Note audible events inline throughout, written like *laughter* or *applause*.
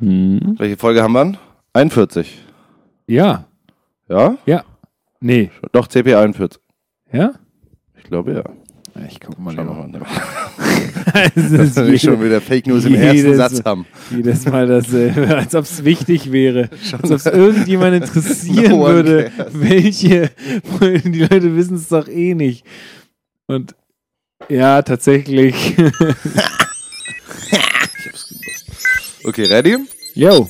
Hm. Welche Folge haben wir? 41. Ja. Ja? Ja. Nee. Doch, CP 41. Ja? Ich glaube ja. Ich guck mal. Lieber. mal. *laughs* Es *laughs* Dass wir nicht schon wieder Fake News im ersten Satz haben. Jedes Mal dasselbe, *laughs* als ob es wichtig wäre. Als ob es irgendjemand interessieren No würde, cares. welche. Die Leute wissen es doch eh nicht. Und ja, tatsächlich. Okay, ready? Yo.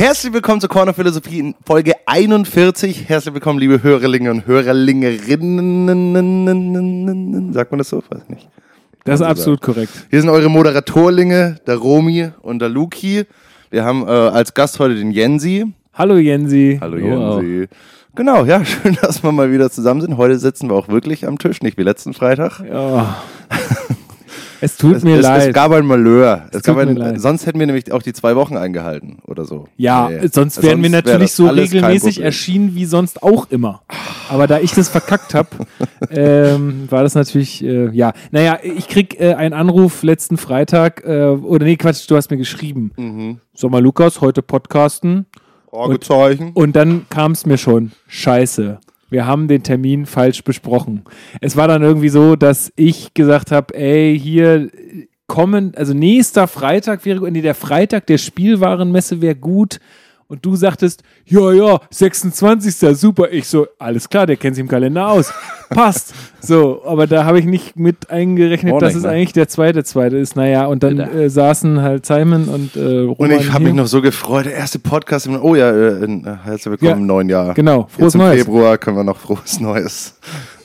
Herzlich willkommen zur Corner Philosophie in Folge 41. Herzlich willkommen, liebe Hörerlinge und Hörerlingerinnen. Sagt man das so? Weiß nicht. Das ist absolut korrekt. Hier sind eure Moderatorlinge, der Romi und der Luki. Wir haben äh, als Gast heute den Jensi. Hallo Jensi. Hallo. Jensi. Genau, ja, *laughs* schön, dass wir mal wieder zusammen sind. Heute sitzen wir auch wirklich am Tisch, nicht wie letzten Freitag. Ja. Es tut Es, mir es, leid. es gab ein Malheur. Es tut gab mir ein, leid. sonst hätten wir nämlich auch die zwei Wochen eingehalten oder so. ja, Nee. sonst wären wir Sonst wär natürlich so regelmäßig erschienen wie sonst auch immer. Aber da ich das verkackt habe, *laughs* ähm, war das natürlich, äh, ja. Naja, ich krieg äh, einen Anruf letzten Freitag, äh, oder nee, Quatsch, du hast mir geschrieben. Mhm. Sag mal, Lukas, heute podcasten. Fragezeichen. Und dann kam es mir schon, scheiße. Wir haben den Termin falsch besprochen. Es war dann irgendwie so, dass ich gesagt habe, ey, hier äh, kommen, also nächster Freitag wäre, nee, der Freitag der Spielwarenmesse wäre gut. Und du sagtest, ja, ja, 26. super. Ich so, alles klar, der kennt sich im Kalender aus. *laughs* Passt. So, aber da habe ich nicht mit eingerechnet, Auch dass es ne? eigentlich der zweite, zweite ist. Naja, und dann äh, saßen halt Simon und äh, Roman Und ich habe mich noch so gefreut. Der erste Podcast. Im, oh ja, äh, äh, herzlich willkommen Ja, im neuen Jahr. Genau, frohes Jetzt im Neues. Februar können wir noch frohes Neues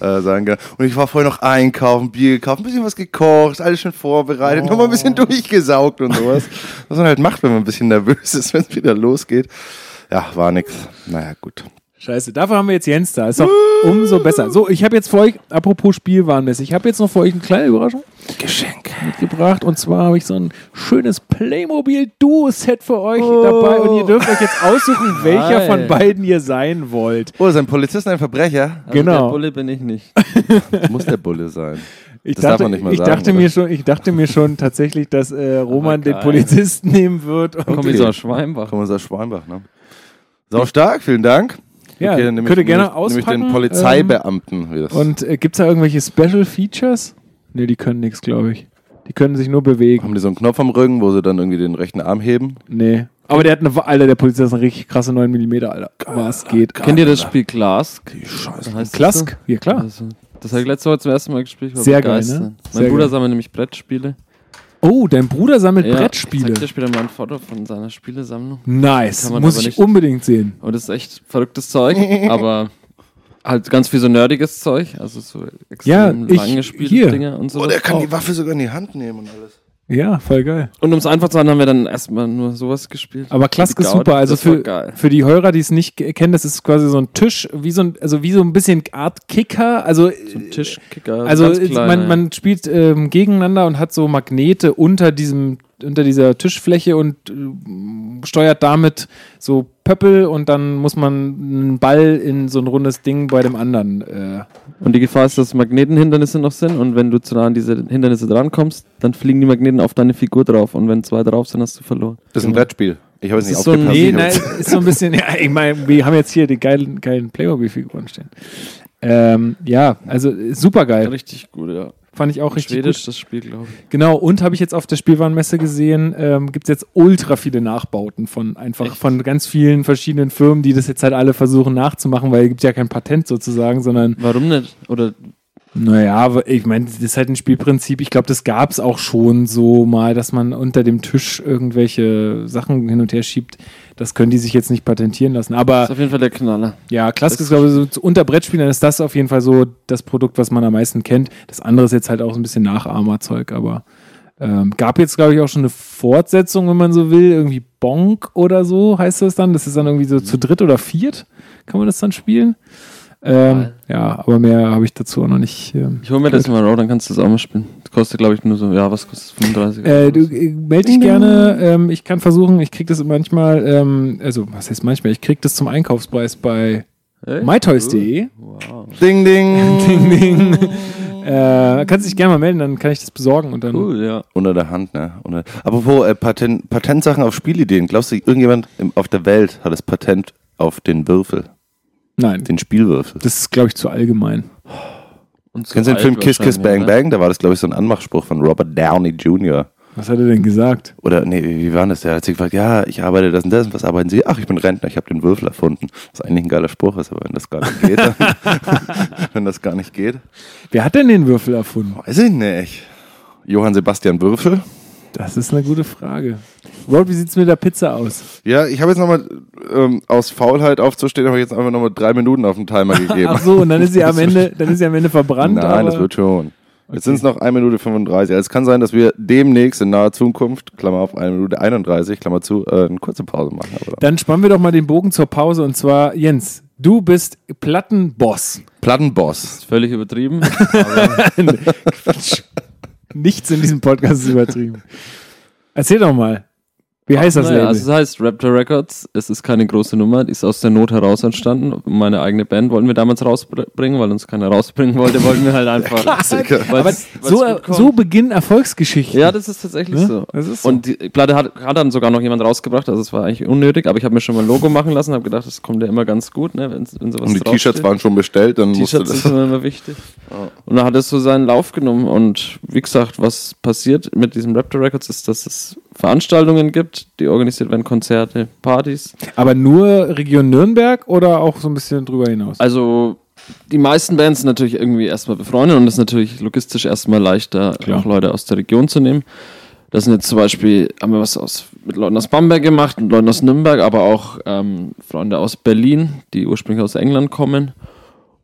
äh, sagen. Und ich war vorher noch einkaufen, Bier gekauft, ein bisschen was gekocht, alles schon vorbereitet, Oh. noch mal ein bisschen durchgesaugt und sowas. *laughs* Was man halt macht, wenn man ein bisschen nervös ist, wenn es wieder losgeht. Ja, war nix. Naja, gut. Scheiße, dafür haben wir jetzt Jens da. Ist doch umso besser. So, ich habe jetzt für euch, apropos Spielwarenmesse, ich habe jetzt noch für euch eine kleine Überraschung Geschenk. mitgebracht. Und zwar habe ich so ein schönes Playmobil-Duo-Set für euch dabei. Und ihr dürft euch jetzt aussuchen, *laughs* welcher von beiden ihr sein wollt. Oh, ist ein Polizist ein Verbrecher? Also Genau. Der Bulle bin ich nicht. *laughs* Muss der Bulle sein. Ich Das darf dachte, man nicht mal ich, sagen, dachte oder? mir schon, ich dachte mir schon tatsächlich, dass äh, Roman den. Polizisten nehmen wird. Und Kommissar Schweinbach. Kommissar Schweinbach, ne? Sau stark, vielen Dank. Ja, dann nehm könnt ihr ich- gerne nehm ich- nehm ich auspacken, den Polizeibeamten. wie das- Und äh, gibt es da irgendwelche Special Features? Ne, die können nichts, glaube ich. Die können sich nur bewegen. haben die so einen Knopf am Rücken, wo sie dann irgendwie den rechten Arm heben? Nee. Aber der hat eine, Alter, der Polizist ist eine richtig krasse 9 mm, Alter. Was geht? Kennt ihr das Spiel Glask? Scheiße. Heißt Klask? Ja, klar. Also, das habe ich letzte Woche zum ersten Mal gespielt. Sehr geil, ne? Mein Sehr Bruder geil. sammelt nämlich Brettspiele. Oh, dein Bruder sammelt Ja, Ich Brettspiele. zeig dir später mal ein Foto von seiner Spielesammlung. Nice. Kann man Muss ich nicht- unbedingt sehen. Und das ist echt verrücktes Zeug, *laughs* aber halt ganz viel so nerdiges Zeug. Also so Ja, extrem ich- lang gespielte hier. Dinge und so. Oh, der kann die Waffe sogar in die Hand nehmen und alles. Ja, voll geil. Und um es einfach zu sagen, haben wir dann erstmal nur sowas gespielt. Aber Klask ist super. Also für, für die Hörer, die es nicht ke- kennen, das ist quasi so ein Tisch, wie so ein, also wie so ein bisschen Art Kicker. Also, So ein Tischkicker. also klein, man, ja. man spielt ähm, gegeneinander und hat so Magnete unter diesem unter dieser Tischfläche und äh, steuert damit so Pöppel und dann muss man einen Ball in so ein rundes Ding bei dem anderen. Äh, Und die Gefahr ist, dass Magnetenhindernisse noch sind und wenn du zu nah an diese Hindernisse drankommst, dann fliegen die Magneten auf deine Figur drauf und wenn zwei drauf sind, hast du verloren. Das ist ein Brettspiel. Ich habe es nicht ist so ein- aufgepasst. nee, Ich nein, ist so ein bisschen, ja, ich meine, wir haben jetzt hier die geilen, geilen Playmobil-Figuren stehen. Ähm, ja, also super geil. Richtig gut, ja. Fand ich auch richtig Schwedisch gut. das Spiel, glaube ich. Genau, und habe ich jetzt auf der Spielwarenmesse gesehen, ähm, gibt es jetzt ultra viele Nachbauten von einfach Echt? von ganz vielen verschiedenen Firmen, die das jetzt halt alle versuchen nachzumachen, weil es gibt ja kein Patent sozusagen, sondern Warum nicht? Oder naja, ich meine, das ist halt ein Spielprinzip. Ich glaube, das gab es auch schon so mal, dass man unter dem Tisch irgendwelche Sachen hin und her schiebt. Das können die sich jetzt nicht patentieren lassen. Aber ist auf jeden Fall der Knaller. ja, Das- ist, glaube ich, so, unter Brettspielern ist das auf jeden Fall so das Produkt, was man am meisten kennt. Das andere ist jetzt halt auch so ein bisschen Nachahmerzeug, aber ähm, gab jetzt, glaube ich, auch schon eine Fortsetzung, wenn man so will. Irgendwie Bonk oder so heißt das dann. Das ist dann irgendwie so zu dritt oder viert, kann man das dann spielen. Ähm, ja, aber mehr habe ich dazu auch noch nicht. Ähm, Ich hole mir das mal raus, dann kannst du das auch mal spielen. Das kostet, glaube ich, nur so, ja, was kostet das? 35 Äh, du äh, melde dich gerne. Ähm, ich kann versuchen, ich krieg das manchmal, ähm, also was heißt manchmal, ich krieg das zum Einkaufspreis bei Echt? mytoys.de. Wow. Ding, ding. *laughs* Ding, ding. äh, kannst dich gerne mal melden, dann kann ich das besorgen und dann. Cool, ja. Unter der Hand, ne? Unter Apropos äh, Patent, Patentsachen auf Spielideen. Glaubst du, irgendjemand im, auf der Welt hat das Patent auf den Würfel, Nein, den Spielwürfel? das ist, glaube ich, zu allgemein. Und so Kennst du den Film Kiss Kiss Bang ne? Bang? Da war das, glaube ich, so ein Anmachspruch von Robert Downey Jr. Was hat er denn gesagt? Oder, nee, wie war das? Der hat sich gefragt, ja, ich arbeite das und das. Und was arbeiten Sie? Ach, ich bin Rentner, ich habe den Würfel erfunden. Was eigentlich ein geiler Spruch ist, aber wenn das gar nicht geht, dann, *laughs* wenn das gar nicht geht, Wer hat denn den Würfel erfunden? weiß ich nicht. Johann Sebastian Würfel? Das ist eine gute Frage. Rod, wie sieht's mit der Pizza aus? Ja, ich habe jetzt nochmal ähm, aus Faulheit aufzustehen, habe ich jetzt einfach nochmal drei Minuten auf den Timer gegeben. Ach so, und dann ist sie *laughs* am Ende, dann ist sie am Ende verbrannt. Nein, aber das wird schon. Jetzt sind es noch 1 Minute 35. Also es kann sein, dass wir demnächst in naher Zukunft, Klammer auf 1 Minute 31, Klammer zu, äh, eine kurze Pause machen. Aber Dann spannen wir doch mal den Bogen zur Pause und zwar, Jens, du bist Plattenboss. Plattenboss. Völlig übertrieben. *laughs* Nichts in diesem Podcast ist übertrieben. *laughs* Erzähl doch mal. Wie heißt das Naja, Label? also es heißt Raptor Records. Es ist keine große Nummer, die ist aus der Not heraus entstanden. Meine eigene Band wollten wir damals rausbringen, weil uns keiner rausbringen wollte, wollten wir halt *laughs* einfach. Klassiker. aber so, so beginnen Erfolgsgeschichten. Ja, das ist tatsächlich Ne? so. Das ist so. Und die Platte hat, hat dann sogar noch jemand rausgebracht, also es war eigentlich unnötig, aber ich habe mir schon mal ein Logo machen lassen, habe gedacht, das kommt ja immer ganz gut, ne, wenn, wenn sowas Und die T-Shirts waren schon bestellt, dann musste T-Shirts das. sind immer wichtig. *laughs* Und dann hat es so seinen Lauf genommen. Und wie gesagt, was passiert mit diesem Raptor Records ist, dass es Veranstaltungen gibt, die organisiert werden, Konzerte, Partys. Aber nur Region Nürnberg oder auch so ein bisschen drüber hinaus? Also die meisten Bands sind natürlich irgendwie erstmal befreundet und es ist natürlich logistisch erstmal leichter, Klar. auch Leute aus der Region zu nehmen. Das sind jetzt zum Beispiel, haben wir was aus, mit Leuten aus Bamberg gemacht, mit Leuten aus Nürnberg, aber auch ähm, Freunde aus Berlin, die ursprünglich aus England kommen.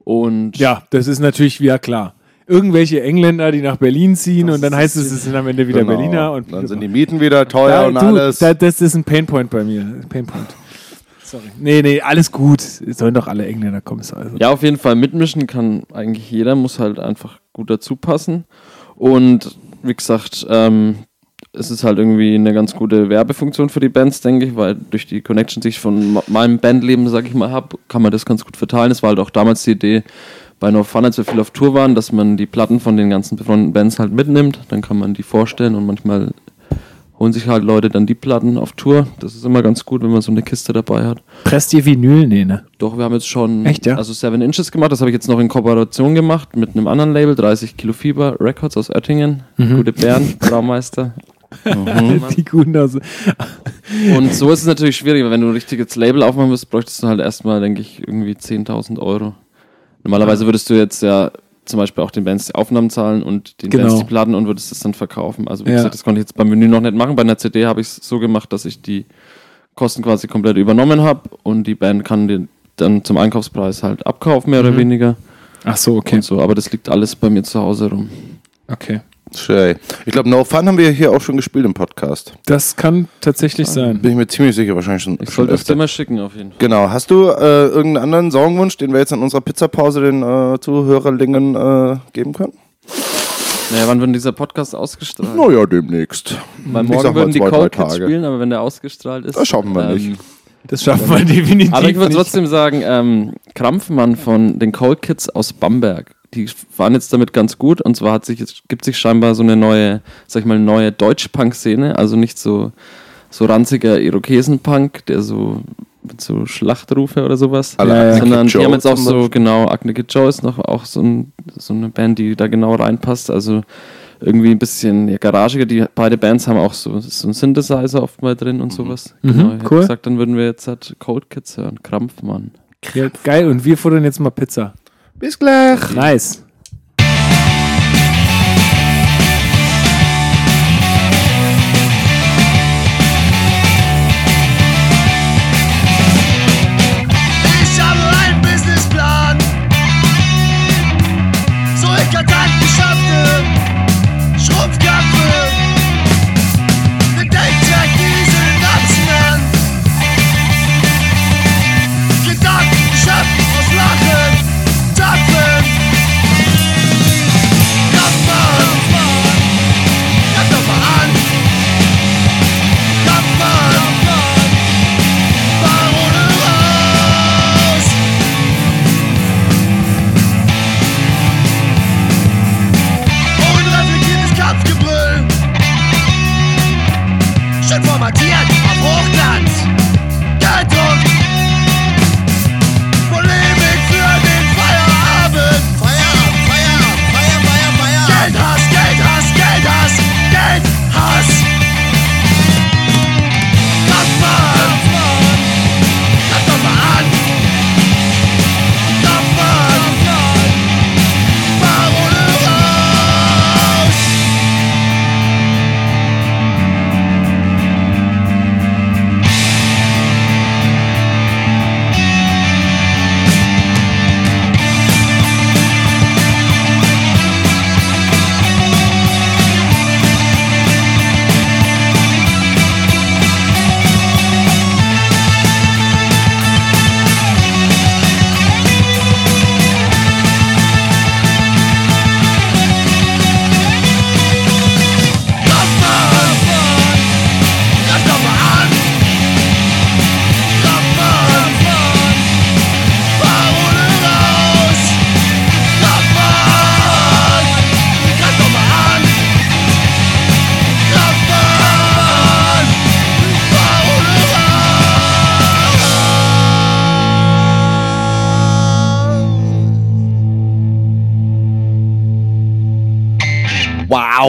Und ja, das ist natürlich wieder klar. Irgendwelche Engländer, die nach Berlin ziehen und dann heißt es, es sind am Ende wieder Genau. Berliner und dann sind die Mieten wieder teuer Ja, und du, alles. Da, das ist ein Painpoint bei mir. Painpoint. Sorry. Nee, nee, alles gut. Es sollen doch alle Engländer kommen. Also. Ja, auf jeden Fall mitmischen kann eigentlich jeder, muss halt einfach gut dazu passen. Und wie gesagt, ähm, es ist halt irgendwie eine ganz gute Werbefunktion für die Bands, denke ich, weil durch die Connection, die ich von meinem Bandleben, sag ich mal, habe, kann man das ganz gut verteilen. Es war halt auch damals die Idee bei No Fun, als wir viel auf Tour waren, dass man die Platten von den ganzen befreundeten Bands halt mitnimmt. Dann kann man die vorstellen und manchmal holen sich halt Leute dann die Platten auf Tour. Das ist immer ganz gut, wenn man so eine Kiste dabei hat. Presst ihr Vinyl? Nee, ne? Doch, wir haben jetzt schon Echt, ja? also Seven Inches gemacht. Das habe ich jetzt noch in Kooperation gemacht mit einem anderen Label, 30 Kilo Fieber Records aus Oettingen. Mhm. Gute Bären, Braumeister. *laughs* Die guten aus. Und so ist es natürlich schwierig, weil wenn du ein richtiges Label aufmachen willst, bräuchtest du halt erstmal, denke ich, irgendwie 10.000 Euro. Normalerweise würdest du jetzt ja zum Beispiel auch den Bands die Aufnahmen zahlen und den Genau. Bands die Platten und würdest es dann verkaufen. Also wie Ja. gesagt, das konnte ich jetzt beim Menü noch nicht machen. Bei einer CD habe ich es so gemacht, dass ich die Kosten quasi komplett übernommen habe und die Band kann die dann zum Einkaufspreis halt abkaufen, mehr oder Mhm. weniger. Ach so, okay. Und so, aber das liegt alles bei mir zu Hause rum. Okay. Schön. Ich glaube, No Fun haben wir hier auch schon gespielt im Podcast. Das kann tatsächlich sein. Bin ich mir ziemlich sicher, wahrscheinlich schon. Ich schon sollte es öfter. dir mal schicken, auf jeden Fall. Genau. Hast du äh, irgendeinen anderen Songwunsch, den wir jetzt in unserer Pizzapause den äh, Zuhörerlingen äh, geben können? Naja, wann wird dieser Podcast ausgestrahlt? Naja, demnächst. Weil Ich morgen sag mal würden die Cold Kids spielen, aber wenn der ausgestrahlt ist. ähm, Das schaffen wir nicht. Das schaffen wir definitiv. Aber ich würde trotzdem sagen, ähm, Krampfmann von den Cold Kids aus Bamberg, die fahren jetzt damit ganz gut. Und zwar hat sich jetzt, gibt sich scheinbar so eine neue, sag ich mal, neue Deutsch-Punk-Szene. Also nicht so, so ranziger Irokesen-Punk, der so mit so Schlachtrufe oder sowas. Alle Ja, Sondern die Joe haben jetzt auch so, genau, Agne Kid Joe ist noch auch so, ein, so eine Band, die da genau reinpasst. Also irgendwie ein bisschen ja, garagiger. Die beide Bands haben auch so, so einen Synthesizer oft mal drin und sowas. Mhm, Genau, ich cool. gesagt, dann würden wir jetzt halt Cold Kids hören. Krampfmann. Ja, geil, und wir futtern jetzt mal Pizza. Bis gleich. Nice.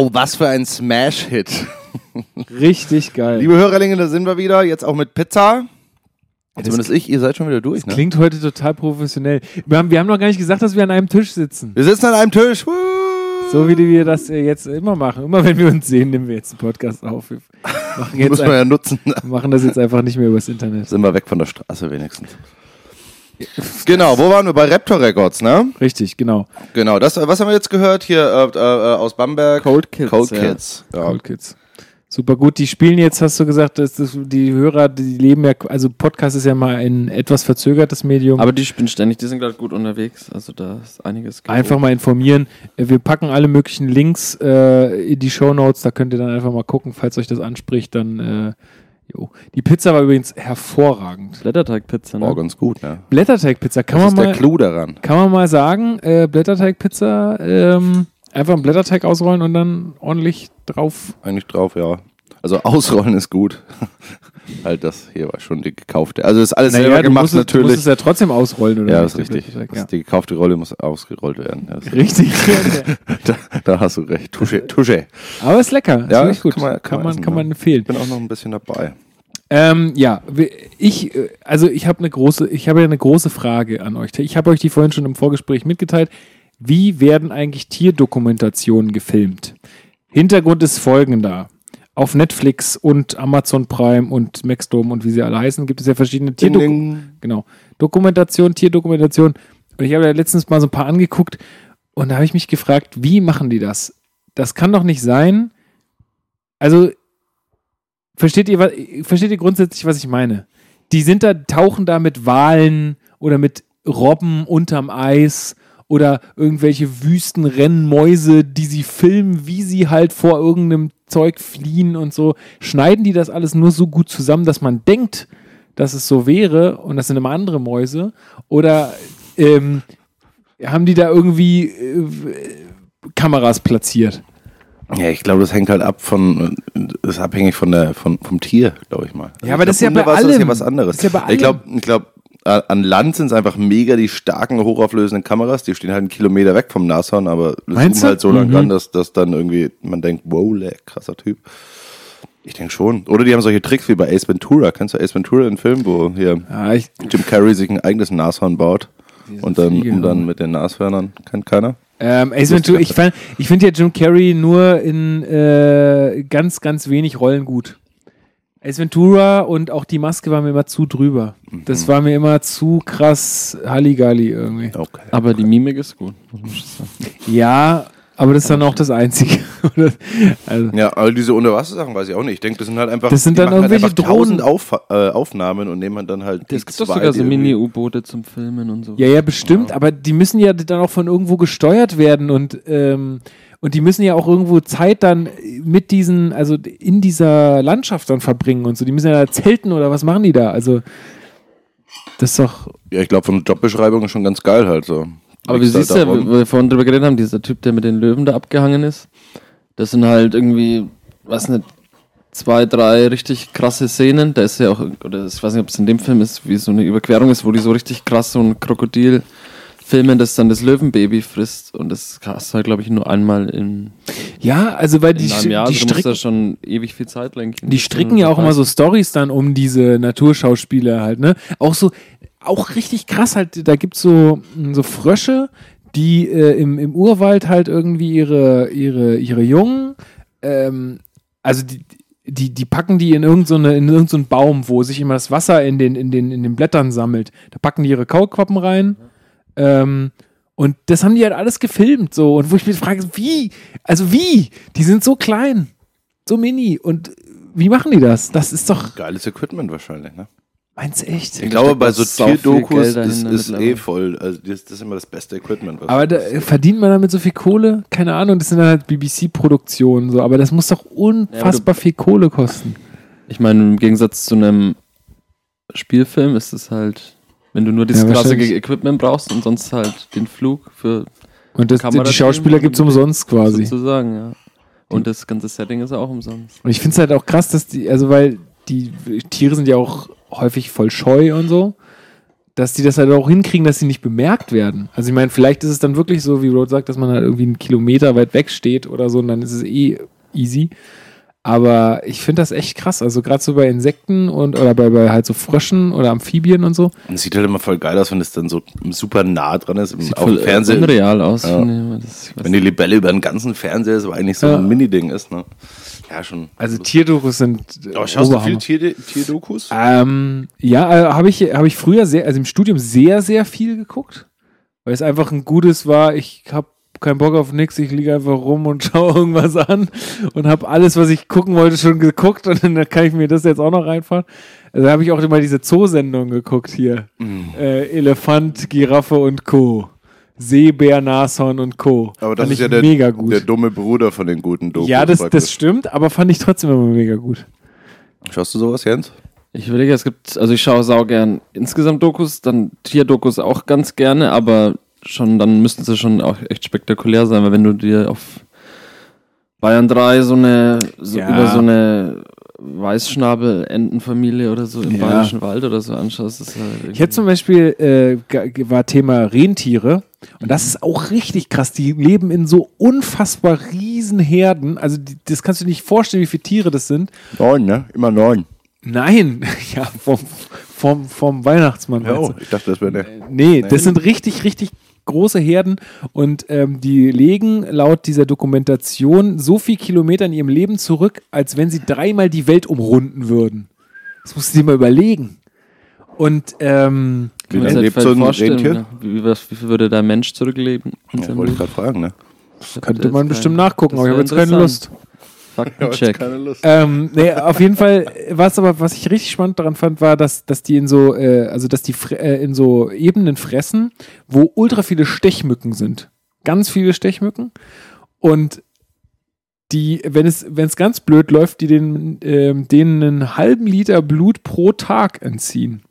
Wow, was für ein Smash-Hit. Richtig geil. Liebe Hörerlinge, da sind wir wieder, jetzt auch mit Pizza. Zumindest ich, ihr seid schon wieder durch, ne? Klingt heute total professionell. Wir haben, wir haben noch gar nicht gesagt, dass wir an einem Tisch sitzen. Wir sitzen an einem Tisch. Woo! So wie wir das äh, jetzt immer machen. Immer wenn wir uns sehen, nehmen wir jetzt einen Podcast auf. Wir machen, *laughs* jetzt Muss man ein, ja nutzen. machen das jetzt einfach nicht mehr übers Internet. Sind wir weg von der Straße wenigstens. Genau, wo waren wir? Bei Raptor Records, ne? Richtig, genau. Genau, das, was haben wir jetzt gehört? Hier äh, äh, aus Bamberg. Cold Kids, Cold ja. Kids. Ja. Cold Kids. Super gut. Die spielen jetzt, hast du gesagt, dass das, die Hörer, die leben ja, also Podcast ist ja mal ein etwas verzögertes Medium. Aber die spielen ständig, die sind gerade gut unterwegs. Also da ist einiges. Einfach mal informieren. Äh, Wir packen alle möglichen Links äh, in die Show Notes. Da könnt ihr dann einfach mal gucken, falls euch das anspricht. Dann, äh, jo. Die Pizza war übrigens hervorragend. Blätterteigpizza, ne? Oh, ganz gut, ne? Blätterteigpizza, kann Das man ist mal, der Clou daran. kann man mal sagen. Äh, Blätterteigpizza, ähm, einfach einen Blätterteig ausrollen und dann ordentlich drauf. Eigentlich drauf, ja. Also ausrollen ist gut. *laughs* halt das hier war schon die gekaufte. Also ist alles selber du gemacht musst, es- Du musst natürlich. es ja trotzdem ausrollen, oder? ja, ist richtig. Blätterteig? Das, die gekaufte Rolle muss ausgerollt werden. Ja, Ja. *laughs* Richtig. *laughs* da, da hast du recht. Touche, touche. Aber ist lecker. Ja, ist gut. kann man- kann man essen, kann man empfehlen. Ich bin auch noch ein bisschen dabei. Ähm, ja, ich, äh, also ich habe eine große, ich habe ja eine große Frage an euch. Ich habe euch die vorhin schon im Vorgespräch mitgeteilt. Wie werden eigentlich Tierdokumentationen gefilmt? Hintergrund ist folgender. Auf Netflix und Amazon Prime und Maxdome und wie sie alle heißen, gibt es ja verschiedene Tierdokumentationen. Genau. Dokumentation, Tierdokumentation. Und ich habe ja letztens mal so ein paar angeguckt und da habe ich mich gefragt, wie machen die das? Das kann doch nicht sein. Also, versteht ihr, versteht ihr grundsätzlich, was ich meine? Die sind da, tauchen da mit Walen oder mit Robben unterm Eis oder irgendwelche Wüstenrennmäuse, die sie filmen, wie sie halt vor irgendeinem Zeug fliehen und so. Schneiden die das alles nur so gut zusammen, dass man denkt, dass es so wäre und das sind immer andere Mäuse? Oder ähm, haben die da irgendwie äh, Kameras platziert? Ja, ich glaube, das hängt halt ab von, ist abhängig von der, von, vom Tier, glaube ich mal. Also Ja, aber ich das ist glaub, ja bei unter Wasser ist allem. ja was anderes. Das ist ja Ich glaube, ich glaube, an Land sind es einfach mega die starken, hochauflösenden Kameras, die stehen halt einen Kilometer weg vom Nashorn, aber Meinst zoomen halt so lang Mhm. ran, dass, dass dann irgendwie man denkt, wow, leck, krasser Typ. Ich denke schon. Oder die haben solche Tricks wie bei Ace Ventura. Kennst du Ace Ventura, den Film, wo hier Ja, Jim Carrey sich ein eigenes Nashorn baut und dann, Fliege, und dann mit den Nashörnern, kennt keiner? ähm, Ace Ventura, ich, ich finde ja Jim Carrey nur in äh, ganz, ganz wenig Rollen gut. Ace Ventura und auch die Maske war mir immer zu drüber. Mhm. Das war mir immer zu krass Halligalli irgendwie. Okay. Aber die Mimik ist gut. Ja, aber das ist dann auch das Einzige. *laughs* Also, Ja, aber diese Unterwassersachen weiß ich auch nicht. Ich denke, das sind halt einfach, Das sind dann halt irgendwelche tausend Drohnen. Auf, äh, Aufnahmen und nehmen dann halt Es gibt doch sogar so Mini-U-Boote zum Filmen und so. ja, ja, bestimmt, aber die müssen ja dann auch von irgendwo gesteuert werden und, ähm, und die müssen ja auch irgendwo Zeit dann mit diesen, also in dieser Landschaft dann verbringen und so. Die müssen ja da zelten oder was machen die da? Also, das ist doch. Ja, ich glaube, von der Jobbeschreibung ist schon ganz geil halt so. Aber wie siehst du, halt ja, wo wir vorhin drüber geredet haben, dieser Typ, der mit den Löwen da abgehangen ist, das sind halt irgendwie, was nicht, zwei, drei richtig krasse Szenen. Da ist ja auch, oder ich weiß nicht, ob es in dem Film ist, wie so eine Überquerung ist, wo die so richtig krass so ein Krokodil filmen, das dann das Löwenbaby frisst. Und das hast du halt, glaube ich, nur einmal in, Ja, also weil die, in einem Jahr. die, Also musst da stricken, schon ewig viel Zeit lenken. die stricken ja auch immer so Stories dann um diese Naturschauspieler halt, ne? Auch so, auch richtig krass halt, da gibt's so, so Frösche, die äh, im, im Urwald halt irgendwie ihre, ihre, ihre Jungen, ähm, also die, die, die packen die in irgendeinen so eine- in irgend so Baum, wo sich immer das Wasser in den, in, den, in den Blättern sammelt. Da packen die ihre Kaulquappen rein. Ähm, und das haben die halt alles gefilmt so. Und wo ich mich frage, wie? Also wie? Die sind so klein, so mini. Und wie machen die das? Das ist doch, Geiles Equipment wahrscheinlich, ne? meinst du echt? Ich glaube, bei so Tierdokus ist, ist eh voll. Also das, das ist immer das beste Equipment. Was Aber da, verdient man damit so viel Kohle? Keine Ahnung, das sind dann halt BBC-Produktionen so, aber das muss doch unfassbar viel Kohle kosten. Ich meine, im Gegensatz zu einem Spielfilm ist es halt, wenn du nur dieses Ja, wahrscheinlich. Equipment brauchst und sonst halt den Flug für Und das, die Kamerateam Schauspieler und- gibt's umsonst quasi. sozusagen, ja. Und das ganze Setting ist auch umsonst. Und ich finde es halt auch krass, dass die, also weil die Tiere sind ja auch häufig voll scheu und so, dass die das halt auch hinkriegen, dass sie nicht bemerkt werden. Also ich meine, vielleicht ist es dann wirklich so, wie Rod sagt, dass man halt irgendwie einen Kilometer weit weg steht oder so und dann ist es eh easy. Aber ich finde das echt krass. Also gerade so bei Insekten und oder bei, bei halt so Fröschen oder Amphibien und so. Und es sieht halt immer voll geil aus, wenn es dann so super nah dran ist. Sieht auf dem voll Fernseher. unreal aus, Ja. immer. Das, Wenn die Libelle über den ganzen Fernseher ist, aber eigentlich so Ja. ein Mini-Ding ist, ne? Ja, schon. Also Tierdokus sind äh, Aber schaust du viel Tier Tierdokus? Ähm, ja, äh, habe ich, hab ich früher sehr, also im Studium sehr, sehr viel geguckt. Weil es einfach ein gutes war, ich habe keinen Bock auf nichts, ich liege einfach rum und *laughs* schaue irgendwas an und habe alles, was ich gucken wollte, schon geguckt und dann kann ich mir das jetzt auch noch reinfahren. Also habe ich auch immer diese Zoosendung geguckt hier. Äh, Elefant, Giraffe und Co. Seebär, Nashorn und Co. Aber das Fand ist ja der, mega gut. der dumme Bruder von den guten Dokus. ja, das, praktisch. das stimmt, aber fand ich trotzdem immer mega gut. Schaust du sowas, Jens? Ich überlege, es gibt, also ich schaue sau gern insgesamt Dokus, dann Tierdokus auch ganz gerne, aber schon, dann müssten sie schon auch echt spektakulär sein, weil wenn du dir auf Bayern 3 so eine, so Ja. über so eine Weißschnabel-Entenfamilie oder so im Ja. Bayerischen Wald oder so anschaust, ist halt Ich hätte zum Beispiel, äh, war Thema Rentiere und das ist auch richtig krass. Die leben in so unfassbar riesen Herden. Also die, das kannst du dir nicht vorstellen, wie viele Tiere das sind. Neun, ne? Immer neun. Nein, *laughs* ja, vom, vom, vom Weihnachtsmann. Oh, ich dachte, das wäre eine. Nee, das sind richtig, richtig große Herden und ähm, die legen laut dieser Dokumentation so viel Kilometer in ihrem Leben zurück, als wenn sie dreimal die Welt umrunden würden. Das musst du dir mal überlegen. Und ähm, Wie lange halt lebt so ein vorstellen, Rentier? ne? wie, was, wie viel würde der Mensch zurückleben? Ja, seinem wollte ich gerade fragen, ne? Hab könnte man bestimmt nachgucken, das aber ich habe jetzt keine. Lust. Faktencheck. *laughs* keine Lust. Ähm, nee, auf jeden Fall, was aber, was ich richtig spannend daran fand, war, dass, dass die in so, äh, also dass die äh, in so Ebenen fressen, wo ultra viele Stechmücken sind. Ganz viele Stechmücken. Und die, wenn es, wenn es ganz blöd läuft, die den, ähm, denen einen halben Liter Blut pro Tag entziehen.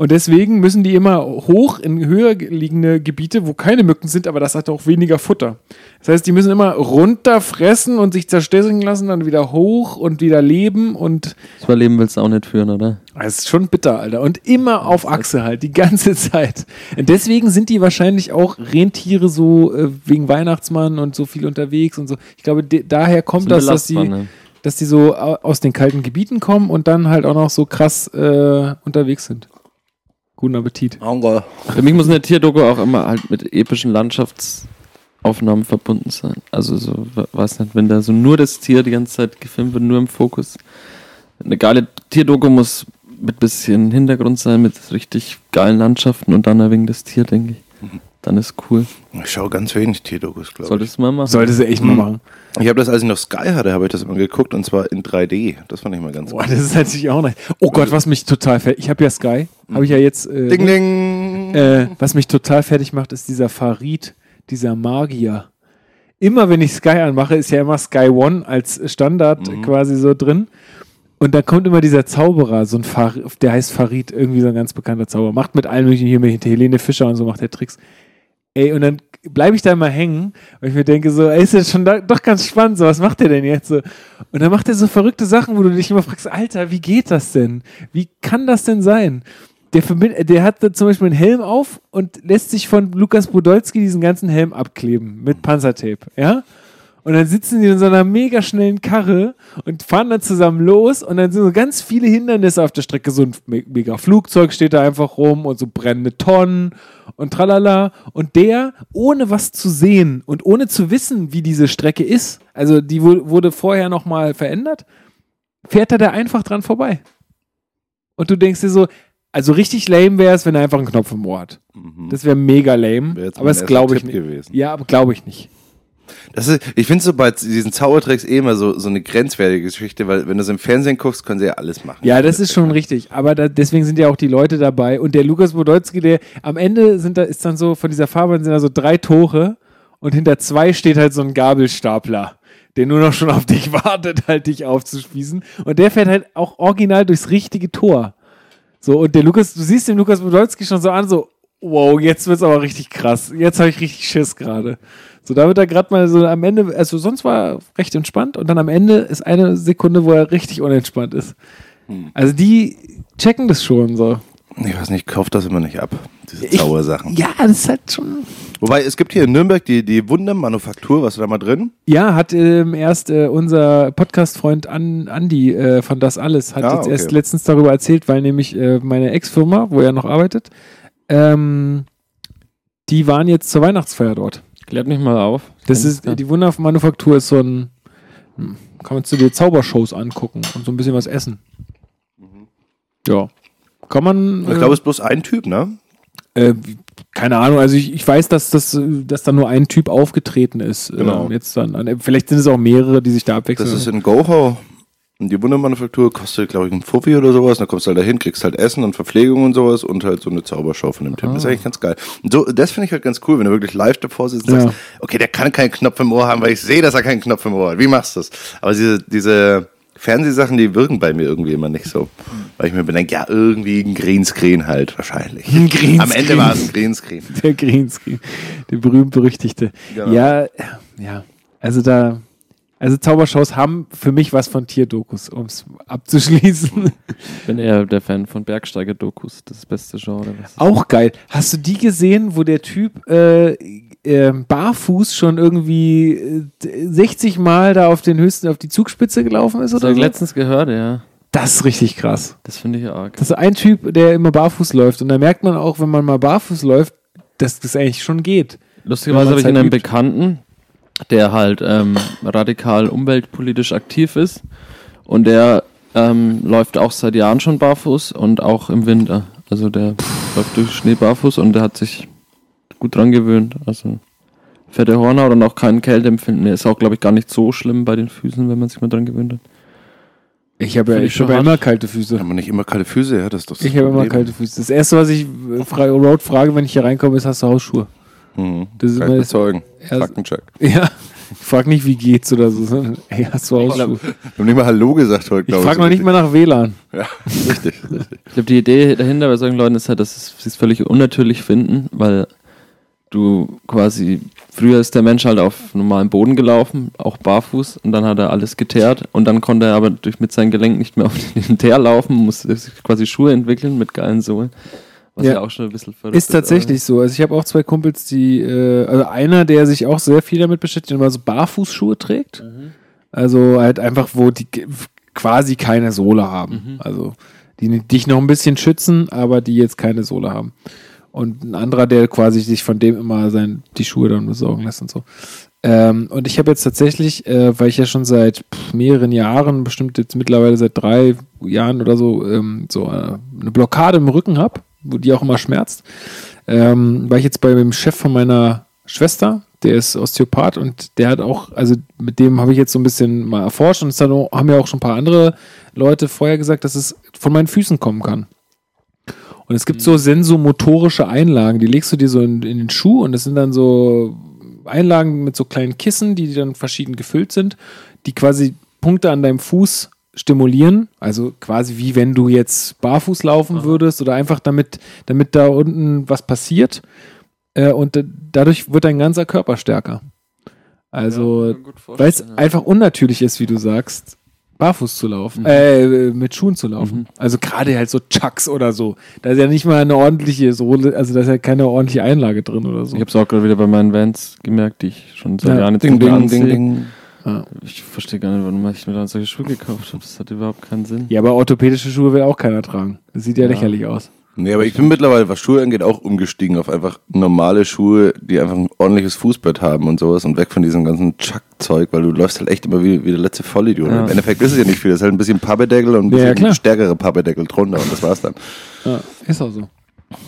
Und deswegen müssen die immer hoch in höher liegende Gebiete, wo keine Mücken sind, aber das hat auch weniger Futter. Das heißt, die müssen immer runter fressen und sich zerstörung lassen, dann wieder hoch und wieder leben und Das Überleben willst du auch nicht führen, oder? es ist schon bitter, Alter. Und immer auf Achse halt, die ganze *laughs* Zeit. Und deswegen sind die wahrscheinlich auch Rentiere so äh, wegen Weihnachtsmann und so viel unterwegs und so. Ich glaube, daher kommt das, dass die, ne? dass die so au- aus den kalten Gebieten kommen und dann halt auch noch so krass äh, unterwegs sind. Guten Appetit. Hunger. Für mich muss eine Tierdoku auch immer halt mit epischen Landschaftsaufnahmen verbunden sein. Also so, we- weiß nicht, wenn da so nur das Tier die ganze Zeit gefilmt wird, nur im Fokus. Eine geile Tierdoku muss mit bisschen Hintergrund sein, mit richtig geilen Landschaften und dann wenig das Tier, denke ich. Dann ist cool. Ich schaue ganz wenig Tierdokus, glaube ich. Solltest du mal machen. Sollte sie echt mal machen. Ich habe das, als ich noch Sky hatte, habe ich das immer geguckt und zwar in 3D. Das fand ich mal ganz Boah, das ist natürlich auch nicht. Oh Gott, was mich total fertig. Ich habe ja Sky. Habe ich ja jetzt. Äh, Ding, ding. Äh, was mich total fertig macht, ist dieser Farid, dieser Magier. Immer wenn ich Sky anmache, ist ja immer Sky One als Standard quasi so drin. Und dann kommt immer dieser Zauberer, so ein Far der heißt Farid, irgendwie so ein ganz bekannter Zauberer. Macht mit allen möglichen hier mit Helene Fischer und so macht der Tricks. Ey, und dann bleibe ich da mal hängen, weil ich mir denke, so, ey, ist das schon da, doch ganz spannend, so, was macht der denn jetzt so? Und dann macht er so verrückte Sachen, wo du dich immer fragst, Alter, wie geht das denn? Wie kann das denn sein? Der, der hat zum Beispiel einen Helm auf und lässt sich von Lukas Podolski diesen ganzen Helm abkleben mit Panzertape, ja? Und dann sitzen die in so einer mega schnellen Karre und fahren dann zusammen los und dann sind so ganz viele Hindernisse auf der Strecke. So ein me- mega Flugzeug steht da einfach rum und so brennende Tonnen und tralala. Und der, ohne was zu sehen und ohne zu wissen, wie diese Strecke ist, also die wu- wurde vorher nochmal verändert, fährt er da einfach dran vorbei. Und du denkst dir so, also richtig lame wäre es, wenn er einfach einen Knopf im Ohr hat. Das wäre mega lame, jetzt aber das erster glaube ich Tipp nicht. gewesen. Ja, aber glaube ich nicht. Das ist, ich finde so bei diesen Zaubertricks eh immer so, so eine grenzwertige Geschichte, weil wenn du es im Fernsehen guckst, können sie ja alles machen. Ja, das ist schon richtig. Aber da, deswegen sind ja auch die Leute dabei. Und der Lukas Podolski, der am Ende sind da, ist dann so, von dieser Fahrbahn sind da so drei Tore und hinter zwei steht halt so ein Gabelstapler, der nur noch schon auf dich *laughs* wartet, halt dich aufzuspießen. Und der fährt halt auch original durchs richtige Tor. So, und der Lukas, du siehst den Lukas Podolski schon so an, so, wow, jetzt wird's aber richtig krass. Jetzt habe ich richtig Schiss gerade. So, da wird er gerade mal so am Ende, also sonst war er recht entspannt und dann am Ende ist eine Sekunde, wo er richtig unentspannt ist. Also die checken das schon so. Ich weiß nicht, ich kauf das immer nicht ab, diese Ich- Zaubersachen. Ja, das ist halt schon. Wobei, es gibt hier in Nürnberg die, die Wundermanufaktur, was da mal drin? Ja, hat ähm, erst äh, unser Podcast-Freund An Andi äh, von Das Alles hat Ah, jetzt okay. erst letztens darüber erzählt, weil nämlich äh, meine Ex-Firma, wo er noch arbeitet, ähm, die waren jetzt zur Weihnachtsfeier dort. Klärt mich mal auf. Das ist, die Wundermanufaktur ist so ein, hm, kann man zu dir Zaubershows angucken und so ein bisschen was essen. Ja. Kann man. Ich glaube, es ist bloß ein Typ, ne? Äh, keine Ahnung, also ich, ich weiß, dass, das, äh, dass da nur ein Typ aufgetreten ist. Genau. Ähm, jetzt dann, äh, vielleicht sind es auch mehrere, die sich da abwechseln. Das ist in Gohau. Und die Wundermanufaktur kostet, glaube ich, einen Fuffi oder sowas. Dann kommst du halt dahin, kriegst halt Essen und Verpflegung und sowas und halt so eine Zaubershow von dem Typ. Das ist eigentlich ganz geil. Und so, das finde ich halt ganz cool, wenn du wirklich live davor sitzt und Ja. sagst, okay, der kann keinen Knopf im Ohr haben, weil ich sehe, dass er keinen Knopf im Ohr hat. Wie machst du das? Aber diese, diese Fernsehsachen, die wirken bei mir irgendwie immer nicht so. Weil ich mir bedenke, ja, irgendwie ein Greenscreen halt wahrscheinlich. Ein Greenscreen. Am Ende war es ein Greenscreen. der Greenscreen, der berühmt-berüchtigte. Genau. Ja, ja, also da, also Zaubershows haben für mich was von Tierdokus, um es abzuschließen. Ich bin eher der Fan von Bergsteiger-Dokus. Das das beste Genre. Auch geil. Hast du die gesehen, wo der Typ äh, äh, barfuß schon irgendwie äh, 60 Mal da auf den höchsten, auf die Zugspitze gelaufen ist Das oder habe ich so? letztens gehört, ja. Das ist richtig krass. Das finde ich arg. Das ist ein Typ, der immer barfuß läuft. Und da merkt man auch, wenn man mal barfuß läuft, dass das eigentlich schon geht. Lustigerweise habe ich man's einen halt übt. Bekannten, der halt ähm, radikal umweltpolitisch aktiv ist und der ähm, läuft auch seit Jahren schon barfuß und auch im Winter. Also der läuft durch Schnee barfuß und der hat sich gut dran gewöhnt. Also fette Hornhaut und auch kein Kälteempfinden. mehr. Ist auch, glaube ich, gar nicht so schlimm bei den Füßen, wenn man sich mal dran gewöhnt hat. Ich habe ja, ich hab ja immer kalte Füße. Haben wir nicht immer kalte Füße? Ja, das ist doch das Ich habe immer kalte Füße. Das erste, was ich äh, Road frage, wenn ich hier reinkomme, ist, hast du Hausschuhe? Mhm. Das ist ich bezeugen. Ja, Faktencheck. *laughs* Ja. Ich frage nicht, wie geht's oder so, sondern, ey, hast du Hausschuhe? Wir haben nicht mal Hallo gesagt heute, Ich glaube frage noch nicht mal nach WLAN. Ja, richtig. richtig. Ich glaube, die Idee dahinter bei solchen Leuten ist halt, dass sie es völlig unnatürlich finden, weil du quasi, früher ist der Mensch halt auf normalem Boden gelaufen, auch barfuß, und dann hat er alles geteert und dann konnte er aber durch mit seinem Gelenk nicht mehr auf *laughs* den Teer laufen, musste sich quasi Schuhe entwickeln mit geilen Sohlen. Was Ja. ja, auch schon ein bisschen verrückt Ist tatsächlich so. Also ich habe auch zwei Kumpels, die, äh, also einer, der sich auch sehr viel damit beschäftigt, immer so Barfußschuhe trägt. Also halt einfach, wo die quasi keine Sohle haben. Also die dich noch ein bisschen schützen, aber die jetzt keine Sohle haben. Und ein anderer, der quasi sich von dem immer sein, die Schuhe dann besorgen lässt und so. Ähm, und ich habe jetzt tatsächlich, äh, weil ich ja schon seit pff, mehreren Jahren, bestimmt jetzt mittlerweile seit drei Jahren oder so, ähm, so äh, eine Blockade im Rücken habe, wo die auch immer schmerzt, ähm, war ich jetzt bei dem Chef von meiner Schwester, der ist Osteopath und der hat auch, also mit dem habe ich jetzt so ein bisschen mal erforscht und es dann haben ja auch schon ein paar andere Leute vorher gesagt, dass es von meinen Füßen kommen kann. Und es gibt so sensomotorische Einlagen, die legst du dir so in, in den Schuh und das sind dann so Einlagen mit so kleinen Kissen, die dann verschieden gefüllt sind, die quasi Punkte an deinem Fuß stimulieren. Also quasi wie wenn du jetzt barfuß laufen würdest oder einfach damit, damit da unten was passiert. äh, und dadurch wird dein ganzer Körper stärker. Also, weil es einfach unnatürlich ist, wie du sagst, barfuß zu laufen, äh, mit Schuhen zu laufen. Also gerade halt so Chucks oder so. Da ist ja nicht mal eine ordentliche Sohle, also da ist ja keine ordentliche Einlage drin oder so. Ich habe es auch gerade wieder bei meinen Vans gemerkt, die ich schon seit Ja, Jahren jetzt Ding, nicht mehr ding, anziehe. ding, ding. Ja. Ich verstehe gar nicht, warum ich mir dann solche Schuhe gekauft habe. Das hat überhaupt keinen Sinn. ja, aber orthopädische Schuhe will auch keiner tragen. Das sieht ja, Ja. lächerlich aus. Nee, aber ich bin mittlerweile, was Schuhe angeht, auch umgestiegen auf einfach normale Schuhe, die einfach ein ordentliches Fußbett haben und sowas und weg von diesem ganzen Chuck-Zeug, weil du läufst halt echt immer wie, wie der letzte Vollidiot. Ja. Im Endeffekt ist es ja nicht viel, das ist halt ein bisschen Pappedeckel und ein Ja, ja, bisschen klar. stärkere Pappedeckel drunter und das war's dann. Ja, ist auch so.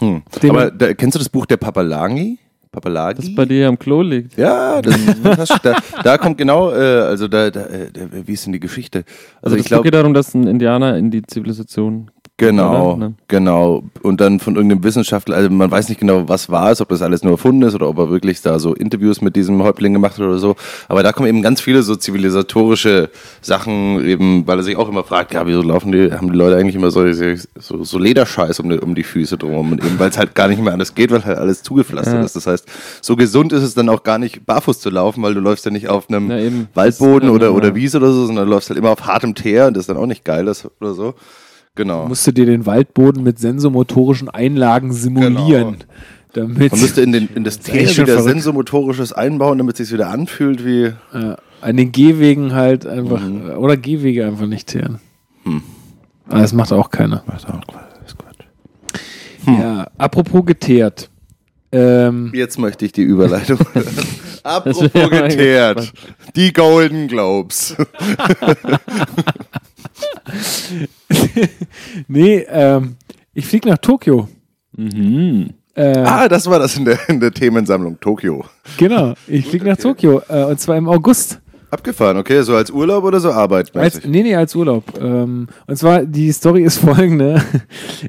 Hm. Aber da, kennst du das Buch der Papalangi? Papalagi? Das bei dir am Klo liegt. Ja, das, das, da, da kommt genau, äh, also da, da, äh, da, wie ist denn die Geschichte? Also, Also, ich glaube, geht darum, dass ein Indianer in die Zivilisation. Genau? Ne? genau. Und dann von irgendeinem Wissenschaftler, also man weiß nicht genau, was war es, ob das alles nur erfunden ist oder ob er wirklich da so Interviews mit diesem Häuptling gemacht hat oder so. Aber da kommen eben ganz viele so zivilisatorische Sachen, eben, weil er sich auch immer fragt, ja, wieso laufen die, haben die Leute eigentlich immer so, so, so Lederscheiß um die, um die Füße drum und eben, weil es halt gar nicht mehr anders geht, weil halt alles zugepflastert Ja. ist. Das heißt, so gesund ist es dann auch gar nicht barfuß zu laufen, weil du läufst ja nicht auf einem Ja, eben. Waldboden ist oder, dann, oder ja. Wiese oder so, sondern du läufst halt immer auf hartem Teer und das ist dann auch nicht geil das, oder so. Genau. Musst du dir den Waldboden mit sensomotorischen Einlagen simulieren. Damit Man müsste in, den, in das *laughs* Teer wieder verrückt. sensomotorisches einbauen, damit es sich wieder anfühlt wie. Ja, an den Gehwegen halt einfach, oder Gehwege einfach nicht teeren. Hm. Aber das macht auch keiner. Was auch Quatsch, Quatsch. Ja, apropos geteert. Ähm, Jetzt möchte ich die Überleitung. *laughs* Apropos geteert. Die Golden Globes. *laughs* *laughs* nee, ähm, ich fliege nach Tokio. Mhm. Äh, ah, das war das in der, in der Themensammlung Tokio. Genau, ich fliege nach okay. Tokio. Äh, und zwar im August. Abgefahren, okay? So als Urlaub oder so Als, arbeitmäßig? nee, nee, als Urlaub. Ähm, und zwar, die Story ist *laughs* folgende.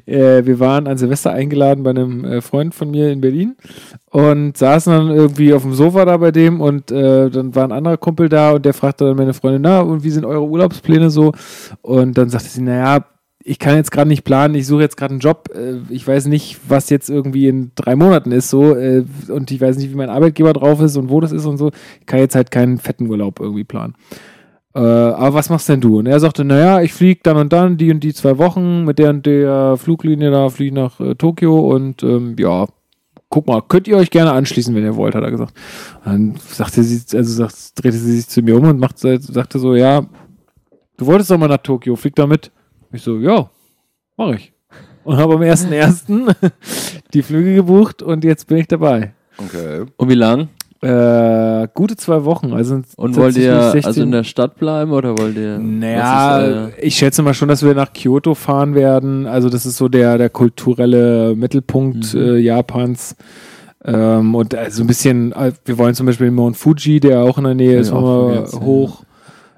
äh, wir waren an Silvester eingeladen bei einem äh, Freund von mir in Berlin und saßen dann irgendwie auf dem Sofa da bei dem und äh, dann war ein anderer Kumpel da und der fragte dann meine Freundin, na, und wie sind eure Urlaubspläne so? Und dann sagte sie, naja, ich kann jetzt gerade nicht planen, ich suche jetzt gerade einen Job, äh, ich weiß nicht, was jetzt irgendwie in drei Monaten ist so äh, und ich weiß nicht, wie mein Arbeitgeber drauf ist und wo das ist und so. Ich kann jetzt halt keinen fetten Urlaub irgendwie planen. Äh, aber was machst denn du? Und er sagte, naja, ich fliege dann und dann, die und die zwei Wochen mit der und der Fluglinie da, fliege nach äh, Tokio und ähm, ja, guck mal, könnt ihr euch gerne anschließen, wenn ihr wollt, hat er gesagt. Dann sagte sie, also sagt, drehte sie sich zu mir um und macht, sagte so, ja, du wolltest doch mal nach Tokio, flieg da mit. Ich so, ja, mach ich. Und habe am 1.1. *laughs* die Flüge gebucht und jetzt bin ich dabei. Okay. Und wie lang? Äh, gute zwei Wochen. Also Und wollt ihr also in der Stadt bleiben oder wollt ihr. naja, ist euer- ich schätze mal schon, dass wir nach Kyoto fahren werden. Also das ist so der, der kulturelle Mittelpunkt Mhm. äh, Japans. Ähm, und äh, so ein bisschen, äh, wir wollen zum Beispiel den Mount Fuji, der auch in der Nähe ist, vergessen, hoch.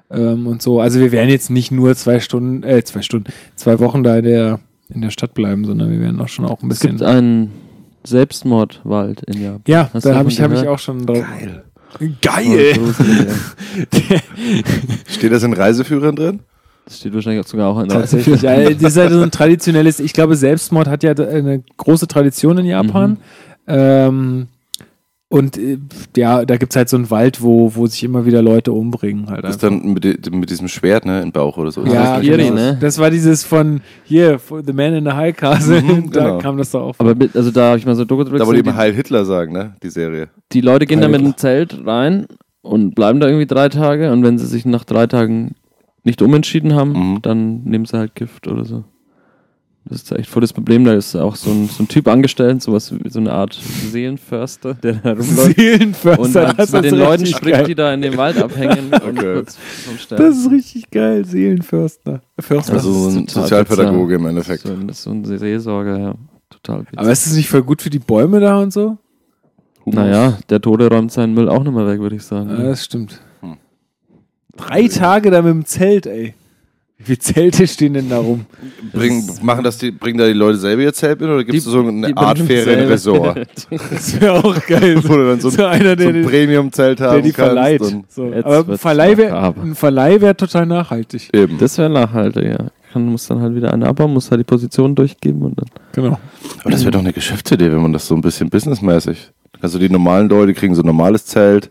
Ähm, und so. Also wir werden jetzt nicht nur zwei Stunden, äh, zwei Stunden, zwei Wochen da in der, in der Stadt bleiben, sondern wir werden auch schon auch ein Es gibt bisschen. einen Selbstmordwald in Japan. Ja, Hast da habe ich, hab ich auch schon drauf. Geil. Geil! Oh. *laughs* Steht das in Reiseführern drin? Das steht wahrscheinlich auch sogar auch in Tatsächlich. Ja, das ist halt so ein traditionelles, ich glaube, Selbstmord hat ja eine große Tradition in Japan. Mhm. Ähm, und äh, ja, da gibt es halt so einen Wald, wo, wo sich immer wieder Leute umbringen. Halt Das ist dann mit, mit diesem Schwert, ne, im Bauch oder so. ja, das Kiri, genau. ne? Das war dieses von hier, The Man in the High Castle. Mhm, *laughs* da genau. kam das doch auf. Aber mit, also da habe ich mal so Doku Da wollte eben Heil Hitler sagen, ne, die Serie. die, Leute gehen da mit einem Zelt rein und bleiben da irgendwie drei Tage und wenn sie sich nach drei Tagen nicht umentschieden haben, Mhm. dann nehmen sie halt Gift oder so. Das ist echt voll das Problem. Da ist auch so ein, so ein Typ angestellt, sowas wie so eine Art Seelenförster, der da rumläuft. Seelenförster, Und halt das mit ist den Leuten spricht, geil. die da in dem Wald abhängen *laughs* und Okay. Das ist richtig geil, Seelenförster. Förster. Also so ein Sozialpädagoge im Endeffekt. so, ein- das ist so ein Seelsorger, ja. Total witzig. Aber ist es nicht voll gut für die Bäume da und so? naja, der Tode räumt seinen Müll auch nicht mehr weg, würde ich sagen. Ja, das stimmt. Hm. Drei Tage da mit dem Zelt, ey. Wie viele Zelte stehen denn da rum? Bring, machen das die, bringen da die Leute selber ihr Zelt mit oder gibt es so eine Art Ferienresort? *laughs* Das wäre auch geil. *laughs* Wo du dann so ein, So einer, so der, ein der, Premium-Zelt haben der die kannst verleiht. und- So. Aber ein Verleih wäre total nachhaltig. Eben. Das wäre nachhaltig, ja. Kann, muss dann halt wieder einer abbauen, muss halt die Position durchgeben und dann. Genau. Aber das wäre doch eine Geschäftsidee, wenn man das so ein bisschen businessmäßig. Also die normalen Leute kriegen so ein normales Zelt.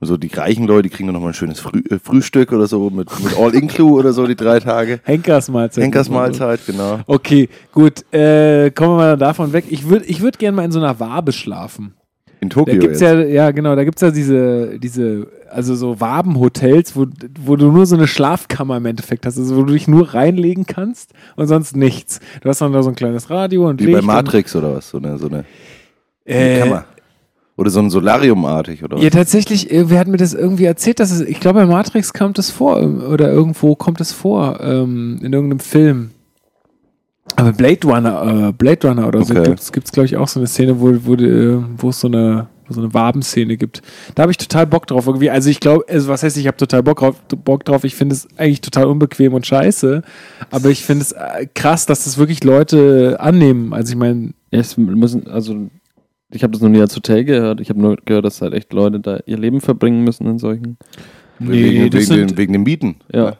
So die reichen Leute die kriegen dann nochmal ein schönes Früh äh, Frühstück oder so mit, mit All-Inclu oder so die drei Tage. Henkersmahlzeit. Henkersmahlzeit, genau. Okay, gut. Äh, kommen wir mal davon weg. Ich würde ich würd gerne mal in so einer Wabe schlafen. In Da Tokio gibt's jetzt. ja, ja genau, da gibt's ja diese, diese, also so Wabenhotels, wo, wo du nur so eine Schlafkammer im Endeffekt hast, also wo du dich nur reinlegen kannst und sonst nichts. Du hast dann da so ein kleines Radio und Wie Licht bei Matrix oder was? So eine, so eine Äh, Kammer. Oder so ein Solariumartig oder was? Ja, tatsächlich, äh, wer hat mir das irgendwie erzählt, dass es, ich glaube, bei Matrix kommt es vor, ähm, oder irgendwo kommt es vor, ähm, in irgendeinem Film. Aber Blade Runner, äh, Blade Runner oder so Okay. gibt's, gibt's glaube ich auch so eine Szene, wo, wo, äh, wo es so eine, so eine Wabenszene gibt. Da habe ich total Bock drauf irgendwie. Also ich glaube, also was heißt, ich habe total Bock drauf, Bock drauf. Ich finde es eigentlich total unbequem und scheiße. Aber ich finde es äh, krass, dass das wirklich Leute annehmen. Also ich meine, Ja, es müssen, also ich habe das noch nie als Hotel gehört. Ich habe nur gehört, dass halt echt Leute da ihr Leben verbringen müssen in solchen. wegen, das wegen, sind- den, wegen den Mieten. Ja.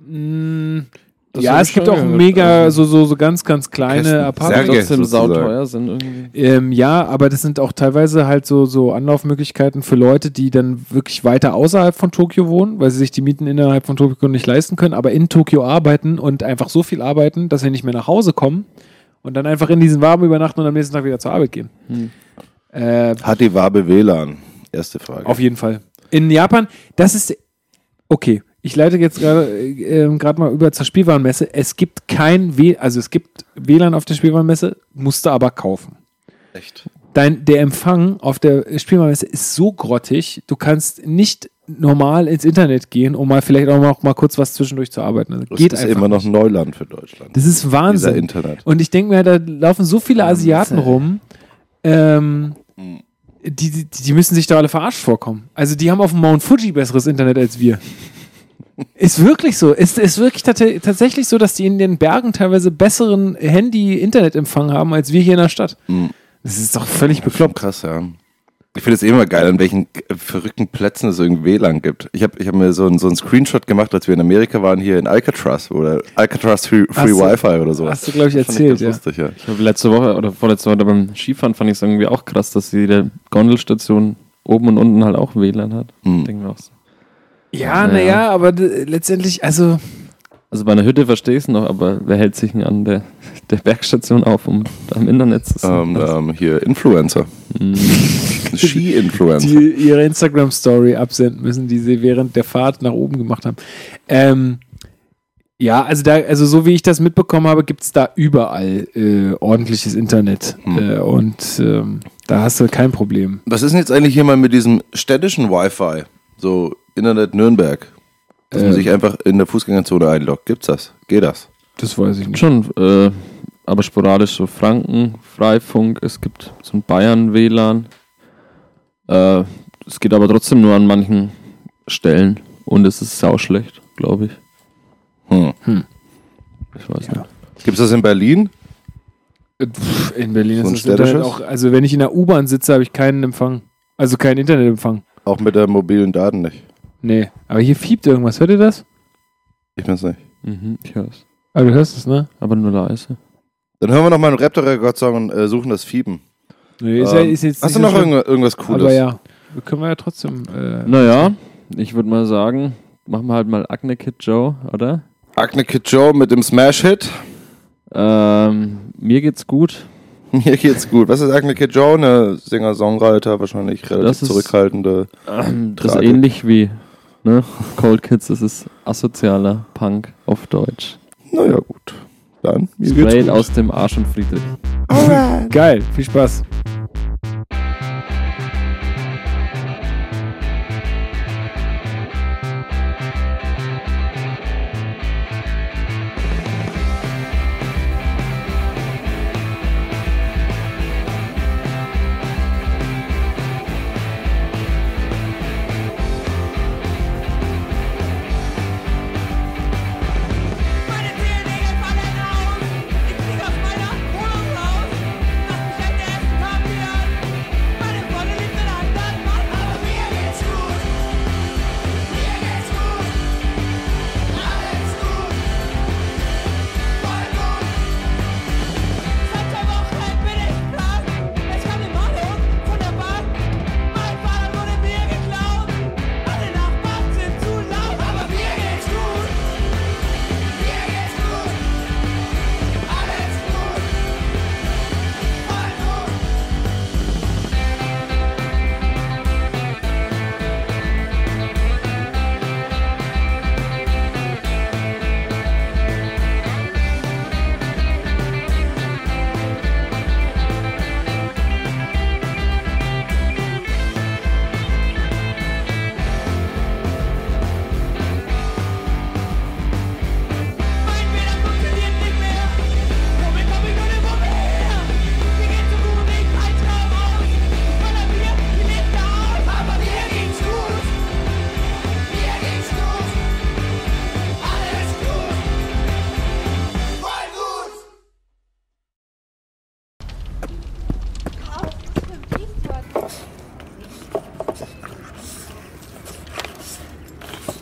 Mm, Das ja, hab es gibt auch gehört. mega, Also- so, so, so ganz, ganz kleine Kästen. Apartments. Särge. trotzdem sauteuer sind irgendwie. Ähm, ja, aber das sind auch teilweise halt so, so Anlaufmöglichkeiten für Leute, die dann wirklich weiter außerhalb von Tokio wohnen, weil sie sich die Mieten innerhalb von Tokio nicht leisten können, aber in Tokio arbeiten und einfach so viel arbeiten, dass sie nicht mehr nach Hause kommen und dann einfach in diesen Waben übernachten und am nächsten Tag wieder zur Arbeit gehen. Hm. Äh, Hat die Wabe WLAN? Erste Frage. auf jeden Fall. In Japan, das ist okay. Ich leite jetzt gerade äh, ähm, gerade mal über zur Spielwarenmesse. Es gibt kein W, also es gibt WLAN auf der Spielwarenmesse, musst du aber kaufen. Echt? Dein, der Empfang auf der Spielwarenmesse ist so grottig, du kannst nicht normal ins Internet gehen, um mal vielleicht auch mal, mal kurz was zwischendurch zu arbeiten. Also Das geht ist immer noch nicht. Neuland für Deutschland. Das ist Dieser Wahnsinn. Internet. Und ich denke mir, da laufen so viele Asiaten rum, ähm, die, die, die müssen sich da alle verarscht vorkommen. Also die haben auf dem Mount Fuji besseres Internet als wir. *laughs* Ist wirklich so. Ist, ist wirklich tat- tatsächlich so, dass die in den Bergen teilweise besseren Handy-Internetempfang haben als wir hier in der Stadt. Mhm. Das ist doch völlig bekloppt. krass, ja. Ich finde es eh immer geil, an welchen verrückten Plätzen es irgendwie WLAN gibt. Ich habe ich hab mir so einen so einen Screenshot gemacht, als wir in Amerika waren, hier in Alcatraz oder Alcatraz Free, free du- Wi-Fi oder so. Hast du, glaube ich, Fand erzählt, ganz ja. lustig, ja. Ich habe letzte Woche oder vorletzte Woche beim Skifahren fand ich es irgendwie auch krass, dass jede Gondelstation oben und unten halt auch WLAN hat. Hm. Denken wir auch so. Ja, Naja. naja, aber d- letztendlich, also Also bei einer Hütte verstehe ich es noch, aber wer hält sich denn an der, der Bergstation auf, um am Internet zu sein? Ähm, ähm, hier Influencer. Hm. *laughs* Ski-Influencer. die ihre Instagram-Story absenden müssen, die sie während der Fahrt nach oben gemacht haben. Ähm, ja, also da, also so wie ich das mitbekommen habe, gibt es da überall äh, ordentliches Internet. Hm. Äh, und ähm, da hast du kein Problem. Was ist denn jetzt eigentlich hier mal mit diesem städtischen Wi-Fi? So Internet Nürnberg. Dass man Äh. sich einfach in der Fußgängerzone einloggt. Gibt's das? Geht das? Das weiß ich nicht. Schon, äh, aber sporadisch so Franken, Freifunk, es gibt so ein Bayern-WLAN. Äh, es geht aber trotzdem nur an manchen Stellen und es ist sauschlecht, glaube ich. Hm. Ich weiß Ja. nicht. Gibt's das in Berlin? Äh, In Berlin So ein ist das Internet auch, also wenn ich in der U-Bahn sitze, habe ich keinen Empfang. Also keinen Internetempfang. Auch mit der mobilen Daten nicht. Nee, aber hier fiebt irgendwas. Hört ihr das? Ich bin's nicht. Mhm, ich höre es. Aber du hörst es, ne? Aber nur leise. Dann hören wir noch mal einen Raptor-Rekord-Song und äh, suchen das Fieben. Nee, ist ja, Ähm, ist jetzt hast du noch so schlimm. irgendwas, Cooles? Aber ja, können wir ja trotzdem. Äh, Naja, ich würde mal sagen, machen wir halt mal Acne Kid Joe, oder? Agne Kid Joe mit dem Smash-Hit. Ähm, mir geht's gut. *laughs* Mir geht's gut. Was ist Agne Kid Joe? Eine Singer-Songwriter, wahrscheinlich relativ Das ist- zurückhaltende. Ähm, das ist ähnlich wie ne? Cold Kids, das ist asozialer Punk auf Deutsch. Naja, gut. Dann, Straight aus dem Arsch und Friedrich. geil, viel Spaß.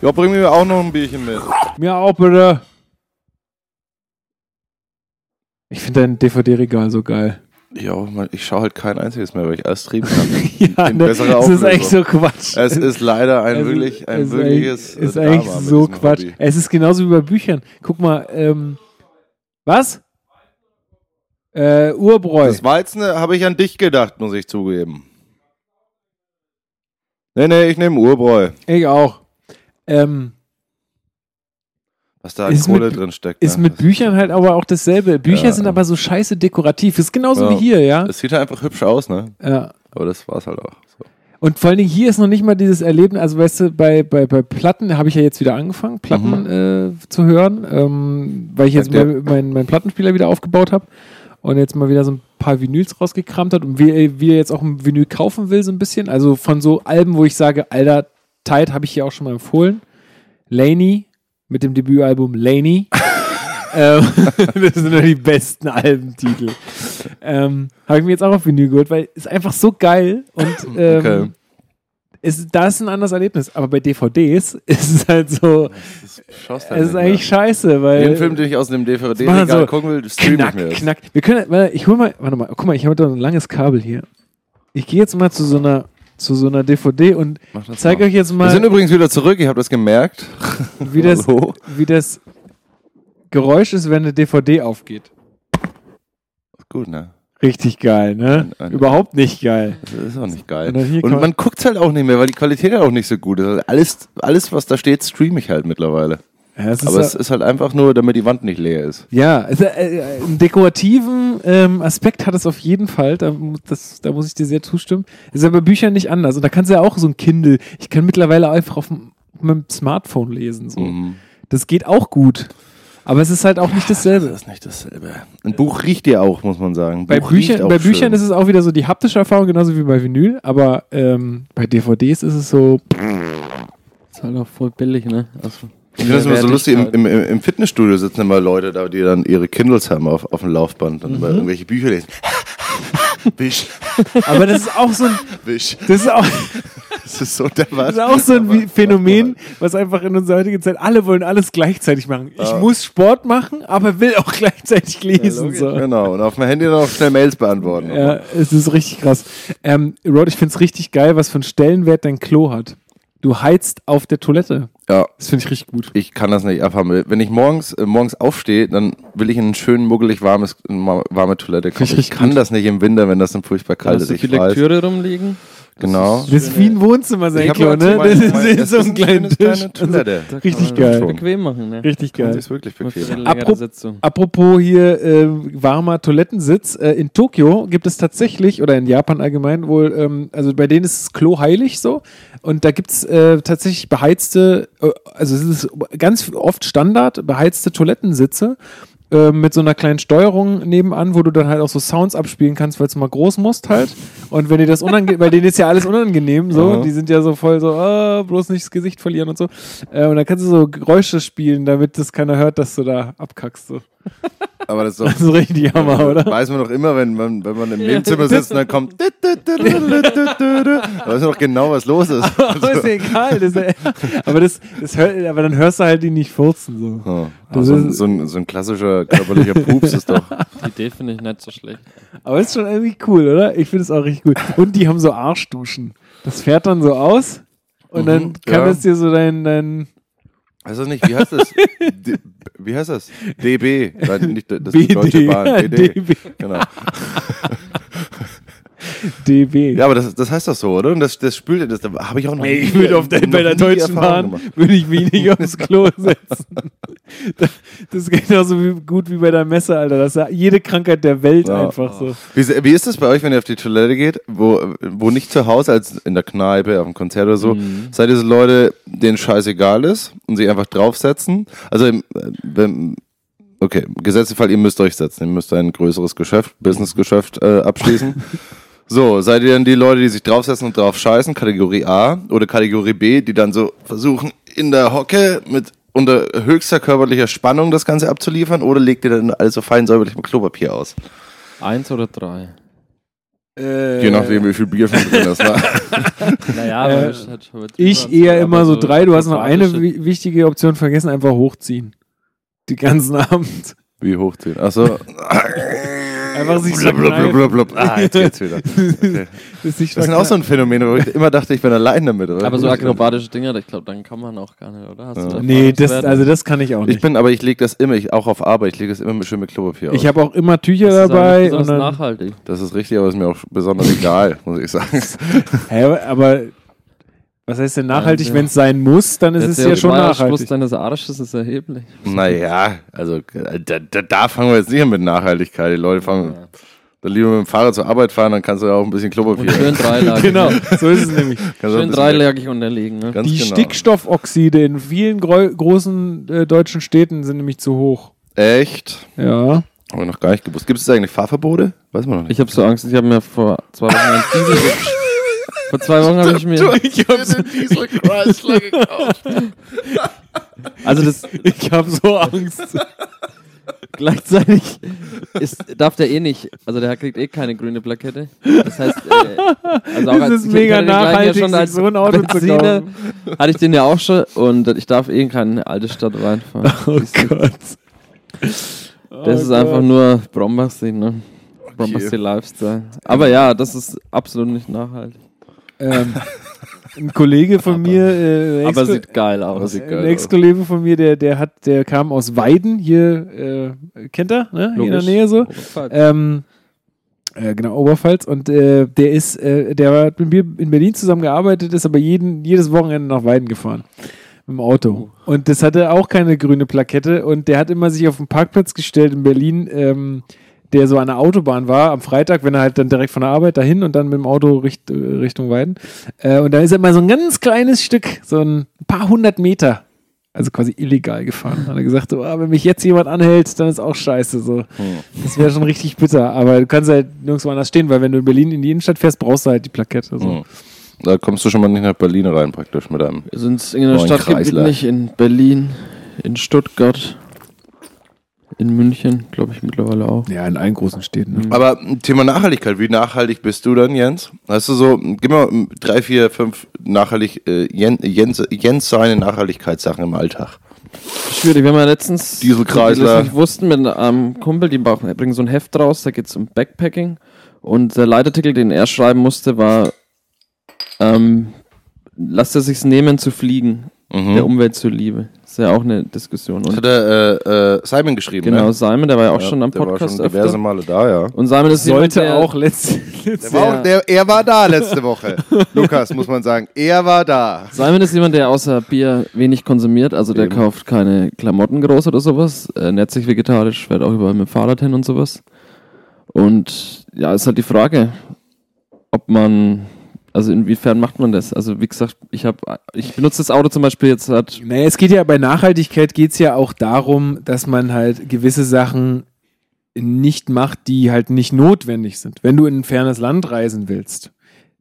Ja, bring mir auch noch ein Bierchen mit. Mir auch bitte. Ich finde dein DVD-Regal so geil. Ja, ich schaue halt kein einziges mehr, weil ich alles streamen kann. *laughs* Ja, ne, das ist Auflösung. echt so Quatsch. Es ist leider ein Also, wirklich, ein es ist wirkliches eigentlich- ist äh, eigentlich mit so Quatsch. Hobby. Es ist genauso wie bei Büchern. Guck mal, ähm, was? Äh, Urbräu. Das Weizen habe ich an dich gedacht, muss ich zugeben. Nee, nee, ich nehme Urbräu. Ich auch. Ähm, Was da an Kohle mit- drin steckt. ist ne? mit Büchern halt aber auch dasselbe. Bücher Ja. sind aber so scheiße dekorativ. Ist genauso Ja. wie hier, ja? Es sieht halt einfach hübsch aus, ne? ja. Aber das war's halt auch. So. Und vor allen Dingen hier ist noch nicht mal dieses Erlebnis, also weißt du, bei, bei, bei Platten habe ich ja jetzt wieder angefangen, Platten äh, zu hören, ähm, weil ich jetzt meinen mein, mein Plattenspieler wieder aufgebaut habe und jetzt mal wieder so ein paar Vinyls rausgekramt hat und wie, wie er jetzt auch ein Vinyl kaufen will, so ein bisschen. Also von so Alben, wo ich sage, Alter, Tide habe ich hier auch schon mal empfohlen. Laney mit dem Debütalbum Laney. *laughs* ähm, *laughs* das sind nur die besten Albentitel. Ähm, habe ich mir jetzt auch auf Vinyl geholt, weil es einfach so geil und ähm, Okay. ist, da ist ein anderes Erlebnis. Aber bei DVDs *laughs* ist es halt so, schaust halt es ist eigentlich scheiße, weil. mehr. Den Film, den ich aus dem machen DVD-Regal so gucken will, streame ich knack, mir jetzt. knack. Wir können, warte, ich hol mal, warte mal, guck mal, ich habe da ein langes Kabel hier. Ich gehe jetzt mal zu so einer, zu so einer DVD und zeige mal. euch jetzt Wir sind mal, übrigens wieder zurück, ich habe das gemerkt. *laughs* wie das, wie das Geräusch ist, wenn eine DVD aufgeht. Gut, ne? Richtig geil, ne? Ein- ein- Überhaupt nicht geil. Das ist auch nicht geil. Und Und man guckt halt auch nicht mehr, weil die Qualität halt auch nicht so gut ist. Also alles, alles, was da steht, streame ich halt mittlerweile. Ja, es Aber es ist halt einfach nur, damit die Wand nicht leer ist. Ja, also, äh, äh, einen dekorativen ähm, Aspekt hat es auf jeden Fall. Da, das, da muss ich dir sehr zustimmen. Ist ja bei Büchern nicht anders. Und da kannst du ja auch so ein Kindle. Ich kann mittlerweile einfach auf meinem Smartphone lesen. So. Mhm. Das geht auch gut. Aber es ist halt auch nicht dasselbe. Das ist nicht dasselbe. Ein Buch riecht ja auch, muss man sagen. Bei, Büchern, bei Büchern ist es auch wieder so die haptische Erfahrung, genauso wie bei Vinyl. Aber ähm, bei DVDs ist es so. Ist halt auch voll billig, ne? Also, Ich finde das immer so lustig, im, im, im im Fitnessstudio sitzen immer Leute da, die dann ihre Kindles haben auf, auf dem Laufband und Mhm. immer irgendwelche Bücher lesen. *laughs* Wisch, Aber das ist auch so ein. wisch. Das ist auch, Das ist so der Das ist auch so ein Phänomen, was einfach in unserer heutigen Zeit, alle wollen alles gleichzeitig machen. Ich Ja. muss Sport machen, aber will auch gleichzeitig lesen. logisch. so. Genau, und auf dem Handy noch schnell Mails beantworten. Ja, es ist richtig krass. Ähm, Rod, ich finde es richtig geil, was für einen Stellenwert dein Klo hat. Du heizt auf der Toilette. ja. Das finde ich richtig gut. Ich kann das nicht abhaben. Wenn ich morgens, äh, morgens aufstehe, dann will ich in ein schön muggelig warmes, warme Toilette kommen. Ich Ich kann gut. das nicht im Winter, wenn das dann furchtbar kalt Hast ist. du Ich viele. Lektüre rumliegen? Genau. Das ist wie ein Wohnzimmer, sein Klo, ne? Das ist so ein ein kleiner Tisch. richtig Kann man geil. Bequem machen, ne? Richtig Das geil. ist wirklich Für bequem. Apropos hier äh, warmer Toilettensitz, äh, in Tokio gibt es tatsächlich, oder in Japan allgemein wohl, ähm, also bei denen ist das Klo heilig so. Und da gibt es äh, tatsächlich beheizte, äh, also es ist ganz oft Standard, beheizte Toilettensitze äh, mit so einer kleinen Steuerung nebenan, wo du dann halt auch so Sounds abspielen kannst, weil du mal groß musst halt. Und wenn dir das unangenehm, bei denen ist ja alles unangenehm so, Aha. die sind ja so voll so, ah, bloß nicht das Gesicht verlieren und so. Äh, und dann kannst du so Geräusche spielen, damit das keiner hört, dass du da abkackst. So. Aber das ist doch Das ist richtig Hammer, oder? Weiß man doch immer, wenn man, wenn man im Nebenzimmer sitzt und dann kommt. Da *laughs* weiß man doch genau, was los ist. Aber ist ja egal. Das ist aber, das, das hör, aber dann hörst du halt die nicht furzen. So. Oh, Das so, ein, ist- so, ein, so ein klassischer körperlicher Pups ist doch. Die Idee finde ich nicht so schlecht. Aber ist schon irgendwie cool, oder? Ich finde es auch richtig gut. Und die haben so Arschduschen. Das fährt dann so aus und dann Mhm, kann ja. es dir so dein, dein Weiß das nicht, wie heißt das? *laughs* D wie heißt das? DB. Nein, nicht, das ist die BD, Deutsche Bahn. *laughs* BD. DB, Genau. *laughs* DB. Ja, aber das, das heißt doch so, oder? Und das, das spült, das, da habe ich auch noch Ey, ich würde auf der, bei der Deutschen Bahn würde ich mich nicht *laughs* aufs Klo setzen. Das ist genauso wie, gut wie bei der Messe, Alter. Das ist ja jede Krankheit der Welt Ja. einfach so. Wie, wie ist das bei euch, wenn ihr auf die Toilette geht, wo, wo nicht zu Hause, als in der Kneipe, auf dem Konzert oder so, Mhm. seid ihr so Leute, denen scheißegal ist und sich einfach draufsetzen? Also, wenn, okay, Gesetzesfall, ihr müsst euch setzen, ihr müsst ein größeres Geschäft, Businessgeschäft äh, abschließen. *laughs* So, seid ihr dann die Leute, die sich draufsetzen und drauf scheißen, Kategorie A oder Kategorie B, die dann so versuchen, in der Hocke mit unter höchster körperlicher Spannung das Ganze abzuliefern oder legt ihr dann alles so fein säuberlich mit Klopapier aus? Eins oder drei? Äh, Je nachdem, wie viel Bier schon drin ist. Ne? *laughs* Naja, Äh, halt Ich eher immer so drei. Du hast noch eine wichtige Option vergessen, einfach hochziehen. Die ganzen *laughs* Abend. Wie hochziehen? Achso. *laughs* Einfach sich blub, blub, blub, blub, blub. Ah, jetzt geht's wieder. Okay. *laughs* Das, ist Das ist auch so ein Phänomen, wo ich immer dachte, ich bin allein damit. Oder? Aber so akrobatische Dinger, ich glaube, dann kann man auch gar nicht, oder? Hast du da Nee, das, also das kann ich auch Ich nicht. bin, aber ich lege das immer, ich, auch auf Arbeit, ich lege das immer mit schön mit Klopapier aus. Ich habe auch immer Tücher Das ist dabei. besonders Und dann, nachhaltig. das ist richtig, aber ist mir auch besonders egal, muss ich sagen. Hä, aber was heißt denn nachhaltig? Ja. Wenn es sein muss, dann ist Der es ja schon CO2-Ausstoß nachhaltig. deines Arsches ist erheblich. naja, also da, da, da fangen wir jetzt nicht an mit Nachhaltigkeit. Die Leute fangen dann lieber mit dem Fahrrad zur Arbeit fahren, dann kannst du ja auch ein bisschen Klopapier. Und schön *laughs* dreilagig. Genau, so ist es *laughs* nämlich. Kannst ein Schön dreilagig unterlegen. Ne? Die genau. Stickstoffoxide in vielen großen äh, deutschen Städten sind nämlich zu hoch. Echt? Ja. Haben wir noch gar nicht gewusst. Gibt es eigentlich Fahrverbote? Weiß man noch nicht. Ich habe so Angst, ich habe mir vor zwei Wochen einen Diesel *laughs* Vor zwei Wochen habe ich mir. Ich habe so, Diesel *laughs* Chrysler gekauft. Also das ich hab so Angst. gleichzeitig ist, darf der eh nicht. Also der kriegt eh keine grüne Plakette. Das heißt, äh, also auch Das als, ist ich mega nachhaltig, schon sich als so ein Auto zu Benziner kaufen. Hatte ich den ja auch schon und ich darf eh in keine alte Stadt reinfahren. Oh Gott. Das ist einfach nur Brombachsee, ne? Brombachsee Lifestyle. Aber ja, das ist absolut nicht nachhaltig. Ähm, ein Kollege von mir, äh, Aber sieht geil aus. sieht geil ein Ex-Kollege von mir, der, der hat, der kam aus Weiden, hier, äh, kennt er, ne? Hier in der. Nähe so. Ähm, äh, genau, Oberpfalz. Und äh, der ist, äh, der hat mit mir in Berlin zusammengearbeitet, ist aber jeden, jedes Wochenende nach Weiden gefahren. Mit dem Auto. Und das hatte auch keine grüne Plakette. Und der hat immer sich auf den Parkplatz gestellt in Berlin, ähm, der so an der Autobahn war, am Freitag, wenn er halt dann direkt von der Arbeit dahin und dann mit dem Auto richt, äh, Richtung Weiden. Äh, und da ist er immer so ein ganz kleines Stück, so ein paar hundert Meter, also quasi illegal gefahren. Hat er gesagt, so, ah, wenn mich jetzt jemand anhält, dann ist auch scheiße. So. Das wäre schon richtig bitter. Aber du kannst halt nirgendwo anders stehen, weil wenn du in Berlin in die Innenstadt fährst, brauchst du halt die Plakette. So. Hm. Da kommst du schon mal nicht nach Berlin rein, praktisch mit einem. Wir sind in der Kreisler. nicht, in Berlin, in Stuttgart, in München, glaube ich mittlerweile auch. Ja, in allen großen Städten. Ne? Aber m, Thema Nachhaltigkeit, wie nachhaltig bist du dann, Jens? Hast du so, gib mal drei, vier, fünf nachhaltig, äh, Jen, Jens, Jens seine Nachhaltigkeitssachen im Alltag. Schwierig, wir haben ja letztens, Dieselkreisler. die das nicht wussten, mit einem Kumpel, die bringen bringen so ein Heft raus, da geht es um Backpacking. Und der Leitartikel, den er schreiben musste, war, ähm, lasst er sich's nehmen zu fliegen, Mhm. der Umwelt zuliebe. Ist ja auch eine Diskussion. Das Und hat der äh, äh, Simon geschrieben, genau, ne? Simon, der war ja auch Ja, schon am der war Podcast schon diverse öfter. Male da, ja. Und Simon ist jemand, Sollte der, auch letzte. Der war auch, der, er war da letzte Woche. *laughs* Lukas, muss man sagen. Er war da. Simon ist jemand, der außer Bier wenig konsumiert, also der Eben. kauft keine Klamotten groß oder sowas, äh, ernährt sich vegetarisch, fährt auch überall mit dem Fahrrad hin und sowas. Und ja, ist halt die Frage, ob man, also inwiefern macht man das? Also wie gesagt, ich habe, ich benutze das Auto zum Beispiel jetzt halt, Naja, es geht ja bei Nachhaltigkeit geht es ja auch darum, dass man halt gewisse Sachen nicht macht, die halt nicht notwendig sind. Wenn du in ein fernes Land reisen willst,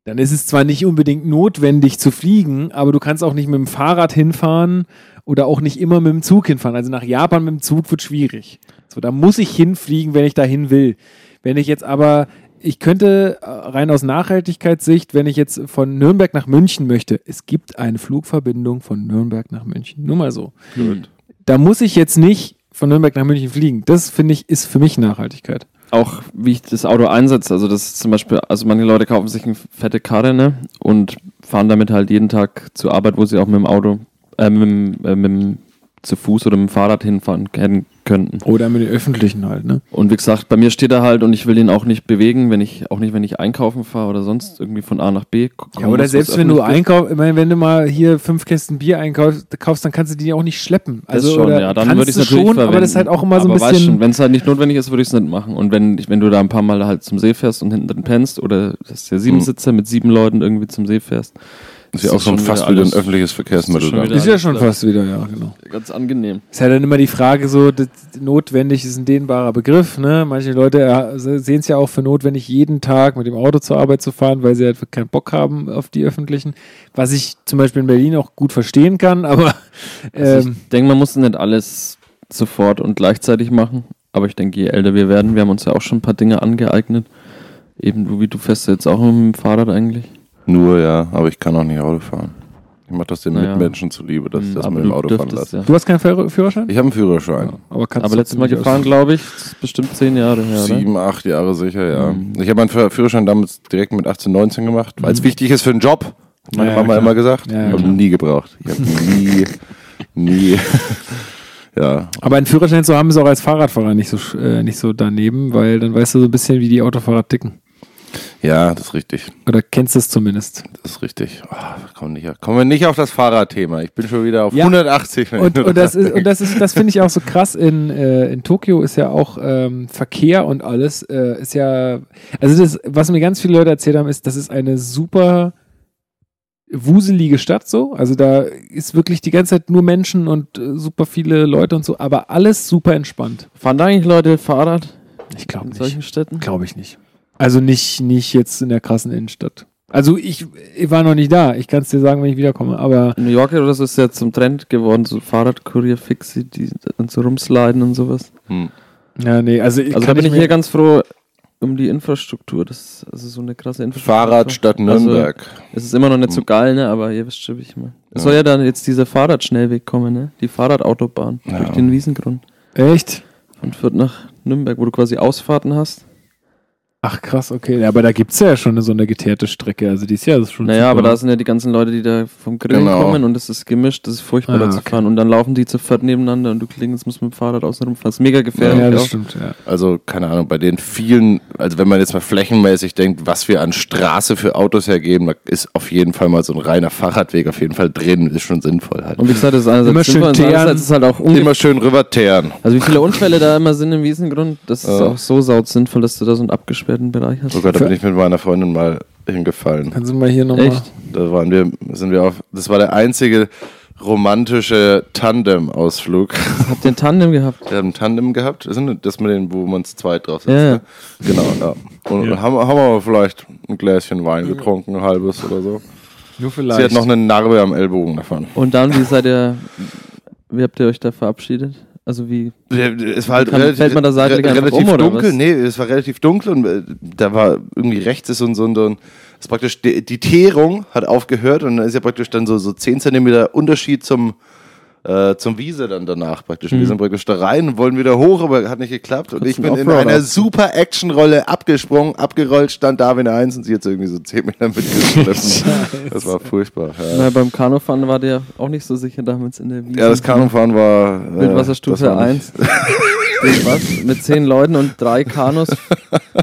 dann ist es zwar nicht unbedingt notwendig zu fliegen, aber du kannst auch nicht mit dem Fahrrad hinfahren oder auch nicht immer mit dem Zug hinfahren. Also nach Japan mit dem Zug wird schwierig. So, da muss ich hinfliegen, wenn ich dahin will. Wenn ich jetzt aber, ich könnte äh, rein aus Nachhaltigkeitssicht, wenn ich jetzt von Nürnberg nach München möchte, es gibt eine Flugverbindung von Nürnberg nach München. Nur mal so. Da muss ich jetzt nicht von Nürnberg nach München fliegen. Das finde ich, ist für mich Nachhaltigkeit. auch wie ich das Auto einsetze. Also das ist zum Beispiel, also manche Leute kaufen sich eine fette Karre ne, und fahren damit halt jeden Tag zur Arbeit, wo sie auch mit dem Auto, äh, mit, dem, äh, mit dem zu Fuß oder mit dem Fahrrad hinfahren hätten könnten. Oder mit den Öffentlichen halt, ne? Und wie gesagt, bei mir steht er halt und ich will ihn auch nicht bewegen, wenn ich, auch nicht, wenn ich einkaufen fahre oder sonst irgendwie von A nach B. ko- Ja, oder selbst wenn du ist. einkaufst, ich meine, wenn du mal hier fünf Kästen Bier einkaufst, kaufst, dann kannst du die auch nicht schleppen. Also, das schon, oder ja, dann würde ich es natürlich schon, verwenden. aber das ist halt auch immer so ein Aber bisschen. wenn es halt nicht notwendig ist, würde ich es nicht machen. Und wenn, wenn du da ein paar Mal halt zum See fährst und hinten drin pennst oder dass der Siebensitzer mit sieben Leuten irgendwie zum See fährst, Ist ja auch schon schon fast wieder wieder ein öffentliches Verkehrsmittel. wieder- ist ja schon fast wieder, ja, genau. ganz angenehm. Ist ja dann immer die Frage so, notwendig ist ein dehnbarer Begriff, ne? Manche Leute äh, sehen es ja auch für notwendig, jeden Tag mit dem Auto zur Arbeit zu fahren, weil sie halt keinen Bock haben auf die öffentlichen. Was ich zum Beispiel in Berlin auch gut verstehen kann, *laughs* aber Also ähm, ich denke, man muss nicht alles sofort und gleichzeitig machen. Aber ich denke, je älter wir werden, wir haben uns ja auch schon ein paar Dinge angeeignet, Eben, du, wie du fährst jetzt auch mit dem Fahrrad eigentlich. Nur, ja, aber ich kann auch nicht Auto fahren. Ich mache das den Naja. Mitmenschen zuliebe, dass ich das Aber mit dem Auto fahren lasse. ja. Du hast keinen Führ- Führerschein? Ich habe einen Führerschein. aber kannst Aber du letztes Mal gefahren, glaube ich, das ist bestimmt zehn Jahre her, oder? Sieben, acht Jahre sicher, ja. Mhm. Ich habe meinen Führ- Führerschein damals direkt mit 18, 19 gemacht, weil es wichtig ist für einen Job. Hat Meine Ja, ja, Mama klar. immer gesagt. Ja, ja, ich habe nie gebraucht. Ich habe nie, *laughs* nie. *laughs* ja, Aber einen Führerschein zu haben ist auch als Fahrradfahrer nicht so, äh, nicht so daneben, weil dann weißt du so ein bisschen, wie die Autofahrer ticken. Ja, das ist richtig. Oder kennst du es zumindest. Das ist richtig. Oh, kommen, nicht, kommen wir nicht auf das Fahrradthema. Ich bin schon wieder auf Ja. 180. wenn Und, und das dran ist, und das ist, das finde ich auch so krass. In, äh, in Tokio ist ja auch ähm, Verkehr und alles äh, ist ja, also das, was mir ganz viele Leute erzählt haben, ist, das ist eine super wuselige Stadt so. Also da ist wirklich die ganze Zeit nur Menschen und äh, super viele Leute und so, aber alles super entspannt. Fahren da eigentlich Leute Fahrrad Ich glaube in nicht. solchen Städten? Glaube ich nicht. Also nicht, nicht jetzt in der krassen Innenstadt. Also ich, ich war noch nicht da. Ich kann es dir sagen, wenn ich wiederkomme. Aber In New York oder so ist ja zum Trend geworden, so Fahrradkurier-Fixie, die dann so rumsliden und sowas. Hm. ja, nee, also, Also da bin ich hier ganz froh um die Infrastruktur. Das ist also so eine krasse Infrastruktur. Fahrradstadt Nürnberg. Also, es ist immer noch nicht so geil, ne? Aber ihr wisst schon, wie ich meine. Es soll ja dann jetzt dieser Fahrradschnellweg kommen, ne? Die Fahrradautobahn Ja. durch den Wiesengrund. Echt? Von Fürth nach Nürnberg, wo du quasi Ausfahrten hast. Ach krass, okay. Ja, aber da gibt es ja schon so eine geteerte Strecke. Also die ist ja schon. Naja, aber super. da sind ja die ganzen Leute, die da vom Grillen Genau. kommen und es ist gemischt, das ist furchtbar Ah, da zu okay. fahren. Und dann laufen die zu viert nebeneinander und du klingelst, musst mit dem Fahrrad außen rumfahren. Das ist mega gefährlich. Ja, das auch. stimmt, ja. Also, keine Ahnung, bei den vielen, also wenn man jetzt mal flächenmäßig denkt, was wir an Straße für Autos hergeben, da ist auf jeden Fall mal so ein reiner Fahrradweg auf jeden Fall drin, ist schon sinnvoll halt. Und wie gesagt, das ist einerseits Immer schön sinnvoll teeren. andererseits ist halt auch. Immer schön rüberteeren. Also wie viele Unfälle da immer sind im Wiesengrund, das ist Ja. auch so saut sinnvoll, dass du da so einen abgesperrten Bereich hast. Oh Gott, da bin ich mit meiner Freundin mal hingefallen. Kannst du mal hier nochmal. Echt? Da waren wir, sind wir auf, das war der einzige romantische Tandem-Ausflug. Habt ihr ein Tandem gehabt? Wir haben ein Tandem gehabt, das ist das mit den, wo man zu zweit drauf sitzt. Ja, ja. ne? Genau, ja. Und haben, haben wir vielleicht ein Gläschen Wein getrunken, ein halbes oder so. Nur vielleicht. Sie hat noch eine Narbe am Ellbogen davon. Und dann, wie seid ihr, wie habt ihr euch da verabschiedet? Also wie, Es war halt Kann- relativ, fällt man da seitlich re- einfach relativ um, oder dunkel. was? Nee, es war relativ dunkel und äh, da war irgendwie rechts ist so ein, so ein, so ein ist praktisch die, die Teerung hat aufgehört und dann ist ja praktisch dann so, so 10 Zentimeter Unterschied zum äh, zum Wiese dann danach praktisch. Mhm. Wir hm. sind praktisch da rein wollen wieder hoch, aber hat nicht geklappt. Und ich bin in einer super Action-Rolle abgesprungen, abgerollt, stand da wie eine Eins und sie jetzt irgendwie so 10 Meter mitgeschleppt. *laughs* das war furchtbar. Ja. Na, beim Kanufahren war der auch nicht so sicher damals in der Wiese. Ja, das Kanufahren war. Äh, Wildwasserstufe 1. *laughs* *laughs* Ding was mit zehn Leuten und drei Kanus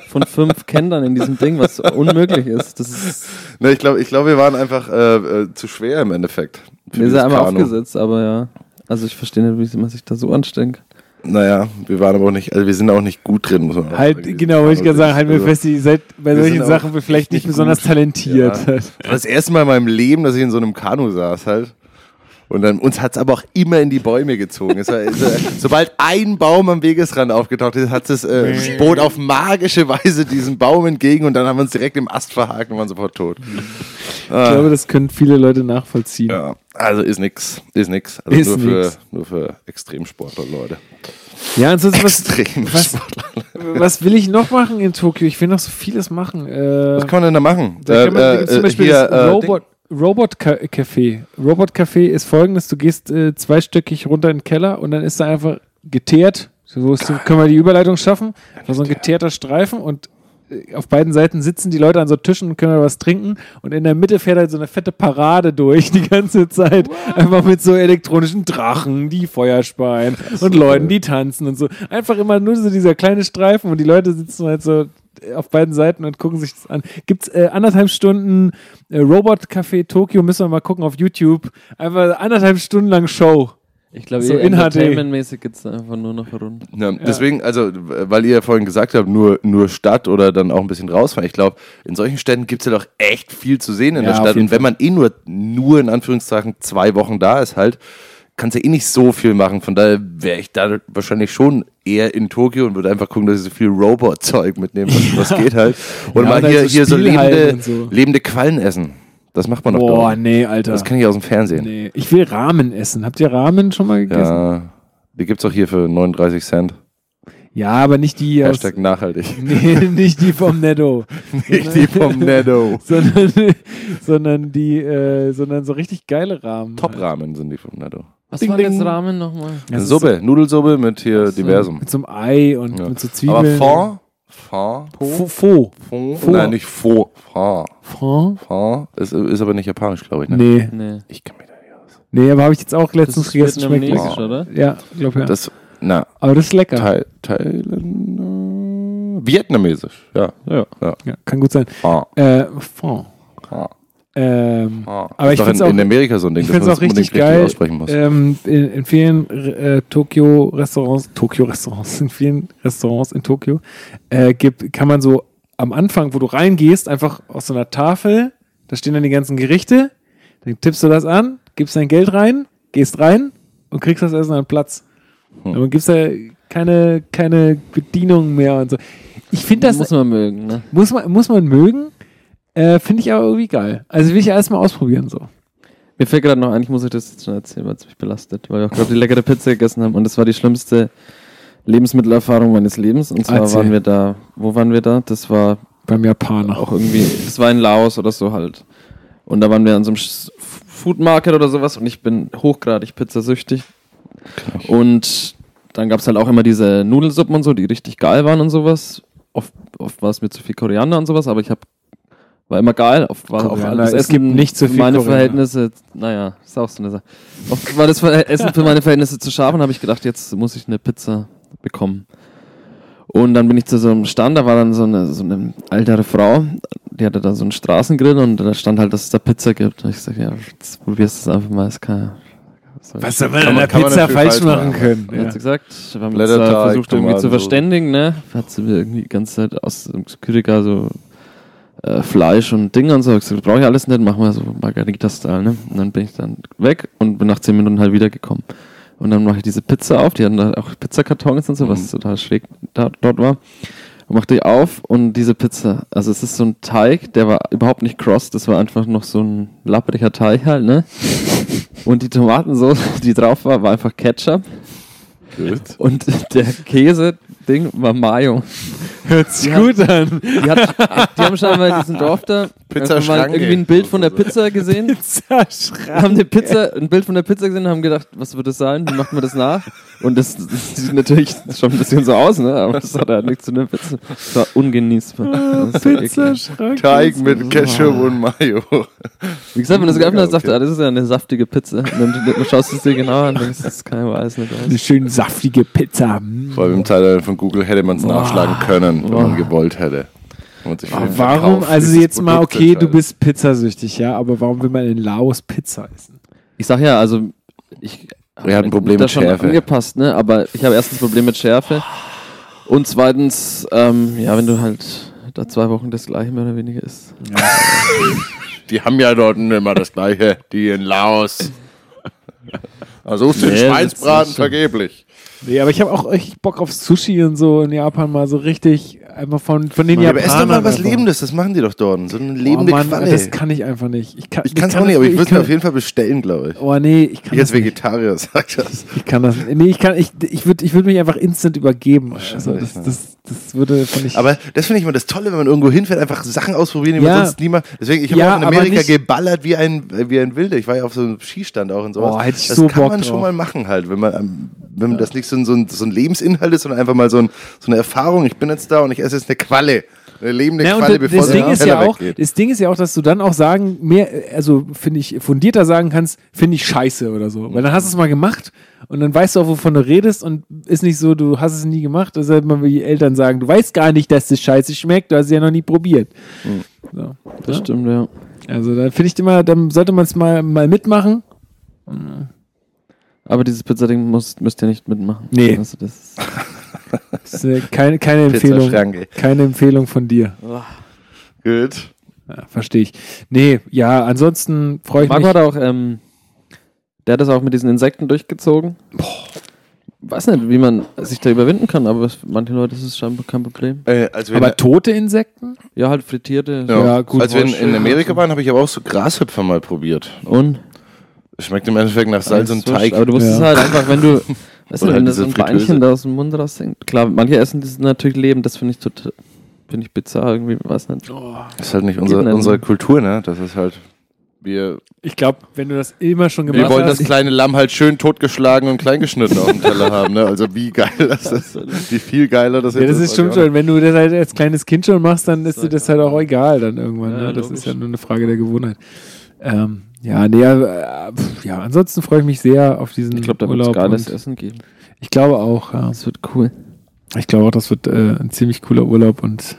von fünf Kendern in diesem Ding, was unmöglich ist. Das ist ne, ich glaube, ich glaub, wir waren einfach äh, äh, zu schwer im Endeffekt. Wir sind einmal Kanu. aufgesetzt, aber ja. Also ich verstehe nicht, wie man sich da so anstrengt. Naja, wir waren aber auch nicht, also wir sind auch nicht gut drin, muss man auch Halt, sagen. genau, wollte ich gerade sagen, halt mir also, fest, ihr seid bei solchen Sachen vielleicht nicht, nicht besonders gut. talentiert. Ja. Das erste Mal in meinem Leben, dass ich in so einem Kanu saß, halt. Und dann, uns hat es aber auch immer in die Bäume gezogen. Es war, es, äh, sobald ein Baum am Wegesrand aufgetaucht ist, hat das äh, Boot auf magische Weise diesen Baum entgegen und dann haben wir uns direkt im Ast verhakt und waren sofort tot. Ich glaube, das können viele Leute nachvollziehen. Ja, also ist nix, ist nix. Also Ist nur, Für, nix. nur für Extremsportler, Leute. Ja, ansonsten, was, was, was will ich noch machen in Tokio? Ich will noch so vieles machen. Äh, Was kann man denn da machen? Da kann man, Äh, gibt's zum äh, Beispiel hier, das äh, Robot, Robot Ca- Café. Robot Café ist folgendes: Du gehst äh, zweistöckig runter in den Keller und dann ist da einfach geteert. So ist, können wir die Überleitung schaffen. Da so ein geteerter Streifen und äh, auf beiden Seiten sitzen die Leute an so Tischen und können was trinken und in der Mitte fährt halt so eine fette Parade durch die ganze Zeit. Einfach mit so elektronischen Drachen, die Feuerspeien und Leuten, die tanzen und so. Einfach immer nur so dieser kleine Streifen und die Leute sitzen halt so auf beiden Seiten und gucken sich das an. Gibt's äh, anderthalb Stunden äh, Robot Café Tokio, müssen wir mal gucken auf YouTube. Einfach anderthalb Stunden lang Show. Ich glaube, So HD. entertainmentmäßig geht es einfach nur noch rund. Ja, deswegen, also, weil ihr ja vorhin gesagt habt, nur, nur Stadt oder dann auch ein bisschen rausfahren. Ich glaube, in solchen Städten gibt es ja doch echt viel zu sehen in Ja, der Stadt. Und wenn man eh nur, nur in Anführungszeichen zwei Wochen da ist, halt, kannst du eh nicht so viel machen. Von daher wäre ich da wahrscheinlich schon eher in Tokio und würde einfach gucken, dass ich so viel Robot-Zeug mitnehme, was, *laughs* was geht halt. Und Ja, mal hier, so hier so lebende, so. lebende Quallen essen. Das macht man doch Boah, nee, Alter. Das kenne ich aus dem Fernsehen. nee. Ich will Ramen essen. Habt ihr Ramen schon mal gegessen? Ja, die gibt's auch hier für 39 Cent. Ja, aber nicht die aus, Hashtag nachhaltig. *laughs* nee, nicht die vom Netto. *laughs* Nicht die vom Netto. sondern, sondern die, äh, sondern so richtig geile Rahmen. Top-Rahmen sind die vom Netto. Was Ding, war das ding. Rahmen nochmal? Das ist Suppe, Nudelsuppe mit hier so. diversem. Mit so einem Ei und Ja. mit so Aber Zwiebeln. Fond, Fond. Faux. Fond, Fond. nein, nicht Fond, Fond. Fond? Fond ist, ist aber nicht japanisch, glaube ich. Ne? Nee. Nee. Ich kann mich da nicht aus. Nee, aber habe ich jetzt auch Das letztens ist gegessen. Schmeckt vietnamesisch, lecker. oder? Ja, glaube ja. Das, na, aber das ist lecker. Thai, Thailand, Vietnamesisch, ja. Ja. ja. Ja, kann gut sein. Fond, Äh, Fond. Ähm, Fond. Aber ich ist doch find's in, auch- in Amerika so ein Ding, ich finde es man auch das richtig unbedingt geil. aussprechen muss. Ähm, in, in vielen äh, Tokio-Restaurants, Tokio-Restaurants, *laughs* in vielen Restaurants in Tokio, äh, gibt, kann man so am Anfang, wo du reingehst, einfach aus so einer Tafel, da stehen dann die ganzen Gerichte, dann tippst du das an, gibst dein Geld rein, gehst rein und kriegst das Essen an Platz. Hm. Aber gibt's da keine, keine Bedienung mehr und so. Ich finde das, muss man mögen, ne? muss man, muss man mögen, äh, finde ich aber irgendwie geil. Also will ich erstmal ausprobieren so. Mir fällt gerade noch ein, ich muss euch das jetzt schon erzählen, weil es mich belastet, weil wir auch gerade die leckere Pizza gegessen haben und das war die schlimmste Lebensmittelerfahrung meines Lebens. Und zwar Erzähl. waren wir da, wo waren wir da? Das war Beim Japaner. auch irgendwie, das war in Laos oder so halt. Und da waren wir an so einem Food Market oder sowas und ich bin hochgradig pizzasüchtig. Und dann gab es halt auch immer diese Nudelsuppen und so, die richtig geil waren und sowas. Oft, oft war es mir zu viel Koriander und sowas, aber ich habe war immer geil. Oft war auch Koriander, alles es Essen gibt nicht so viel für meine Koriander. Verhältnisse, naja, ist auch so eine Sache. Oft war das Essen für meine Verhältnisse zu scharf und habe ich gedacht, jetzt muss ich eine Pizza bekommen. Und dann bin ich zu so einem Stand, da war dann so eine, so eine ältere Frau, die hatte da so einen Straßengrill und da stand halt, dass es da Pizza gibt. Und ich sag, ja, jetzt probierst du es einfach mal, ist kein. Was soll man Kann an man- der kann Pizza falsch falsch machen machen. können? Ja. Hat Ja. sie gesagt, wir haben uns versucht irgendwie zu verständigen, ne? Hat sie mir irgendwie die ganze Zeit aus dem Kyriga so äh, Fleisch und Dinge und so. Ich gesagt, brauche ich alles nicht, machen wir so Margarita-Style, ne? Und dann bin ich dann weg und bin nach 10 Minuten halt wiedergekommen. Und dann mache ich diese Pizza auf, die hatten da auch Pizzakartons und so, was total schräg da, dort war. Und machte ich auf und diese Pizza, also es ist so ein Teig, der war überhaupt nicht cross, das war einfach noch so ein lappriger Teig halt, ne? *laughs* Und die Tomatensoße, die drauf war, war einfach Ketchup. Gut. Und der Käse-Ding war Mayo. Hört sich gut an. Die, hat, die haben scheinbar in diesem Dorf da irgendwie ein Bild von der Pizza gesehen. Pizzaschrank. haben eine Pizza, ein Bild von der Pizza gesehen und haben gedacht, was wird das sein? Wie macht man das nach? Und das, das sieht natürlich schon ein bisschen so aus, ne? Aber das hat halt nichts zu einer Pizza. Das war ungenießbar. Das war eklig. Pizzaschrank. Teig mit Ketchup und Mayo. Wie gesagt, wenn du es geöffnet hast, du, okay. ah, das ist ja eine saftige Pizza. Und dann schaust du es dir genau an und denkst, das kann ja weiß nicht Eine schön saftige Pizza. Vor allem im Zeitalter von Google hätte man es nachschlagen können, wenn man gewollt hätte. Den Warum, also jetzt mal, Produkts okay, du bist pizzasüchtig, ja, aber warum will man in Laos Pizza essen? Ich sag ja, also ich Wir hatten ein Problem mit schon Schärfe. angepasst, ne? Aber ich habe erstens ein Problem mit Schärfe und zweitens, ähm, ja, wenn du halt da zwei Wochen das gleiche mehr oder weniger isst. *laughs* Die haben ja dort immer das Gleiche, die in Laos. *laughs* Also suchst du den Nee, das Schweinsbraten ist vergeblich. Nee, aber ich habe auch echt Bock auf Sushi und so in Japan mal so richtig einfach von, von den Ja, aber Japanern. ess doch mal was einfach. Lebendes, das machen die doch dort. So eine Oh lebende Mann, Qualle. das kann ich einfach nicht. Ich kann es auch nicht, aber ich würde es mir auf jeden Fall bestellen, glaube ich. Oh nee, ich kann Ich als. Vegetarier *laughs* sag das. Ich kann das Nee, ich kann ich ich würde ich würde mich einfach instant übergeben. Also das, das, das würde ich Aber das finde ich immer das Tolle, wenn man irgendwo hinfährt, einfach Sachen ausprobieren, die Ja. man sonst nie mal. Deswegen, ich habe Ja, auch in Amerika geballert wie ein, wie ein Wilder. Ich war ja auf so einem Skistand auch und sowas. Oh, hätte ich das so kann Bock man schon drauf. mal machen halt, wenn man, wenn das nicht so ein, so, ein, so ein Lebensinhalt ist, sondern einfach mal so, ein, so eine Erfahrung. Ich bin jetzt da und ich esse jetzt eine Qualle. Eine lebende Ja, Qualle, das, bevor das Ding ist ja auch, weggeht. das Ding ist ja auch, dass du dann auch sagen, mehr, also finde ich, fundierter sagen kannst, finde ich scheiße oder so. Weil dann hast du es mal gemacht und dann weißt du auch, wovon du redest und ist nicht so, du hast es nie gemacht. Das ist halt immer wie die Eltern sagen, du weißt gar nicht, dass das scheiße schmeckt, du hast es ja noch nie probiert. So. Das Ja? stimmt, ja. Also da finde ich immer, dann sollte man es mal, mal mitmachen. Aber dieses Pizzading muss, müsst ihr nicht mitmachen. Nee. Also das ist, *laughs* Das ist äh, keine, keine Empfehlung. Keine Empfehlung von dir. Gut. Ja, Verstehe ich. Nee, ja, ansonsten freue ich Marco mich. hat auch, ähm, der hat das auch mit diesen Insekten durchgezogen. Weiß nicht, wie man sich da überwinden kann, aber es, manche Leute ist es scheinbar kein Problem. Äh, als wir Aber tote Insekten? Ja, halt frittierte. ja, ja, gut, als wir in, in. Amerika waren, habe ich aber auch so Grashüpfer mal probiert. Und? Schmeckt im Endeffekt nach Salz und wurscht. Teig. Aber du musst Ja. es halt einfach, wenn du, *laughs* Weißt du, halt wenn das diese so ein Fritteuse. Beinchen da aus dem Mund raushängt. Klar, manche essen das natürlich leben, das finde ich total, finde ich bizarr irgendwie, weiß nicht. Das ist halt nicht unsere, nicht. unsere Kultur, ne? Das ist halt. Wir, Ich glaube, wenn du das immer schon wir gemacht wollen hast. das kleine Lamm halt schön totgeschlagen und kleingeschnitten auf dem Teller haben, ne? Also wie geil das ist. *laughs* Wie viel geiler das ja, jetzt das ist schon schon. Wenn du das halt als kleines Kind schon machst, dann ist dir das halt auch egal dann irgendwann. Ja, ne? Das logisch. ist ja nur eine Frage der Gewohnheit. Ähm, ja, nee, äh, ja, ansonsten freue ich mich sehr auf diesen Ich glaube, da wird es Urlaub. geiles und Essen geben. ich glaube auch, ja. Das wird cool. Ich glaube auch, das wird äh, ein ziemlich cooler Urlaub und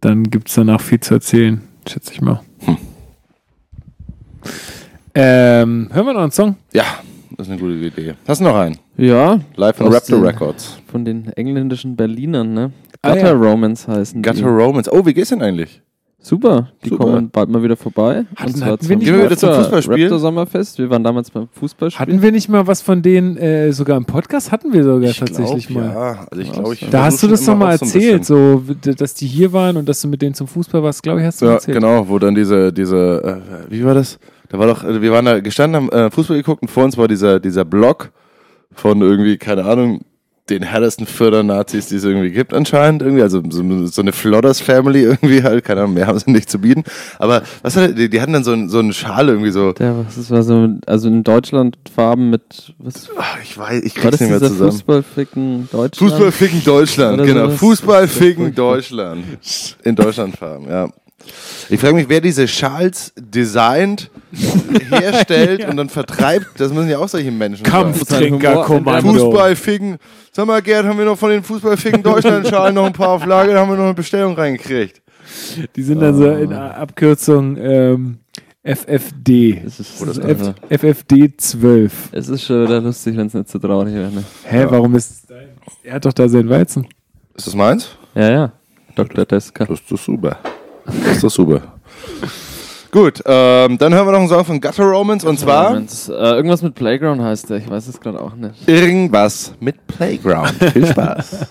dann gibt es danach viel zu erzählen, schätze ich mal. Hm. Ähm, hören wir noch einen Song? Ja, das ist eine gute Idee. Hast du noch einen? Ja, Live von Raptor den- Records. von den engländischen Berlinern, ne? Ah, Gutter ja. Romance heißen Gutter die. Romance. Oh, wie geht's denn eigentlich? Super, die Super. kommen bald mal wieder vorbei. Hatten- und hatten wir nicht wir wieder zum Fußballspiel? Raptor Sommerfest. Wir waren damals beim Fußballspiel. Hatten wir nicht mal was von denen, äh, sogar im Podcast hatten wir sogar Ich tatsächlich glaub, mal. Ja, also ich glaube, ich Da hast du das doch mal so erzählt, so, dass die hier waren und dass du mit denen zum Fußball warst, glaube ich, hast du Ja, erzählt. genau, wo dann diese, diese, äh, wie war das? Da war doch, wir waren da gestanden, haben äh, Fußball geguckt und vor uns war dieser, dieser Block von irgendwie, keine Ahnung, den härtesten Förder-Nazis, die es irgendwie gibt anscheinend. Irgendwie, also so, so eine Flodders-Family irgendwie halt, keine Ahnung, mehr haben sie nicht zu bieten. Aber was hat, die, die hatten dann so, ein, so einen Schal irgendwie so, Der, was das war so, also in Deutschland Farben mit, was ach, ich weiß, ich krieg's nicht mehr zusammen. Fußballficken Deutschland? Fußball ficken Deutschland, Oder genau. sowas. Fußball ficken Furchtbar. Deutschland. In Deutschland fahren, ja. Ich frage mich, wer diese Schals designt, *laughs* herstellt und dann vertreibt. Das müssen ja auch solche Menschen sein. Kampftrinkerkommando. Fußball ficken. Sag mal, Gerd, haben wir noch von den Fußball ficken Deutschland-Schalen noch ein paar auf Lager? Da haben wir noch eine Bestellung reingekriegt. Die sind dann so Ah. in Abkürzung ähm, FFD. Es ist, Oder es, F ist, FFD 12. es ist schon wieder lustig, wenn es nicht so traurig wäre. Ne? Hä, warum ist dein? Er hat doch da sein Weizen. Ist das meins? Ja, ja. Dr. Deska. Das ist super. Das ist doch super. Gut, ähm, dann hören wir noch einen Song von Gutter Romance und zwar Romance. Äh, irgendwas mit Playground heißt der. Ich weiß es gerade auch nicht. irgendwas mit Playground. Viel *laughs* Spaß.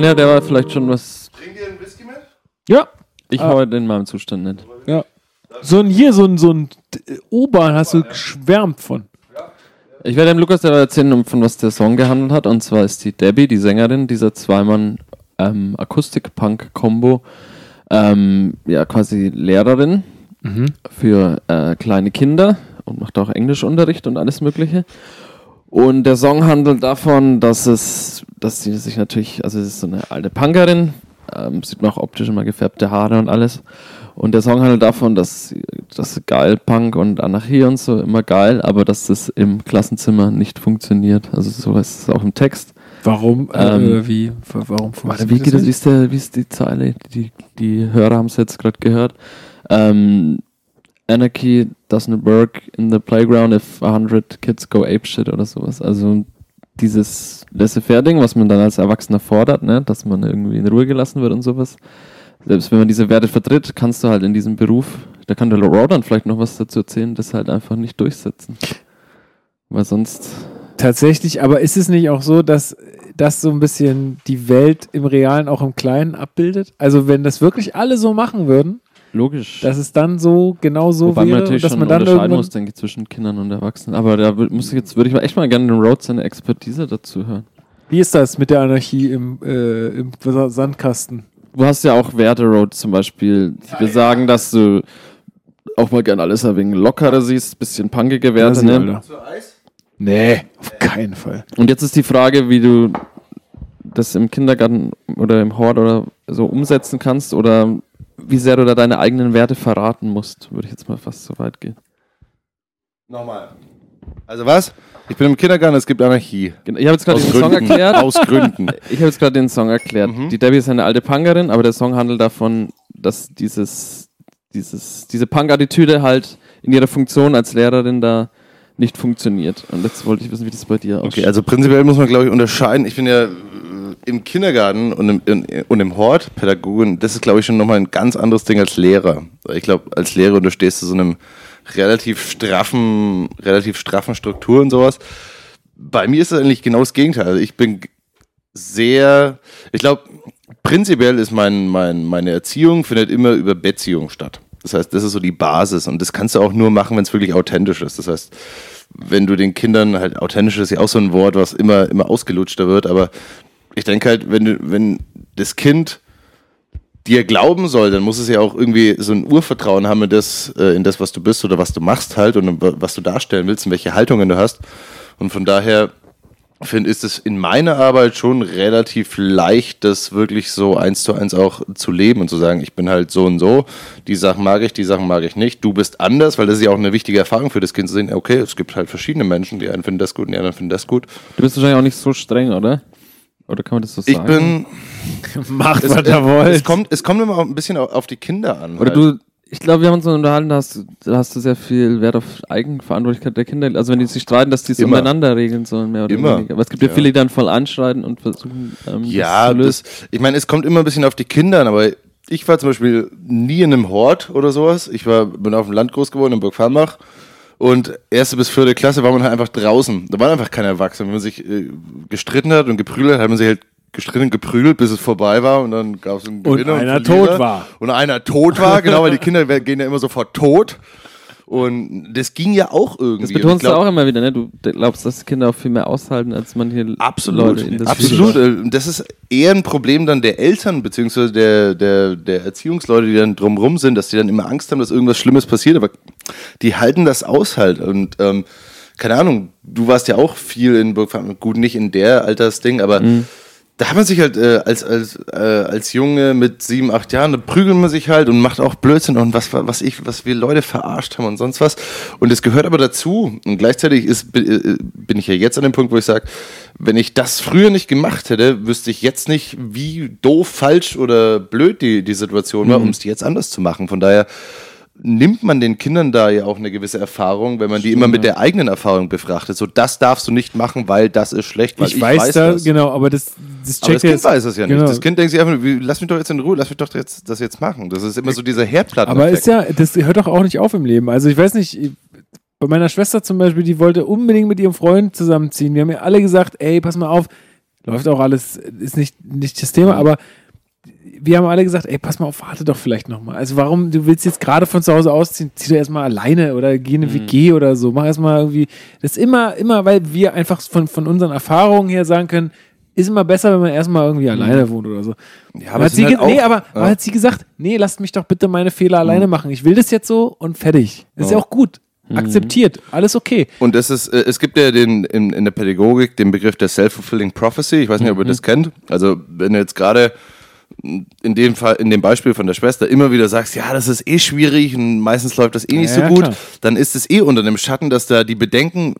Kann ja der vielleicht schon was. Bring dir einen Whisky mit? Ja, Ich Ah. heute in meinem Zustand nicht. ja. So ein hier, so ein, so ein Ober hast du geschwärmt von. Ich werde dem Lukas aber erzählen, um- von was der Song gehandelt hat. Und zwar ist die Debbie, die Sängerin dieser Zweimann ähm, Akustik-Punk-Kombo, ähm, ja quasi Lehrerin für äh, kleine Kinder und macht auch Englischunterricht und alles Mögliche. Und der Song handelt davon, dass es, dass sie sich natürlich, also es ist so eine alte Punkerin, ähm, sieht man auch optisch immer gefärbte Haare und alles. Und der Song handelt davon, dass das geil Punk und Anarchie und so immer geil, aber dass das im Klassenzimmer nicht funktioniert. Also so ist es auch im Text. Warum? Ähm, äh, wie? Warum Warte, wie geht das? Wie ist, der, wie ist die Zeile? Die, die Hörer haben es jetzt gerade gehört. Ähm, Anarchy doesn't work in the playground if 100 kids go apeshit oder sowas. Also dieses Laissez-faire-Ding, was man dann als Erwachsener fordert, ne? dass man irgendwie in Ruhe gelassen wird und sowas. Selbst wenn man diese Werte vertritt, kannst du halt in diesem Beruf, da kann der Raw dann vielleicht noch was dazu erzählen, das halt einfach nicht durchsetzen. Weil sonst Tatsächlich, aber ist es nicht auch so, dass das so ein bisschen die Welt im Realen auch im Kleinen abbildet? Also wenn das wirklich alle so machen würden, logisch. dass es dann so genau so Wobei man natürlich dass schon man dann unterscheiden muss, denke ich, zwischen Kindern und Erwachsenen. Aber da muss ich jetzt, würde ich mal echt mal gerne den Road seine Expertise dazu hören. Wie ist das mit der Anarchie im, äh, im Sandkasten? Du hast ja auch Werte Road zum Beispiel, die besagen, dass du auch mal gern alles ein wenig lockerer siehst, bisschen punkige Werte, Ja, ne? Nee, auf keinen Fall. Und jetzt ist die Frage, wie du das im Kindergarten oder im Hort oder so umsetzen kannst oder wie sehr du da deine eigenen Werte verraten musst, würde ich jetzt mal fast so weit gehen. Nochmal. Also was? Ich bin im Kindergarten, es gibt Anarchie. Genau, Ich habe jetzt gerade den Song Gründen. erklärt. Aus Gründen. *laughs* Ich habe jetzt gerade den Song erklärt. Mhm. Die Debbie ist eine alte Punkerin, aber der Song handelt davon, dass dieses, dieses, diese Punk-Attitüde halt in ihrer Funktion als Lehrerin da nicht funktioniert. Und jetzt wollte ich wissen, wie das bei dir aussieht. Okay, also prinzipiell muss man, glaube ich, unterscheiden. Ich bin ja im Kindergarten und im, in, und im Hort Pädagogin, das ist, glaube ich, schon nochmal ein ganz anderes Ding als Lehrer. Ich glaube, als Lehrer unterstehst du so einem relativ straffen, relativ straffen Struktur und sowas. Bei mir ist es eigentlich genau das Gegenteil. Also ich bin sehr, ich glaube, prinzipiell ist mein, mein, meine Erziehung findet immer über Beziehung statt. Das heißt, das ist so die Basis und das kannst du auch nur machen, wenn es wirklich authentisch ist. Das heißt, wenn du den Kindern halt authentisch ist ja auch so ein Wort, was immer, immer ausgelutschter wird, aber ich denke halt, wenn wenn das Kind dir glauben soll, dann muss es ja auch irgendwie so ein Urvertrauen haben in das, äh, in das, was du bist oder was du machst halt und was du darstellen willst und welche Haltungen du hast. Und von daher finde, ist es in meiner Arbeit schon relativ leicht, das wirklich so eins zu eins auch zu leben und zu sagen, ich bin halt so und so, die Sachen mag ich, die Sachen mag ich nicht, du bist anders, weil das ist ja auch eine wichtige Erfahrung für das Kind zu sehen, okay, es gibt halt verschiedene Menschen, die einen finden das gut und die anderen finden das gut. du bist wahrscheinlich auch nicht so streng, oder? Oder kann man das so Ich sagen? bin, *laughs* Macht, es, was ihr wollt. es, kommt, es kommt immer auch ein bisschen au- auf die Kinder an. Oder halt. du, ich glaube, wir haben uns unterhalten, da hast, du- da hast du sehr viel Wert auf Eigenverantwortlichkeit der Kinder. Also wenn die sich streiten, dass die es Immer. untereinander regeln sollen, mehr oder Immer. weniger. Aber es gibt ja, Ja. viele, die dann voll anschreiten und versuchen, ähm, Ja, das zu lösen. das, ich meine, es kommt immer ein bisschen auf die Kinder an, aber ich war zum Beispiel nie in einem Hort oder sowas. Ich war, bin auf dem Land groß geworden, in Burg Farmbach. Und erste bis vierte Klasse war man halt einfach draußen. Da waren einfach keine Erwachsenen. Wenn man sich äh, gestritten hat und geprügelt hat, hat man sich halt gestritten und geprügelt, bis es vorbei war und dann gab es einen Und Gewinner einer Verlierer. tot war. Und einer tot war, genau, weil die Kinder *laughs* gehen ja immer sofort tot. Und das ging ja auch irgendwie. Das betonst glaub- du auch immer wieder, ne? Du glaubst, dass Kinder auch viel mehr aushalten, als manche Absolut, Leute in das absolut. Äh, Das ist eher ein Problem dann der Eltern beziehungsweise der, der, der Erziehungsleute, die dann drumrum sind, dass die dann immer Angst haben, dass irgendwas Schlimmes passiert, aber die halten das aus halt und ähm, keine Ahnung, du warst ja auch viel in Burg, gut nicht in der Altersding, aber da hat man sich halt äh, als, als, äh, als Junge mit sieben, acht Jahren, da prügelt man sich halt und macht auch Blödsinn und was, was ich, was wir Leute verarscht haben und sonst was. Und es gehört aber dazu. Und gleichzeitig ist, äh, bin ich ja jetzt an dem Punkt, wo ich sage, wenn ich das früher nicht gemacht hätte, wüsste ich jetzt nicht, wie doof, falsch oder blöd die, die Situation war, um es jetzt anders zu machen. Von daher nimmt man den Kindern da ja auch eine gewisse Erfahrung, wenn man die immer mit der eigenen Erfahrung befrachtet. So, das darfst du nicht machen, weil das ist schlecht, weil ich, weiß, da, das. genau, aber das, das Aber das checkt Kind jetzt. weiß es ja nicht. genau. Das Kind denkt sich einfach, lass mich doch jetzt in Ruhe, lass mich doch jetzt, das jetzt machen. Das ist immer so dieser Herdplatten. Aber ist ja, das hört doch auch nicht auf im Leben. Also ich weiß nicht, bei meiner Schwester zum Beispiel, die wollte unbedingt mit ihrem Freund zusammenziehen. Wir haben ja alle gesagt, ey, pass mal auf, läuft auch alles, ist nicht, nicht das Thema, aber wir haben alle gesagt, ey, pass mal auf, warte doch vielleicht nochmal. Also warum, du willst jetzt gerade von zu Hause ausziehen, zieh doch erstmal alleine oder geh in eine WG oder so. Mach erstmal irgendwie, das ist immer, immer, weil wir einfach von, von unseren Erfahrungen her sagen können, ist immer besser, wenn man erstmal irgendwie alleine wohnt oder so. Ja, aber hat es sie halt auch- nee, aber, ja. hat sie gesagt, nee, lasst mich doch bitte meine Fehler alleine machen. Ich will das jetzt so und fertig. Das ist ja auch gut. Akzeptiert. Alles okay. Und das ist, äh, es gibt ja den, in, in der Pädagogik den Begriff der Self-Fulfilling Prophecy. Ich weiß nicht, ob ihr das kennt. Also, wenn du jetzt gerade in dem Fall, in dem Beispiel von der Schwester immer wieder sagst, ja, das ist eh schwierig und meistens läuft das eh nicht Ja, so gut, klar. dann ist es eh unter dem Schatten, dass da die Bedenken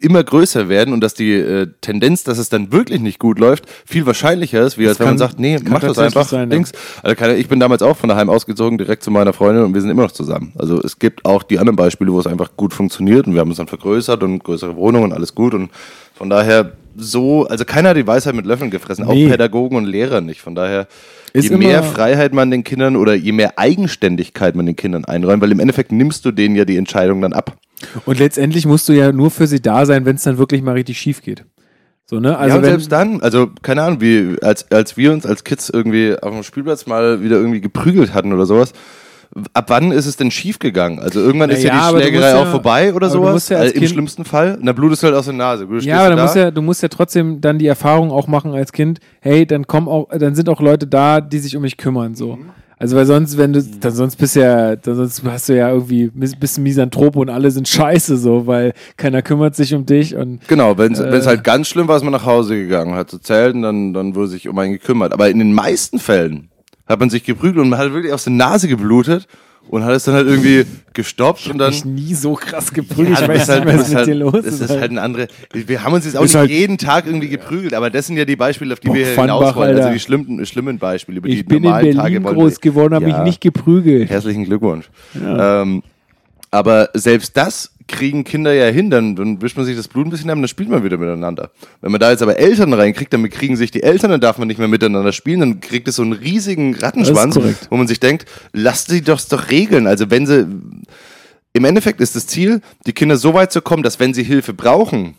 immer größer werden und dass die äh, Tendenz, dass es dann wirklich nicht gut läuft, viel wahrscheinlicher ist, wie als wenn man kann- sagt, nee, kann mach das einfach. sein, ja. Dings. Also keine, ich bin damals auch von daheim ausgezogen, direkt zu meiner Freundin und wir sind immer noch zusammen. Also es gibt auch die anderen Beispiele, wo es einfach gut funktioniert und wir haben uns dann vergrößert und größere Wohnungen und alles gut und von daher so, also keiner hat die Weisheit mit Löffeln gefressen, Nee. auch Pädagogen und Lehrer nicht. Von daher, Ist je mehr Freiheit man den Kindern oder je mehr Eigenständigkeit man den Kindern einräumt, weil im Endeffekt nimmst du denen ja die Entscheidung dann ab. Und letztendlich musst du ja nur für sie da sein, wenn es dann wirklich mal richtig schief geht. So, ne? Also ja, und selbst dann, also keine Ahnung, wie als, als wir uns als Kids irgendwie auf dem Spielplatz mal wieder irgendwie geprügelt hatten oder sowas, ab wann ist es denn schief gegangen? Also irgendwann ist ja aber die du Schlägerei musst auch ja- vorbei oder du sowas, ja als äh, im Kind- schlimmsten Fall. Und dann blutest du halt aus der Nase. Du ja, aber da, musst ja, du musst ja trotzdem dann die Erfahrung auch machen als Kind, hey, dann kommen auch, dann sind auch Leute da, die sich um mich kümmern, so. Mhm. Also weil sonst, wenn du, dann sonst bist ja, dann sonst hast du ja irgendwie, bist ein Misanthrop und alle sind scheiße so, weil keiner kümmert sich um dich und Genau, wenn es Äh. halt ganz schlimm war, ist man nach Hause gegangen, hat erzählt und dann, dann wurde sich um einen gekümmert. Aber in den meisten Fällen hat man sich geprügelt und man hat wirklich aus der Nase geblutet und hat es dann halt irgendwie gestoppt und dann. mich nie so krass geprügelt, Ja, ich weiß halt, nicht, was mit halt, dir los das ist. ist halt ein andere. Wir haben uns jetzt auch Ist nicht halt- jeden Tag irgendwie geprügelt, aber das sind ja die Beispiele, auf die wir hier Pfannbach, hinaus wollen. Also Alter. die schlimmen, schlimmen Beispiele, über die ich bin in normalen Berlin Tage wollen groß wir- geworden, habe Ja. mich nicht geprügelt. Herzlichen Glückwunsch. Ähm, aber selbst das kriegen Kinder ja hin, dann, dann wischt man sich das Blut ein bisschen ab und dann spielt man wieder miteinander. Wenn man da jetzt aber Eltern reinkriegt, dann kriegen sich die Eltern, dann darf man nicht mehr miteinander spielen, dann kriegt es so einen riesigen Rattenschwanz, wo man sich denkt, lasst sie doch doch regeln. Also wenn sie, im Endeffekt ist das Ziel, die Kinder so weit zu kommen, dass wenn sie Hilfe brauchen,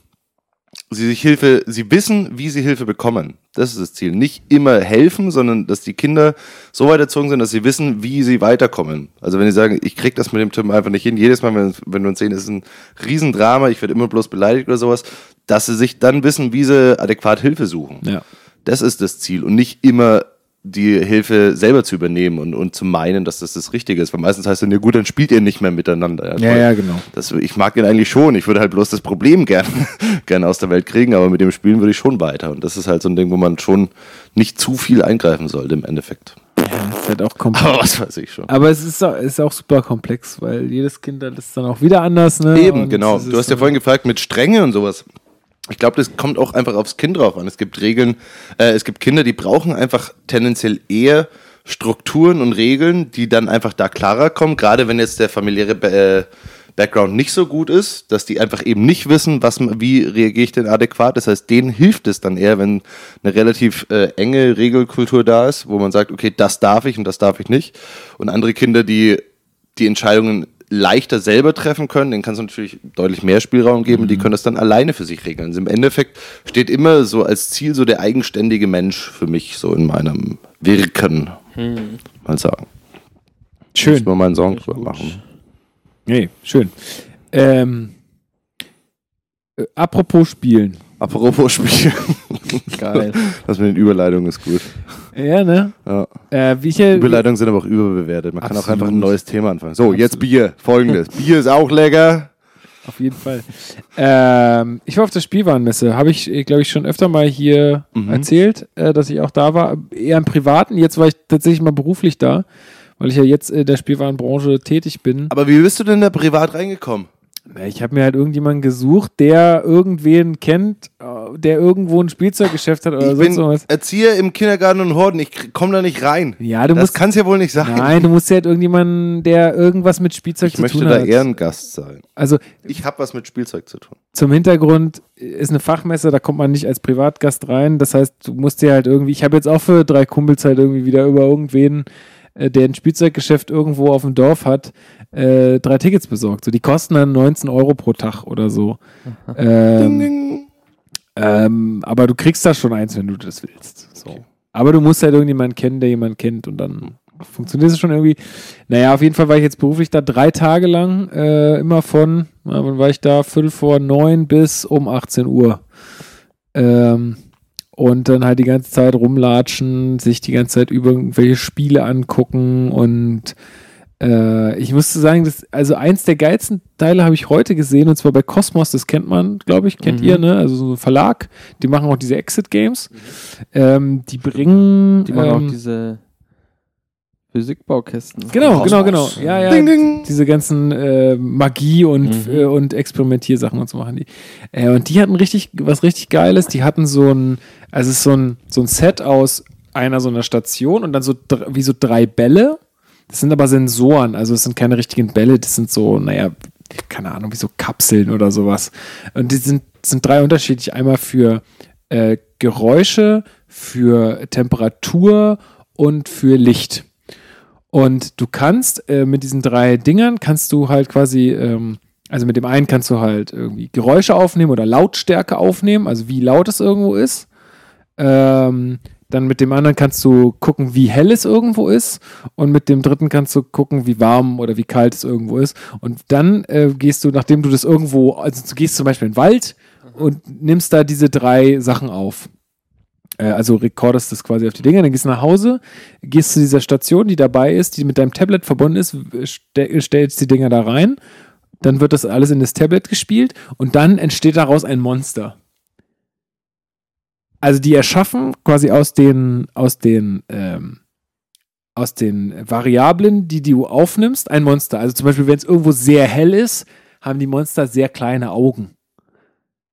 sie sich Hilfe, sie wissen, wie sie Hilfe bekommen. Das ist das Ziel. Nicht immer helfen, sondern dass die Kinder so weit erzogen sind, dass sie wissen, wie sie weiterkommen. Also wenn sie sagen, ich krieg das mit dem Tim einfach nicht hin, jedes Mal, wenn, wenn wir uns sehen, ist ein Riesendrama, ich werde immer bloß beleidigt oder sowas, dass sie sich dann wissen, wie sie adäquat Hilfe suchen. Ja. Das ist das Ziel und nicht immer die Hilfe selber zu übernehmen und, und zu meinen, dass das das Richtige ist. Weil meistens heißt es ja gut, dann spielt ihr nicht mehr miteinander. Ja, toll. ja, genau. Das, ich mag den eigentlich schon. Ich würde halt bloß das Problem gern, *laughs* gern aus der Welt kriegen, aber mit dem Spielen würde ich schon weiter. Und das ist halt so ein Ding, wo man schon nicht zu viel eingreifen sollte im Endeffekt. Das ist halt auch *laughs* komplex. Aber was weiß ich schon. Aber es ist, auch- ist auch super komplex, weil jedes Kind das ist dann auch wieder anders. Ne? Eben, Und genau. Du hast ja vorhin gefragt mit Strenge und sowas. Ich glaube, das kommt auch einfach aufs Kind drauf an. Es gibt Regeln, äh, es gibt Kinder, die brauchen einfach tendenziell eher Strukturen und Regeln, die dann einfach da klarer kommen. Gerade wenn jetzt der familiäre äh, Background nicht so gut ist, dass die einfach eben nicht wissen, was, wie reagiere ich denn adäquat. Das heißt, denen hilft es dann eher, wenn eine relativ äh, enge Regelkultur da ist, wo man sagt, okay, das darf ich und das darf ich nicht. Und andere Kinder, die die Entscheidungen leichter selber treffen können, denen kannst du natürlich deutlich mehr Spielraum geben, die können das dann alleine für sich regeln. Also Im Endeffekt steht immer so als Ziel so der eigenständige Mensch für mich so in meinem Wirken, mal sagen. Schön. Müssen wir mal einen Song drüber machen. Nee, schön. Ähm, äh, apropos Spielen. Apropos Spiel. *laughs* Geil. Das mit den Überleitungen ist gut. Ja, ne? Ja. Äh, ja, Überleitungen sind aber auch überbewertet. Man kann auch Absolut. einfach ein neues Thema anfangen. So, jetzt Bier. Folgendes. *laughs* Bier ist auch lecker. Auf jeden Fall. Ähm, ich war auf der Spielwarenmesse. Habe ich, glaube ich, schon öfter mal hier Mhm. erzählt, äh, dass ich auch da war. Eher im Privaten. Jetzt war ich tatsächlich mal beruflich da, weil ich ja jetzt in der Spielwarenbranche tätig bin. Aber wie bist du denn da privat reingekommen? Ich habe mir halt irgendjemanden gesucht, der irgendwen kennt, äh, der irgendwo ein Spielzeuggeschäft hat oder Ich sonst bin was. Erzieher im Kindergarten und Horden. Ich komme da nicht rein. Ja, du das musst. kann es ja wohl nicht sein. Nein, du musst ja halt irgendjemanden, der irgendwas mit Spielzeug ich zu möchte tun da hat. Ehrengast sein. Also Ich habe was mit Spielzeug zu tun. zum Hintergrund ist eine Fachmesse, da kommt man nicht als Privatgast rein. Das heißt, du musst dir halt irgendwie, ich habe jetzt auch für drei Kumpels halt irgendwie wieder über irgendwen, äh, der ein Spielzeuggeschäft irgendwo auf dem Dorf hat, äh, drei Tickets besorgt. So, die kosten dann 19 Euro pro Tag oder so. *laughs* Ähm, ähm, aber du kriegst da schon eins, wenn du das willst. So. Aber du musst halt irgendjemanden kennen, der jemanden kennt und dann funktioniert es schon irgendwie. Naja, auf jeden Fall war ich jetzt beruflich da drei Tage lang, äh, immer von, wann war ich da? Viertel vor neun bis um 18 Uhr. Ähm, und dann halt die ganze Zeit rumlatschen, sich die ganze Zeit über irgendwelche Spiele angucken und Äh, ich musste sagen, das, also eins der geilsten Teile habe ich heute gesehen und zwar bei Cosmos, das kennt man, glaube ich, kennt Mhm. ihr, ne? Also so ein Verlag, die machen auch diese Exit-Games. Ähm, die bringen. Die machen ähm, auch diese Physikbaukästen. Genau, genau, genau. Ja, ja. Ding, ding. Diese ganzen äh, Magie und, Mhm. äh, und Experimentiersachen und so machen die. Äh, und die hatten richtig, was richtig Geiles. Die hatten so ein, also es ist so ein, so ein Set aus einer so einer Station und dann so wie so drei Bälle. Das sind aber Sensoren, also es sind keine richtigen Bälle, das sind so, naja, keine Ahnung, wie so Kapseln oder sowas. Und die sind, sind drei unterschiedlich. Einmal für äh, Geräusche, für Temperatur und für Licht. Und du kannst äh, mit diesen drei Dingern kannst du halt quasi, ähm, also mit dem einen kannst du halt irgendwie Geräusche aufnehmen oder Lautstärke aufnehmen, also wie laut es irgendwo ist. Ähm, dann mit dem anderen kannst du gucken, wie hell es irgendwo ist. Und mit dem dritten kannst du gucken, wie warm oder wie kalt es irgendwo ist. Und dann äh, gehst du, nachdem du das irgendwo, also du gehst zum Beispiel in den Wald und nimmst da diese drei Sachen auf. Äh, also rekordest das quasi auf die Dinger, dann gehst du nach Hause, gehst zu dieser Station, die dabei ist, die mit deinem Tablet verbunden ist, ste stellst die Dinger da rein, dann wird das alles in das Tablet gespielt und dann entsteht daraus ein Monster. Also die erschaffen quasi aus den, aus den, ähm, aus den Variablen, die du aufnimmst, ein Monster. Also zum Beispiel, wenn es irgendwo sehr hell ist, haben die Monster sehr kleine Augen.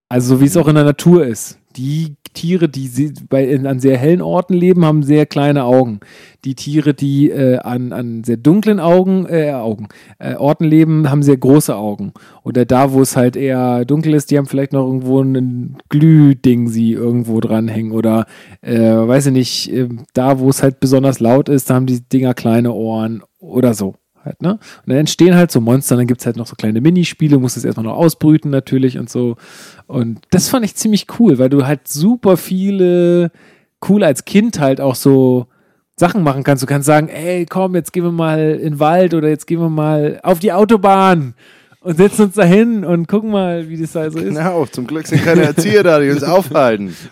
Also so wie es auch in der Natur ist. Die Tiere, die bei, an sehr hellen Orten leben, haben sehr kleine Augen. Die Tiere, die äh, an, an sehr dunklen Augen, äh, Augen, äh, Orten leben, haben sehr große Augen. Oder da, wo es halt eher dunkel ist, die haben vielleicht noch irgendwo ein Glühding sie irgendwo dranhängen. Oder äh, weiß ich nicht, äh, da, wo es halt besonders laut ist, da haben die Dinger kleine Ohren oder so. Halt, ne? Und dann entstehen halt so Monster, dann gibt es halt noch so kleine Minispiele, musst es erstmal noch ausbrüten natürlich und so. Und das fand ich ziemlich cool, weil du halt super viele, cool als Kind halt auch so Sachen machen kannst. Du kannst sagen, ey, komm, jetzt gehen wir mal in den Wald oder jetzt gehen wir mal auf die Autobahn und setzen uns da hin und gucken mal, wie das da so ist. Genau, zum Glück sind keine Erzieher da, die uns aufhalten. *laughs*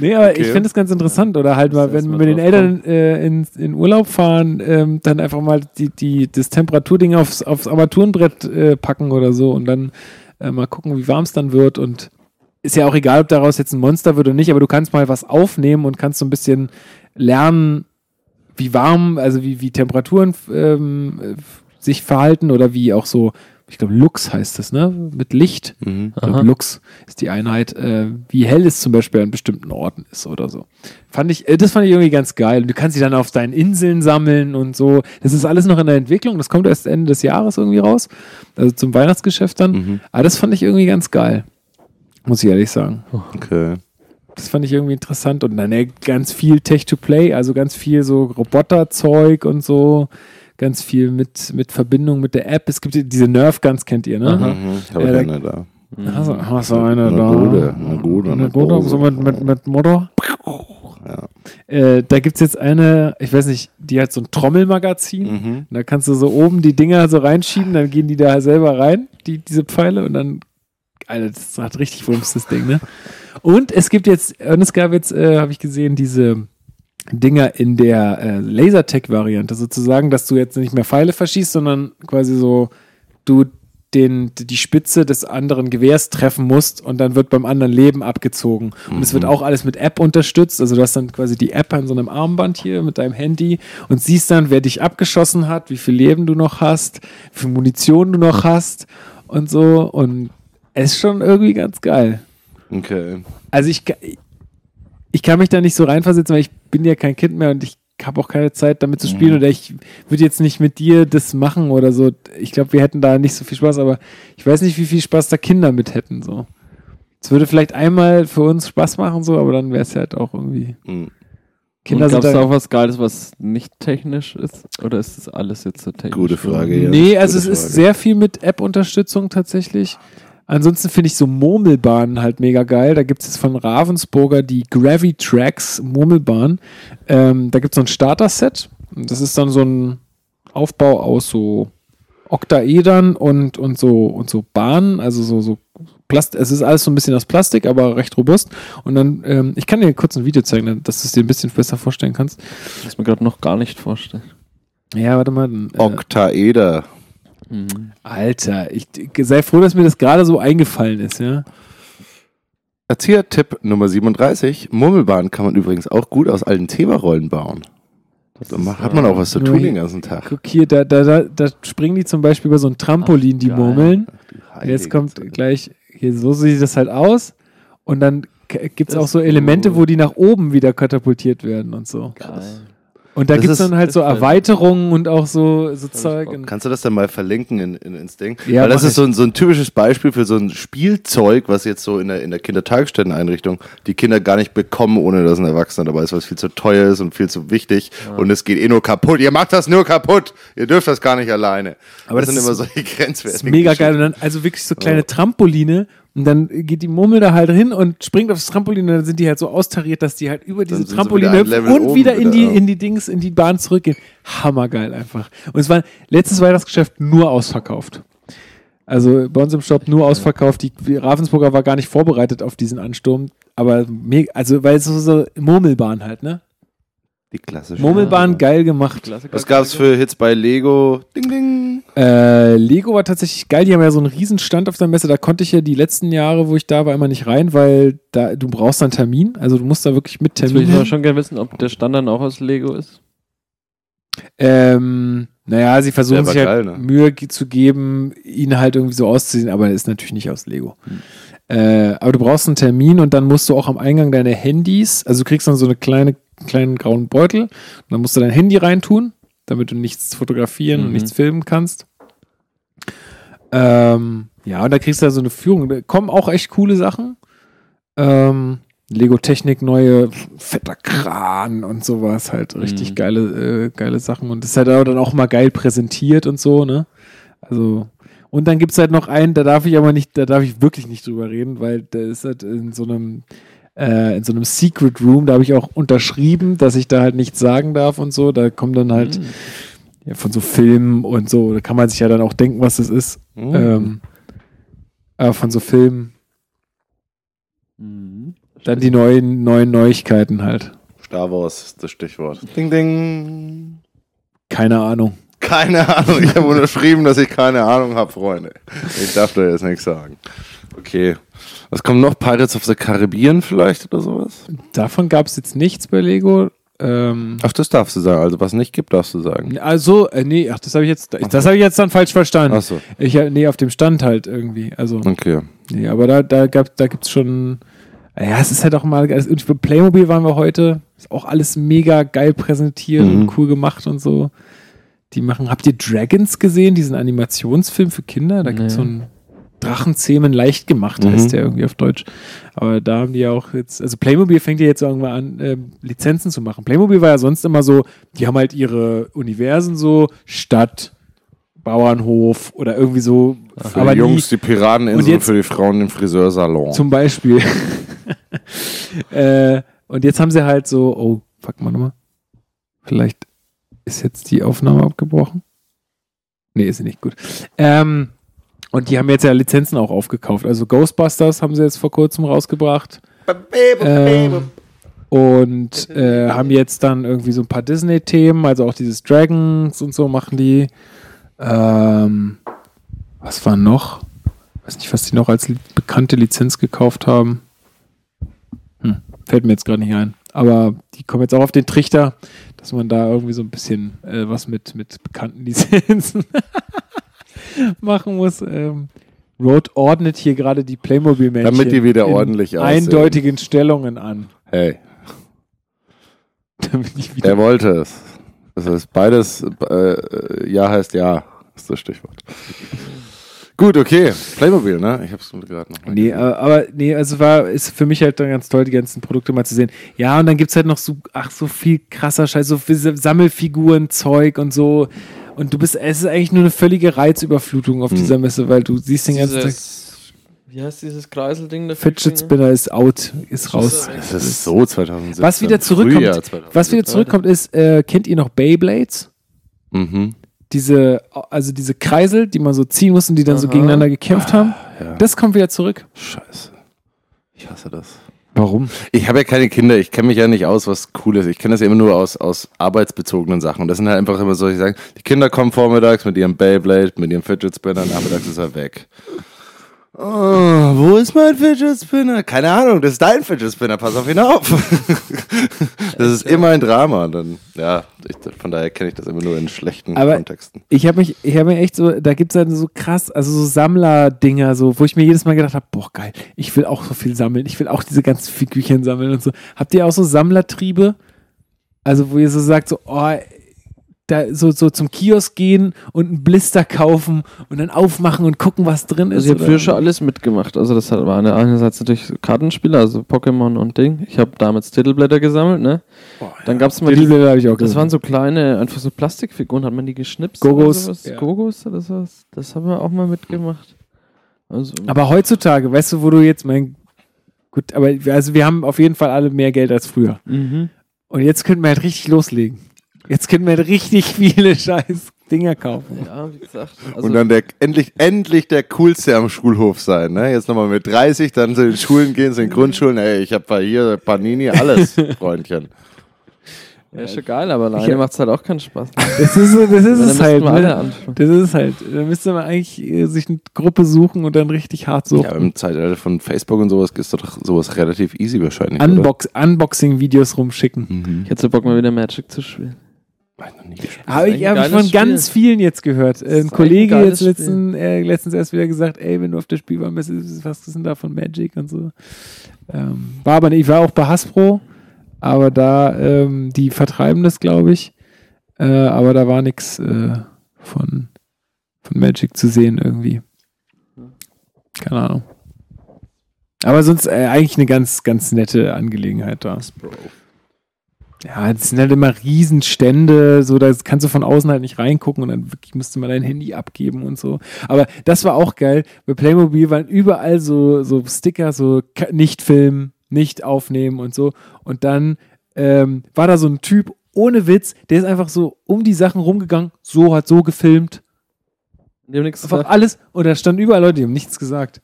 Nee, aber Okay. ich finde es ganz interessant. Oder halt mal, wenn wir mit den Eltern äh, in, in Urlaub fahren, ähm, dann einfach mal die, die, das Temperaturding aufs, aufs Armaturenbrett äh, packen oder so und dann äh, mal gucken, wie warm es dann wird. Und ist ja auch egal, ob daraus jetzt ein Monster wird oder nicht, aber du kannst mal was aufnehmen und kannst so ein bisschen lernen, wie warm, also wie, wie Temperaturen ähm, äh, sich verhalten oder wie auch so, ich glaube, Lux heißt das, ne? Mit Licht. Mhm. Ich glaube, Lux ist die Einheit, äh, wie hell es zum Beispiel an bestimmten Orten ist oder so. Fand ich, äh, das fand ich irgendwie ganz geil. Und du kannst sie dann auf deinen Inseln sammeln und so. Das ist alles noch in der Entwicklung. Das kommt erst Ende des Jahres irgendwie raus. Also zum Weihnachtsgeschäft dann. Mhm. Aber das fand ich irgendwie ganz geil. Muss ich ehrlich sagen. Okay. Das fand ich irgendwie interessant. Und dann äh, ganz viel Tech-to-Play, also ganz viel so Roboterzeug und so. Ganz viel mit, mit Verbindung mit der App. Es gibt diese Nerf-Guns, kennt ihr, ne? Mhm. Ich habe da- keine da. Hast du, hast du eine Eine da? gute, eine gute, Eine eine gute, große. so mit, mit, mit Motor. Ja. Äh, da gibt es jetzt eine, ich weiß nicht, die hat so ein Trommelmagazin. Mhm. Da kannst du so oben die Dinger so reinschieben, dann gehen die da selber rein, die, diese Pfeile, und dann, Alter, das hat richtig Wumms, das Ding, ne? Und es gibt jetzt, und es gab jetzt, äh, habe ich gesehen, diese Dinger in der äh, Lasertech-Variante, sozusagen, dass du jetzt nicht mehr Pfeile verschießt, sondern quasi so, du den, die Spitze des anderen Gewehrs treffen musst und dann wird beim anderen Leben abgezogen. Und es wird auch alles mit App unterstützt. Also du hast dann quasi die App an so einem Armband hier mit deinem Handy und siehst dann, wer dich abgeschossen hat, wie viel Leben du noch hast, wie viel Munition du noch hast und so. Und es ist schon irgendwie ganz geil. Okay. Also ich, ich kann mich da nicht so reinversetzen, weil ich bin ja kein Kind mehr und ich habe auch keine Zeit damit zu spielen oder ich würde jetzt nicht mit dir das machen oder so. Ich glaube, wir hätten da nicht so viel Spaß, aber ich weiß nicht, wie viel Spaß da Kinder mit hätten so. Es würde vielleicht einmal für uns Spaß machen so, aber dann wäre es halt auch irgendwie Mhm. Kinder Und sind gab's da, da auch was Geiles, was nicht technisch ist? Oder ist das alles jetzt so technisch? Gute Frage, ja. Nee, also es Gute ist Frage. sehr viel mit App-Unterstützung tatsächlich. Ansonsten finde ich so Murmelbahnen halt mega geil. Da gibt es jetzt von Ravensburger die Gravitrax Murmelbahn. Ähm, da gibt es so ein Starter-Set. Das ist dann so ein Aufbau aus so Oktaedern und, und so und so Bahnen, also so, so Plast es ist alles so ein bisschen aus Plastik, aber recht robust. Und dann, ähm, ich kann dir kurz ein Video zeigen, dass du es dir ein bisschen besser vorstellen kannst. Das mir gerade noch gar nicht vorstellen. Ja, warte mal. Äh, Oktaeder. Alter, ich sei froh, dass mir das gerade so eingefallen ist, ja. Erzieher-Tipp Nummer 37. Murmelbahn kann man übrigens auch gut aus alten Themenrollen bauen. Da hat man auch was zu tun den ganzen Tag. Guck hier, da, da, da, da springen die zum Beispiel über so ein Trampolin, die Murmeln. Und jetzt kommt gleich, hier, so sieht das halt aus. Und dann gibt es auch so Elemente, cool. wo die nach oben wieder katapultiert werden und so. Geil. Und da gibt es dann halt so halt- Erweiterungen und auch so, so Zeug. Kannst du das dann mal verlinken in, in, ins Ding? Ja, Weil das ist so ein, so ein typisches Beispiel für so ein Spielzeug, was jetzt so in der, in der Kindertagesstätteneinrichtung die Kinder gar nicht bekommen, ohne dass ein Erwachsener dabei ist, weil es viel zu teuer ist und viel zu wichtig und es geht eh nur kaputt. Ihr macht das nur kaputt. Ihr dürft das gar nicht alleine. Aber das, das sind immer solche *laughs* Grenzwerte. mega geil. Und dann also wirklich so kleine Trampoline. Und dann geht die Murmel da halt hin und springt aufs Trampolin und dann sind die halt so austariert, dass die halt über diese Trampoline wieder und wieder in die, in die Dings, in die Bahn zurückgehen. Hammergeil einfach. Und es war letztes Weihnachtsgeschäft nur ausverkauft. Also bei uns im Shop nur ausverkauft. Die die Ravensburger war gar nicht vorbereitet auf diesen Ansturm. Aber mega, also weil es so, so Murmelbahn halt, ne? Die klassische. Murmelbahn geil gemacht. Klassiker. Was gab's für Hits bei Lego? Ding, ding. Äh, Lego war tatsächlich geil. Die haben ja so einen riesen Stand auf der Messe. Da konnte ich ja die letzten Jahre, wo ich da war, immer nicht rein, weil da du brauchst dann Termin. Also du musst da wirklich mit Jetzt Termin. würde ich hin. schon gerne wissen, ob der Stand dann auch aus Lego ist. Ähm, naja, sie versuchen sich halt geil, ne? Mühe zu geben, ihn halt irgendwie so auszusehen, aber er ist natürlich nicht aus Lego. Hm. Äh, aber du brauchst einen Termin und dann musst du auch am Eingang deine Handys, also du kriegst dann so eine kleine, kleinen grauen Beutel und dann musst du dein Handy reintun, damit du nichts fotografieren und Mhm. nichts filmen kannst. Ähm, ja, und da kriegst du da so eine Führung. Da kommen auch echt coole Sachen. Ähm, Lego Technik, neue fetter Kran und sowas, halt richtig Mhm. geile, äh, geile Sachen. Und das ist halt auch dann auch mal geil präsentiert und so, ne? Also, und dann gibt's halt noch einen, da darf ich aber nicht, da darf ich wirklich nicht drüber reden, weil der ist halt in so einem, äh, in so einem Secret Room, da habe ich auch unterschrieben, dass ich da halt nichts sagen darf und so. Da kommen dann halt ja, von so Filmen und so, da kann man sich ja dann auch denken, was das ist. Mhm. Ähm, aber von so Filmen, Mhm. dann die neuen, neuen Neuigkeiten halt. Star Wars ist das Stichwort. Ding, ding. Keine Ahnung. Keine Ahnung. Ich habe unterschrieben, dass ich keine Ahnung habe, Freunde. Ich darf da jetzt nichts sagen. Okay. Was kommt noch? Pirates of the Caribbean vielleicht oder sowas? Davon gab es jetzt nichts bei Lego. Ähm, Ach, das darfst du sagen. Also was nicht gibt, darfst du sagen. also, äh, nee, ach, das habe ich jetzt, das habe ich jetzt dann falsch verstanden. Ach so. Ich, äh, nee, auf dem Stand halt irgendwie. Also, Okay. nee, aber da, da, gab, da gibt es schon, ja, es ist halt auch mal, also, und für Playmobil waren wir heute, ist auch alles mega geil präsentiert Mhm. und cool gemacht und so. Die machen, habt ihr Dragons gesehen, diesen Animationsfilm für Kinder? Da gibt es so einen Drachenzähmen leicht gemacht, Mhm. heißt der irgendwie auf Deutsch. Aber da haben die ja auch jetzt, also Playmobil fängt ja jetzt irgendwann an, ähm, Lizenzen zu machen. Playmobil war ja sonst immer so, die haben halt ihre Universen so, Stadt, Bauernhof oder irgendwie so. Für aber die Jungs die Pirateninsel, Und jetzt- für die Frauen den Friseursalon. zum Beispiel. *laughs* äh, und jetzt haben sie halt so, oh, fuck mal nochmal. Vielleicht ist jetzt die Aufnahme abgebrochen. Nee, ist sie nicht gut. Ähm, und die haben jetzt ja Lizenzen auch aufgekauft. Also Ghostbusters haben sie jetzt vor kurzem rausgebracht. Ähm, und äh, haben jetzt dann irgendwie so ein paar Disney-Themen, also auch dieses Dragons und so machen die. Ähm, was war noch? Weiß nicht, was die noch als li bekannte Lizenz gekauft haben. Hm, fällt mir jetzt gerade nicht ein. Aber die kommen jetzt auch auf den Trichter, dass man da irgendwie so ein bisschen äh, was mit, mit bekannten *laughs* Lizenzen *laughs* machen muss. Ähm, Road ordnet hier gerade die Playmobil-Männchen Damit die wieder ordentlich aussehen. eindeutigen Stellungen an. Hey, *laughs* Damit ich wieder er wollte es. Das heißt, beides, äh, ja heißt ja, ist das Stichwort. Gut, okay. Playmobil, ne? Ich hab's gerade noch. Nee, gesehen. aber, aber nee, also war, ist für mich halt dann ganz toll, die ganzen Produkte mal zu sehen. Ja, und dann gibt's halt noch so, ach, so viel krasser Scheiß, so viel Sammelfiguren, Zeug und so. Und du bist, es ist eigentlich nur eine völlige Reizüberflutung auf Hm. dieser Messe, weil du siehst den ganzen Tag, Dieses, wie heißt dieses Kreiselding? der Fidget? Spinner ist out, ist raus. Das ist so 2017. Was wieder zurückkommt, Frühjahr 2017. was wieder zurückkommt, ist, äh, kennt ihr noch Beyblades? Mhm. Diese, also diese Kreisel, die man so ziehen muss und die dann so Aha. gegeneinander gekämpft haben. Ja. Das kommt wieder zurück. Scheiße. Ich hasse das. Warum? Ich habe ja keine Kinder, ich kenne mich ja nicht aus, was cool ist. Ich kenne das ja immer nur aus, aus arbeitsbezogenen Sachen. Das sind halt einfach immer solche Sachen. Die Kinder kommen vormittags mit ihrem Beyblade, mit ihrem Fidget Spinner, nachmittags ist er weg. Oh, wo ist mein Fidget Spinner? Keine Ahnung, das ist dein Fidget Spinner, pass auf ihn auf. *laughs* das ist immer ein Drama. Dann, ja, ich, von daher kenne ich das immer nur in schlechten Aber Kontexten. ich habe mich, ich habe mir echt so, da gibt es dann so krass, also so Sammler-Dinger, so, wo ich mir jedes Mal gedacht habe, boah, geil, ich will auch so viel sammeln, ich will auch diese ganzen Figürchen sammeln und so. Habt ihr auch so Sammlertriebe? Also, wo ihr so sagt, so, oh, da so, so zum Kiosk gehen und einen Blister kaufen und dann aufmachen und gucken, was drin ist. Also ich habe früher schon alles mitgemacht. Also das hat- waren einerseits natürlich so Kartenspiele, also Pokémon und Ding. Ich habe damals Titelblätter gesammelt, ne? Dann gab es mal Bilder habe ich auch das gesehen. waren so kleine, einfach so Plastikfiguren, hat man die geschnipst? Gogos, Oder ja. Gogos oder sowas? Das haben wir auch mal mitgemacht. Also, Aber heutzutage, weißt du, wo du jetzt mein. Gut, aber also wir haben auf jeden Fall alle mehr Geld als früher. mhm. Und jetzt könnten wir halt richtig loslegen. Jetzt könnten wir halt richtig viele scheiß Dinger kaufen. Ja, wie gesagt. Also, und dann der, endlich, endlich der Coolste am Schulhof sein. Ne? Jetzt nochmal mit 30, dann zu den Schulen gehen, zu den Grundschulen. Ey, ich habe hier Panini, alles, *laughs* Freundchen. ja, ist schon geil, aber alleine hab- macht es halt auch keinen Spaß. Das ist, das ist es halt. Ne? Das ist es halt. Da müsste man eigentlich äh, sich eine Gruppe suchen und dann richtig hart Ja, suchen. im Zeitalter von Facebook und sowas ist doch sowas relativ easy wahrscheinlich. Unbox Unboxing-Videos rumschicken. Mhm. Ich hätte so Bock mal wieder Magic zu spielen. Hab ich noch nie gespielt. Habe ich, hab ich von ganz Spiel. vielen jetzt gehört. Ein Kollege ein jetzt letzten, äh, letztens erst wieder gesagt, ey, wenn du auf der Spielbahn bist, ist- was ist denn da von Magic und so. Ähm, war aber nicht, ich war auch bei Hasbro, aber da, ähm, die vertreiben das, glaube ich. Äh, aber da war nichts äh, von, von Magic zu sehen irgendwie. Keine Ahnung. Aber sonst äh, eigentlich eine ganz, ganz nette Angelegenheit da. Ja, das sind halt immer Riesenstände, so da kannst du von außen halt nicht reingucken und dann wirklich müsste man dein Handy abgeben und so. Aber das war auch geil. Bei Playmobil waren überall so, so Sticker, so nicht filmen, nicht aufnehmen und so. Und dann ähm, war da so ein Typ ohne Witz, der ist einfach so um die Sachen rumgegangen, so hat so gefilmt, Die haben nichts einfach gesagt. alles. Und da standen überall Leute, die haben nichts gesagt.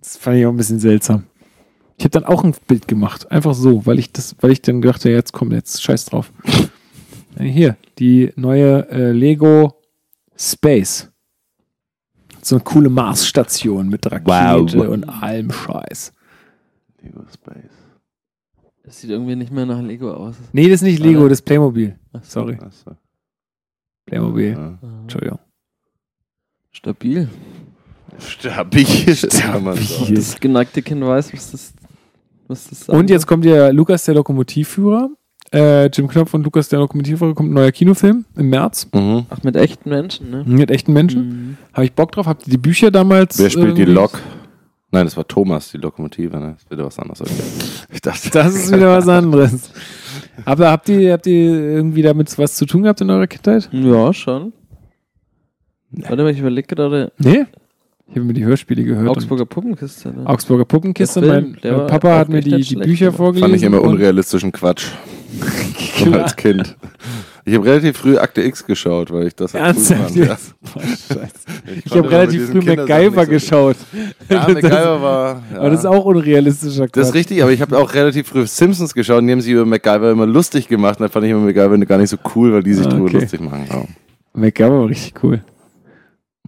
Das fand ich auch ein bisschen seltsam. Ich habe dann auch ein Bild gemacht, einfach so, weil ich das, weil ich dann dachte, jetzt komm, jetzt scheiß drauf. Äh, Hier, die neue äh, Lego Space. So eine coole Marsstation mit Rakete Wow. und allem Scheiß. Lego Space. Das sieht irgendwie nicht mehr nach Lego aus. Nee, das ist nicht Lego, das ist Playmobil. Ach so. Sorry. Playmobil. Ja. Entschuldigung. Stabil. Stabil. *laughs* Stabil. Das geneigte Kind weiß, was das. Und jetzt kommt ja Lukas, der Lokomotivführer. Äh, Jim Knopf und Lukas, der Lokomotivführer, kommt ein neuer Kinofilm im März. Mhm. Ach, mit echten Menschen, ne? Mit echten Menschen. Mhm. Habe ich Bock drauf? Habt ihr die Bücher damals? Wer spielt die Lok? Nein, das war Thomas, die Lokomotive. Ne? Das ist wieder was anderes. Okay. *laughs* Ich dachte, Das ist wieder was anderes. Aber habt ihr, habt ihr irgendwie damit was zu tun gehabt in eurer Kindheit? Ja, schon. Warte mal, ich überlege gerade. Nee. Ich habe mir die Hörspiele gehört. Augsburger Puppenkiste. Ne? Augsburger Puppenkiste. Der Film, mein mein Papa hat mir die, die schlecht, Bücher aber vorgelesen. fand ich immer unrealistischen Quatsch. *laughs* So als Kind. Ich habe relativ früh Akte X geschaut, weil ich das halt Ernsthaft cool fand. Boah, *laughs* Scheiße. Ich konnte habe relativ früh MacGyver so- geschaut. Ja, *laughs* MacGyver war. Ja. Aber das ist auch unrealistischer Quatsch. Das ist richtig, aber ich habe auch relativ früh Simpsons geschaut und die haben sich über MacGyver immer lustig gemacht. Und da fand ich immer MacGyver gar nicht so cool, weil die sich Ah, drüber okay. lustig machen. Ja. MacGyver war richtig cool.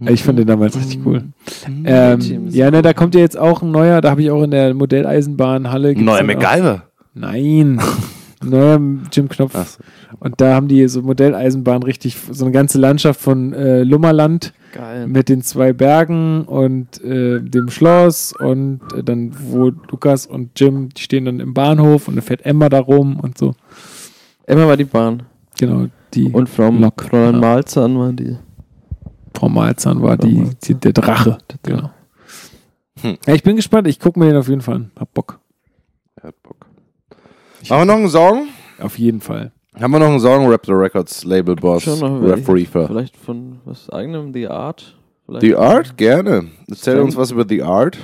Ich fand den damals richtig cool. Team Ähm, ja, ne, da kommt ja jetzt auch ein neuer, da habe ich auch in der Modelleisenbahnhalle. Neuer dann auch- MacGyver. Nein. *laughs* neuer Jim Knopf. So. Und da haben die so Modelleisenbahn richtig, so eine ganze Landschaft von äh, Lummerland Geil. mit den zwei Bergen und äh, dem Schloss und äh, dann, wo Lukas und Jim, die stehen dann im Bahnhof und da fährt Emma da rum und so. Emma war die Bahn. Genau, die Und Frau, Lok. Fräulein Ja. Malzahn war die. Frau Malzahn war die, die, der Drache. Genau. Hm. Ja, ich bin gespannt, ich gucke mir den auf jeden Fall an. Hab Bock. Er hat Bock. Haben wir noch einen Song? Auf jeden Fall. Haben wir noch einen Song? Raptor Records, Label Boss, Schon noch Rap welche. Reefer. Vielleicht von was eigenem, The Art. Vielleicht. The Art? Gerne. Erzähl uns was über The Art.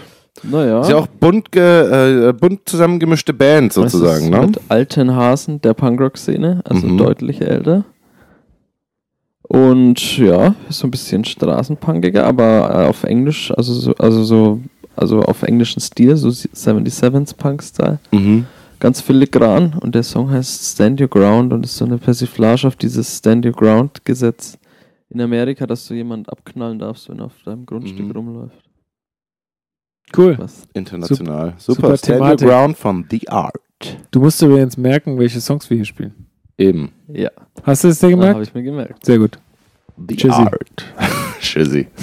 Naja. Ist ja auch bunt, ge, äh, bunt zusammengemischte Band sozusagen, ne? Mit alten Hasen der Punkrock-Szene, also Mhm. deutlich älter. Und ja, ist so ein bisschen straßenpunkiger, aber äh, auf Englisch, also so, also so also auf englischen Stil, so 77s Punk-Style. Mhm. Ganz filigran und der Song heißt Stand Your Ground und ist so eine Persiflage auf dieses Stand Your Ground Gesetz in Amerika, dass du jemand abknallen darfst, wenn er auf deinem Grundstück Mhm. rumläuft. Cool. Was? International. super Super. Stand Your. Ground von The Art. Du musst übrigens merken, welche Songs wir hier spielen. Eben. Ja, Hast du es dir habe gemerkt? ich mir gemerkt. Sehr gut. The Tschüssi. Art. *laughs* Tschüssi. *laughs*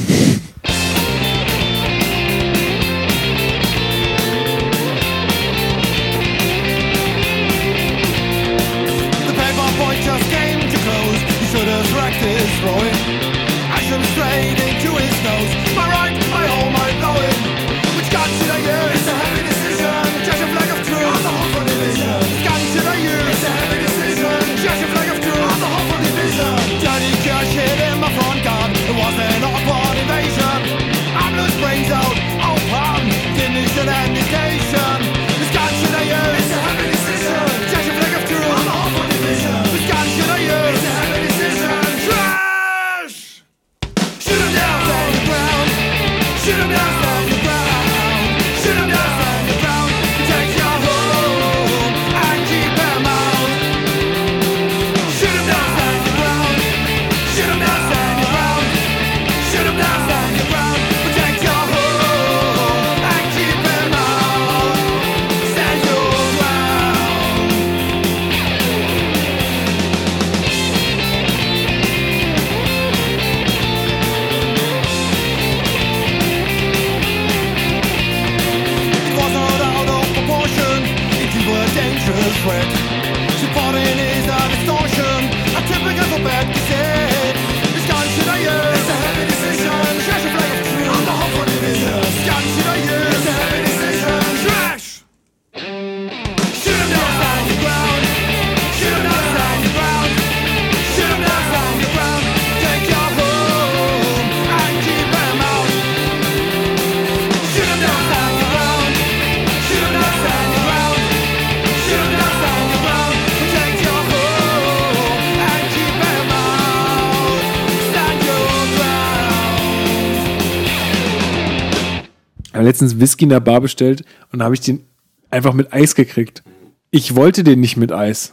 letztens Whisky in der Bar bestellt und habe ich den einfach mit Eis gekriegt. Ich wollte den nicht mit Eis.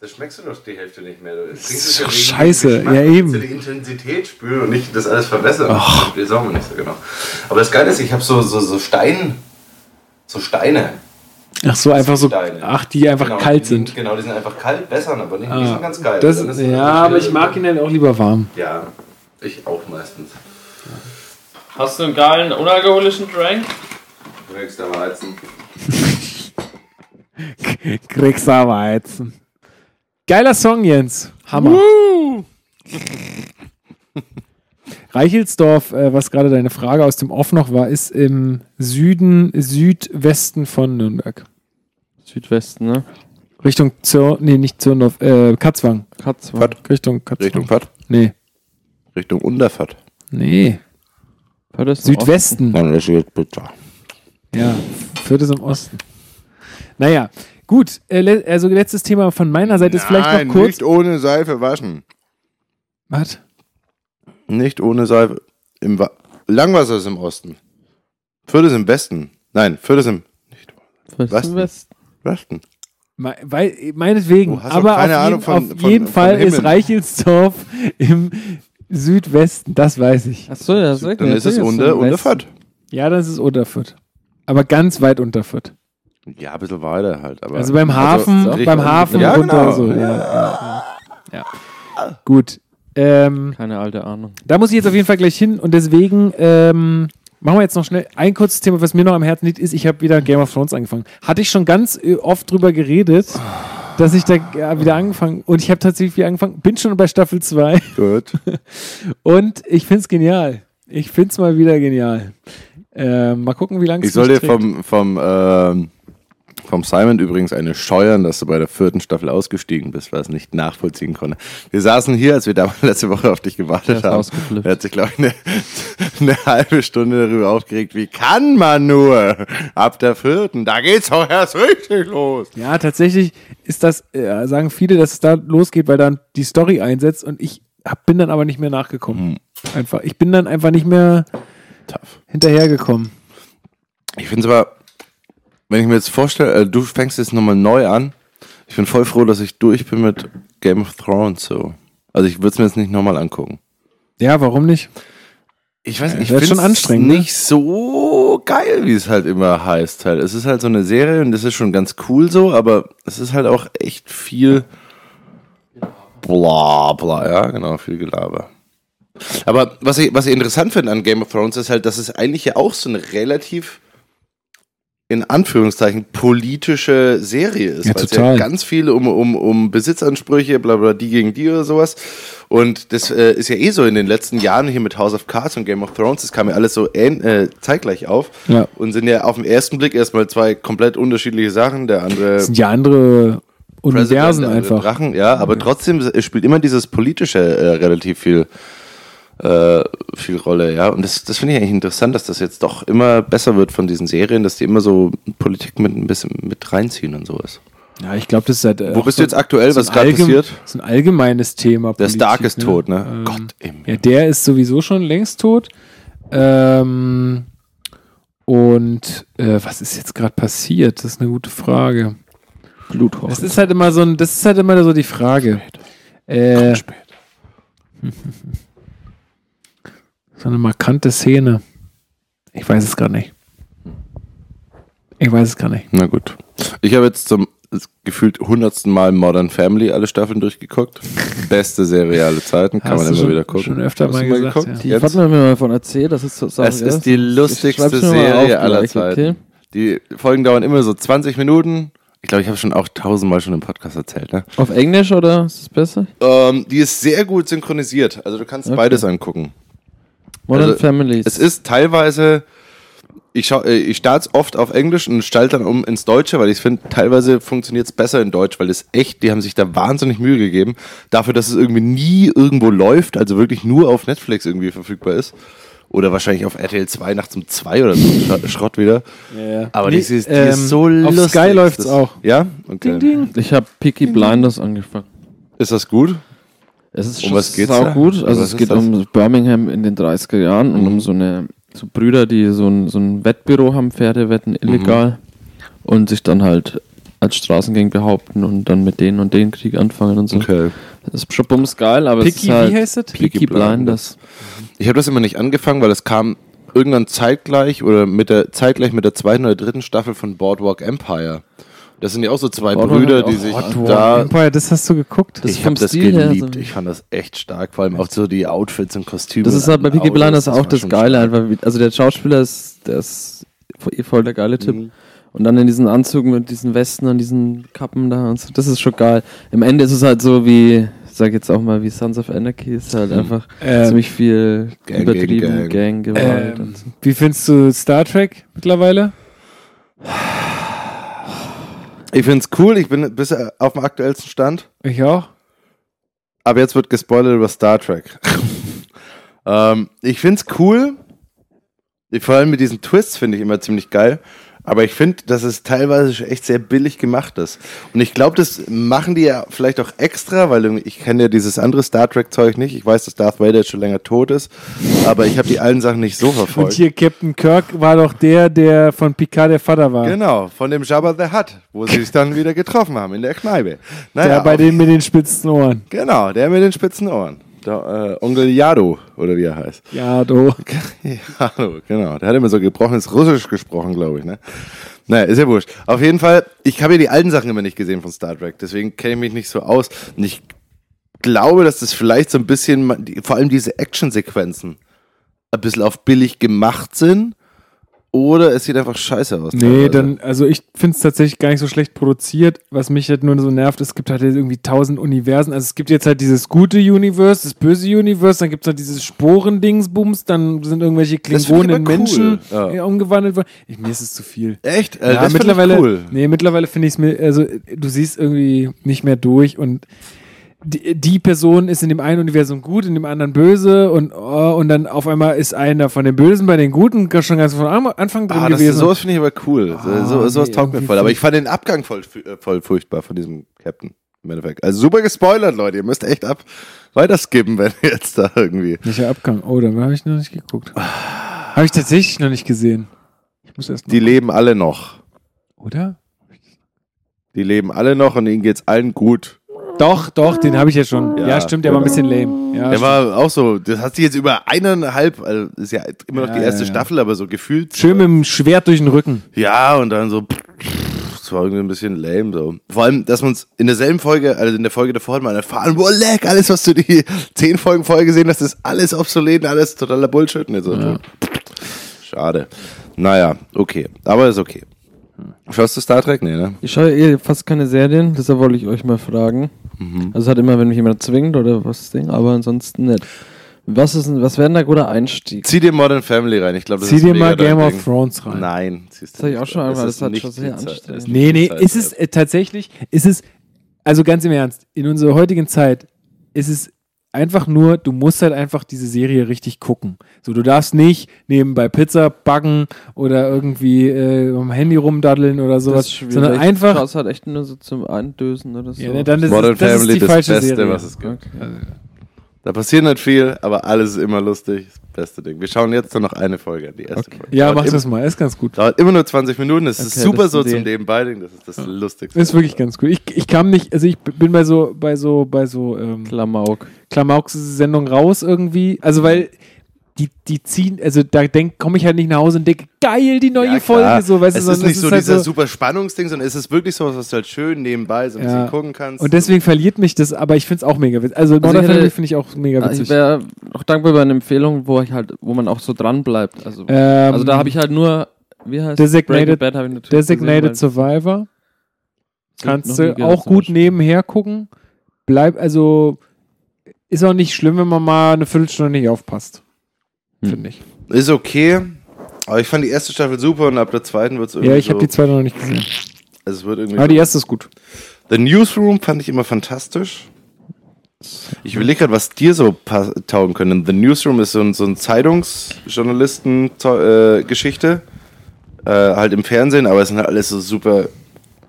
Das schmeckst du doch die Hälfte nicht mehr. Du Das ist doch scheiße. Ja, eben. die Intensität spüren und nicht das alles verbessern. Das weiß auch nicht so genau. Aber das Geile ist, ich habe so, so, so Stein, so Steine. Ach so, einfach so. Steine. Ach, die einfach Genau, kalt die, sind. Genau, die sind einfach kalt, bessern, aber nicht, die Ah, sind ganz geil. das, ja, aber ich mag ihn dann auch lieber warm. Ja, ich auch meistens. Hast du einen geilen, unalkoholischen Drank? Kriegst aber Weizen. *laughs* Kriegst aber jetzt. Geiler Song, Jens. Hammer. Reichelsdorf, äh, was gerade deine Frage aus dem Off noch war, ist im Süden, Südwesten von Nürnberg. Südwesten, ne? Richtung Zur, nee, nicht Zürndorf, äh, Katzwang. Katzwang. Richtung Katzwang. Richtung Pott. Nee, Richtung Unterfahrt. nee. Im Südwesten. Dann ist jetzt bitte. Ja, Fürth ist im Osten. Naja, gut. Äh, le also letztes Thema von meiner Seite ist vielleicht noch kurz. nicht ohne Seife waschen. Was? Nicht ohne Seife. Im Wa Langwasser ist im Osten. Fürth ist im Westen. Nein, Fürth ist im nicht? Fürth Westen. Westen. Me weil, meinetwegen, aber auf keine jeden, Ahnung von- auf von- jeden von Fall ist. Reichelsdorf im Südwesten, das weiß ich. Achso, ja, sag Dann ist es unter, unter Fürth. Ja, das ist Unterfürth. Aber ganz weit Unterfürth. Ja, ein bisschen weiter halt. Aber Also beim Hafen, richtig- beim Hafen ja, runter genau. so. Ja, ja, ja. ja. Gut. Ähm, Keine alte Ahnung. da muss ich jetzt auf jeden Fall gleich hin und deswegen ähm, machen wir jetzt noch schnell ein kurzes Thema, was mir noch am Herzen liegt, ist, ich habe wieder Game of Thrones angefangen. Hatte ich schon ganz äh, oft drüber geredet, dass ich da ja, wieder angefangen und ich habe tatsächlich wieder angefangen, bin schon bei Staffel 2 Gut. *laughs* und ich finde es genial. Ich finde es mal wieder genial. Ähm, mal gucken, wie lange Ich soll dir vom, vom, ähm, vom Simon übrigens eine scheuern, dass du bei der vierten Staffel ausgestiegen bist, weil es nicht nachvollziehen konnte. Wir saßen hier, als wir damals *laughs* letzte Woche auf dich gewartet haben. Er hat sich, glaube ich, eine, *laughs* eine halbe Stunde darüber aufgeregt, wie kann man nur ab der vierten? Da geht's auch erst richtig los. Ja, tatsächlich ist das, äh, sagen viele, dass es da losgeht, weil dann die Story einsetzt und ich hab, bin dann aber nicht mehr nachgekommen. Einfach. Ich bin dann einfach nicht mehr Tough. hinterhergekommen. Ich finde es aber, wenn ich mir jetzt vorstelle, äh, du fängst jetzt nochmal neu an. Ich bin voll froh, dass ich durch bin mit Game of Thrones so. Also ich würde es mir jetzt nicht nochmal angucken. Ja, warum nicht? Ich weiß nicht, ich finde schon anstrengend, ne? nicht so geil, wie es halt immer heißt. Halt. Es ist halt so eine Serie und das ist schon ganz cool so, aber es ist halt auch echt viel bla bla, ja, genau, viel Gelaber. Aber was ich, was ich interessant finde an Game of Thrones ist halt, dass es eigentlich ja auch so eine relativ in Anführungszeichen politische Serie ist. Ja, weil es total. ganz viel um, um, um Besitzansprüche, bla bla, die gegen die oder sowas. Und das äh, ist ja eh so in den letzten Jahren hier mit House of Cards und Game of Thrones, das kam ja alles so äh, zeitgleich auf. Ja. Und sind ja auf den ersten Blick erstmal zwei komplett unterschiedliche Sachen. Der andere Das sind ja andere Universen einfach. Drachen, ja, aber trotzdem es spielt immer dieses politische äh, relativ viel, äh, viel Rolle, ja. Und das, das finde ich eigentlich interessant, dass das jetzt doch immer besser wird von diesen Serien, dass die immer so Politik mit ein bisschen mit reinziehen und sowas. Ja, ich glaube, das ist halt. äh, Wo bist so- du jetzt aktuell? so Was gerade passiert? So ein allgemeines Thema. Der Politik, Stark ist tot, ne? Ähm, Gott im Ja, der ist sowieso schon längst tot. Ähm, und äh, was ist jetzt gerade passiert? Das ist eine gute Frage. Bluthorn. Das ist halt immer so ein, das ist halt immer so die Frage. Äh, *laughs* so eine markante Szene. Ich weiß es gar nicht. Ich weiß es gar nicht. Na gut. Ich habe jetzt zum gefühlt hundertsten Mal Modern Family alle Staffeln durchgeguckt. *laughs* Beste Serie aller Zeiten, kann Hast man du immer schon- wieder gucken. schon öfter Hast mal du gesagt, geguckt? ja. Die hat mir mal davon erzählt, das ist so Sache, Es ist die lustigste mal Serie auf aller gleich, Zeiten. okay? Die Folgen dauern immer so 20 Minuten. Ich glaube, ich habe schon auch tausendmal schon im Podcast erzählt. Ne? Auf Englisch oder ist es besser? Ähm, die ist sehr gut synchronisiert. Also du kannst Okay. beides angucken. Modern Also, Families. Es ist teilweise, ich, schau, äh, ich starte oft auf Englisch und stelle dann um ins Deutsche, weil ich finde, teilweise funktioniert es besser in Deutsch, weil es echt, die haben sich da wahnsinnig Mühe gegeben, dafür, dass es irgendwie nie irgendwo läuft, also wirklich nur auf Netflix irgendwie verfügbar ist. Oder wahrscheinlich auf RTL 2 nachts um 2 oder so Sch- *laughs* Schrott wieder. Aber die, ist, die ist ähm, so auf lustig. Sky läuft's Das- auch. Ja? Okay. ich habe Peaky Blinders angefangen. Ist das gut? Es ist Um schon was geht's da? gut. Also es geht das? um Birmingham in den 30er Jahren und Mhm. um so eine so Brüder, die so ein, so ein Wettbüro haben, Pferdewetten illegal und sich dann halt als Straßengang behaupten und dann mit denen und den Krieg anfangen und so. Okay. Das ist schon bums geil, aber es Picky, ist halt wie heißt das? Peaky Peaky Blinders. Blinders. Ich habe das immer nicht angefangen, weil es kam irgendwann zeitgleich oder mit der zeitgleich mit der zweiten oder dritten Staffel von Boardwalk Empire. Das sind ja auch so zwei Boardwalk Brüder, die sich Boardwalk da. Empire, das hast du geguckt? Das ich habe das Stil her geliebt. so- ich fand das echt stark, vor allem auch so die Outfits und Kostüme. Das ist halt bei Peaky Blinders auch war das Geile. Einfach, also der Schauspieler ist, der ist voll- voll der geile Typ. Mhm. Und dann in diesen Anzügen mit diesen Westen und diesen Kappen da und so. Das ist schon geil. Im Ende ist es halt so wie, ich sag jetzt auch mal, wie Sons of Anarchy ist halt einfach Ähm, ziemlich viel Gang übertrieben gegen Gang. Gang-Gewalt Ähm, und so. Wie findest du Star Trek mittlerweile? Ich finde es cool, ich bin bis auf dem aktuellsten Stand. Ich auch. Aber jetzt wird gespoilert über Star Trek. *laughs* ähm, ich finde es cool. Vor allem mit diesen Twists finde ich immer ziemlich geil. Aber ich finde, dass es teilweise schon echt sehr billig gemacht ist. Und ich glaube, das machen die ja vielleicht auch extra, weil ich kenne ja dieses andere Star Trek-Zeug nicht. Ich weiß, dass Darth Vader jetzt schon länger tot ist. Aber ich habe die alten Sachen nicht so Und verfolgt. hier Captain Kirk war doch der, der von Picard der Vater war. Genau, von dem Jabba the Hutt, wo sie sich dann wieder getroffen haben in der Kneipe. Naja, der bei dem mit den spitzen Ohren. Genau, der mit den spitzen Ohren. Der, äh, Onkel Yado, oder wie er heißt. Ja, du. *laughs* Ja, hallo, genau. Der hat immer so gebrochenes Russisch gesprochen, glaube ich, ne? Naja, ist ja wurscht. Auf jeden Fall, ich habe ja die alten Sachen immer nicht gesehen von Star Trek, deswegen kenne ich mich nicht so aus. Und ich glaube, dass das vielleicht so ein bisschen, vor allem diese Actionsequenzen, ein bisschen auf billig gemacht sind. Oder es sieht einfach scheiße aus. Nee, teilweise. dann, also ich finde es tatsächlich gar nicht so schlecht produziert. Was mich halt nur so nervt, es gibt halt jetzt irgendwie tausend Universen. Also es gibt jetzt halt dieses gute Universe, das böse Universe, dann gibt es halt dieses Sporendingsbums, dann sind irgendwelche Klingonen in cool. Menschen Ja. äh, umgewandelt worden. Ich, mir ist es zu viel. Echt? Äh, ja, das mittlerweile, ich cool. nee, mittlerweile finde ich es mir, also du siehst irgendwie nicht mehr durch und die, die Person ist in dem einen Universum gut, in dem anderen böse und, oh, und dann auf einmal ist einer von den Bösen bei den Guten schon ganz von Anfang drin Ah, gewesen. sowas finde ich aber cool. So, Ah, so, sowas nee, taugt mir voll. Aber ich fand den Abgang voll, äh, voll furchtbar von diesem Captain. Im Endeffekt. Also super gespoilert, Leute. Ihr müsst echt ab weiter skippen, *laughs* wenn ihr jetzt da irgendwie. Welcher Abgang? Oh, da habe ich noch nicht geguckt. Habe ich tatsächlich noch nicht gesehen. muss erst Die leben alle noch. Oder? Die leben alle noch und ihnen geht's allen gut. Doch, doch, den habe ich ja schon. Ja, Ja, stimmt, der war ein bisschen lame. Ja, Der war auch so, das hat sich jetzt über eineinhalb, also ist ja immer noch Ja, die erste ja, ja. Staffel, aber so gefühlt. schön mit dem Schwert durch den Rücken. Ja, und dann so, das war irgendwie ein bisschen lame so. Vor allem, dass man es in derselben Folge, also in der Folge davor hat man erfahren, boah, leck, alles, was du die *laughs* zehn Folgen vorher gesehen hast, ist alles obsolet, und alles totaler Bullshit. Und so, Schade. Naja, okay. Aber ist okay. Schaust du Star Trek? Nee, ne? Ich schaue eh fast keine Serien, deshalb wollte ich euch mal fragen. Mhm. Also hat immer, wenn mich jemand zwingt oder was das Ding, aber ansonsten nicht. Was ist ein, was wäre denn ein guter Einstieg? Zieh dir Modern Family rein. Ich glaube, das Zieh ist dir mal Game of Ding. Thrones rein. Nein, Das hab ich auch schon einmal, das hat nicht schon sehr anstrengend. Nee, nee, Zeit ist es äh, tatsächlich, ist es, also ganz im Ernst, in unserer heutigen Zeit ist es einfach nur, du musst halt einfach diese Serie richtig gucken. So, du darfst nicht nebenbei Pizza backen oder irgendwie äh, am Handy rumdaddeln oder Das sowas, ist schwierig. sondern einfach, Das halt echt nur so zum Eindösen oder so. ja, dann ist, Modern es, das Family, ist die das falsche Beste, Serie. was es gibt. Da passiert nicht viel, aber alles ist immer lustig. Das beste Ding. Wir schauen jetzt nur noch eine Folge an, die erste Folge. Ja, mach das mal, ist ganz gut. Dauert immer nur 20 Minuten. Das ist Okay, super das so zum Nebenbei-Ding. Das ist das Lustigste. Ist wirklich ganz gut. Ich, ich kam nicht, also ich bin bei so, bei so, bei so ähm, Klamauk. Klamauks-Sendung raus irgendwie. Also weil die, die ziehen, also da denk, komme ich halt nicht nach Hause und denke, geil, die neue Ja, Folge, so, weißt du, es sondern ist nicht so halt dieser super Spannungsding, sondern es ist wirklich so, was du halt schön nebenbei so ein Ja. bisschen gucken kannst. Und deswegen verliert mich das, aber ich finde es auch mega witzig. Also, ich Modern Family finde ich auch mega Also ich witzig. wäre auch dankbar über eine Empfehlung, wo ich halt, wo man auch so dran bleibt. Also, Ähm, also da habe ich halt nur, wie heißt Designated- Bad ich Designated gesehen, Survivor. Kannst du auch gut nebenher gucken. Bleib, also ist auch nicht schlimm, wenn man mal eine Viertelstunde nicht aufpasst. Hm. Finde ich. Ist okay. Aber ich fand die erste Staffel super und ab der zweiten wird es irgendwie Ja, ich habe so, die zweite noch nicht gesehen. also es wird irgendwie Aber die so- erste ist gut. The Newsroom fand ich immer fantastisch. Ich überlege gerade, was dir so taugen können. The Newsroom ist so ein, so ein Zeitungsjournalisten-Geschichte. Äh, halt im Fernsehen, aber es sind halt alles so super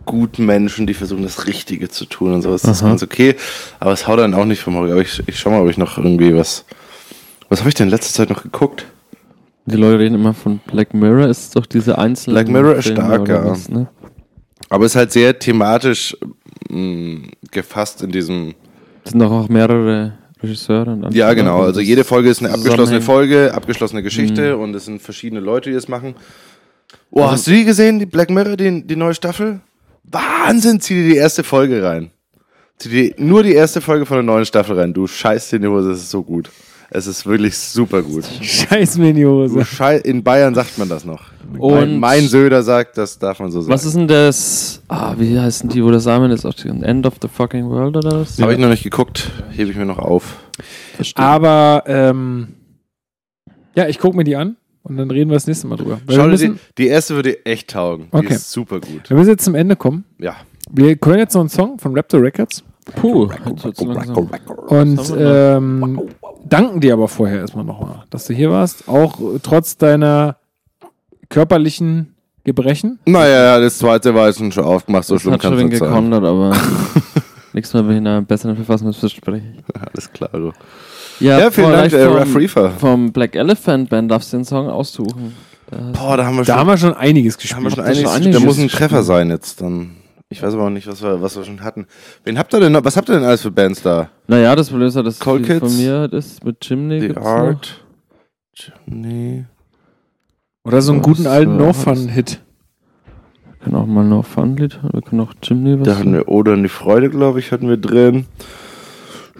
gut Menschen, die versuchen, das Richtige zu tun und sowas. Das ist ganz okay. Aber es haut dann auch nicht vom Hocker. Aber ich, ich schau mal, ob ich noch irgendwie was. Was habe ich denn in letzter Zeit noch geguckt? Die Leute reden immer von Black Mirror, ist doch diese einzelne. Black Mirror ist stark, ja. was, ne? Aber es ist halt sehr thematisch mh, gefasst in diesem. Es sind doch auch mehrere Regisseure. Und Ja, genau. Also jede Folge ist eine abgeschlossene. Folge, abgeschlossene Geschichte und es sind verschiedene Leute, die das machen. Oh, hast du die gesehen, die Black Mirror, die, die neue Staffel? Wahnsinn, zieh dir die erste Folge rein. Zieh dir nur die erste Folge von der neuen Staffel rein. Du scheißt dir in die Hose, es ist so gut. Es ist wirklich super gut. Scheiß mir in die Hose. in Bayern sagt man das noch. Und- mein, mein Söder sagt, das darf man so sagen. Was ist denn das? Ah, wie heißen die, wo der Samen ist? End of the fucking World oder was? Habe ich noch nicht geguckt, hebe ich mir noch auf. Aber, ähm, ja, ich gucke mir die an und dann reden wir das nächste Mal drüber. Weil Schau dir die, die erste würde echt taugen. Die Okay. ist super gut. wir müssen jetzt zum Ende kommen. Ja. Wir hören jetzt noch einen Song von Raptor Records Puh, und ähm, danken dir aber vorher erstmal nochmal, dass du hier warst. Auch trotz deiner körperlichen Gebrechen. Naja, das zweite war jetzt schon aufgemacht, so Das schlimm kann schon es nicht sein. gekontert, aber *laughs* nächstes Mal bin ich in einer besseren Verfassung als verspreche ich. Alles klar. Du. Ja, vielen vielleicht Dank, äh, vom, Ref Reefer. Vom Black Elephant Band darfst du den Song aussuchen. Da Boah, da haben wir Da schon, haben wir schon einiges da haben wir gespielt. schon das schon einiges. einiges Da muss ein gespielt. Treffer sein jetzt dann. Ich weiß aber auch nicht, was wir, was wir schon hatten. Wen habt ihr denn noch? Was habt ihr denn alles für Bands da? naja, das Problem ist ja, dass Cold Kids? von mir das mit Chimney The gibt's Art. Nee. Oder so einen Was, guten alten No Fun-Hit. noch. Wir können auch mal noch Fun-Lied, wir können auch Chimney was Da hatten wir Oder in die Freude, glaube ich, hatten wir drin.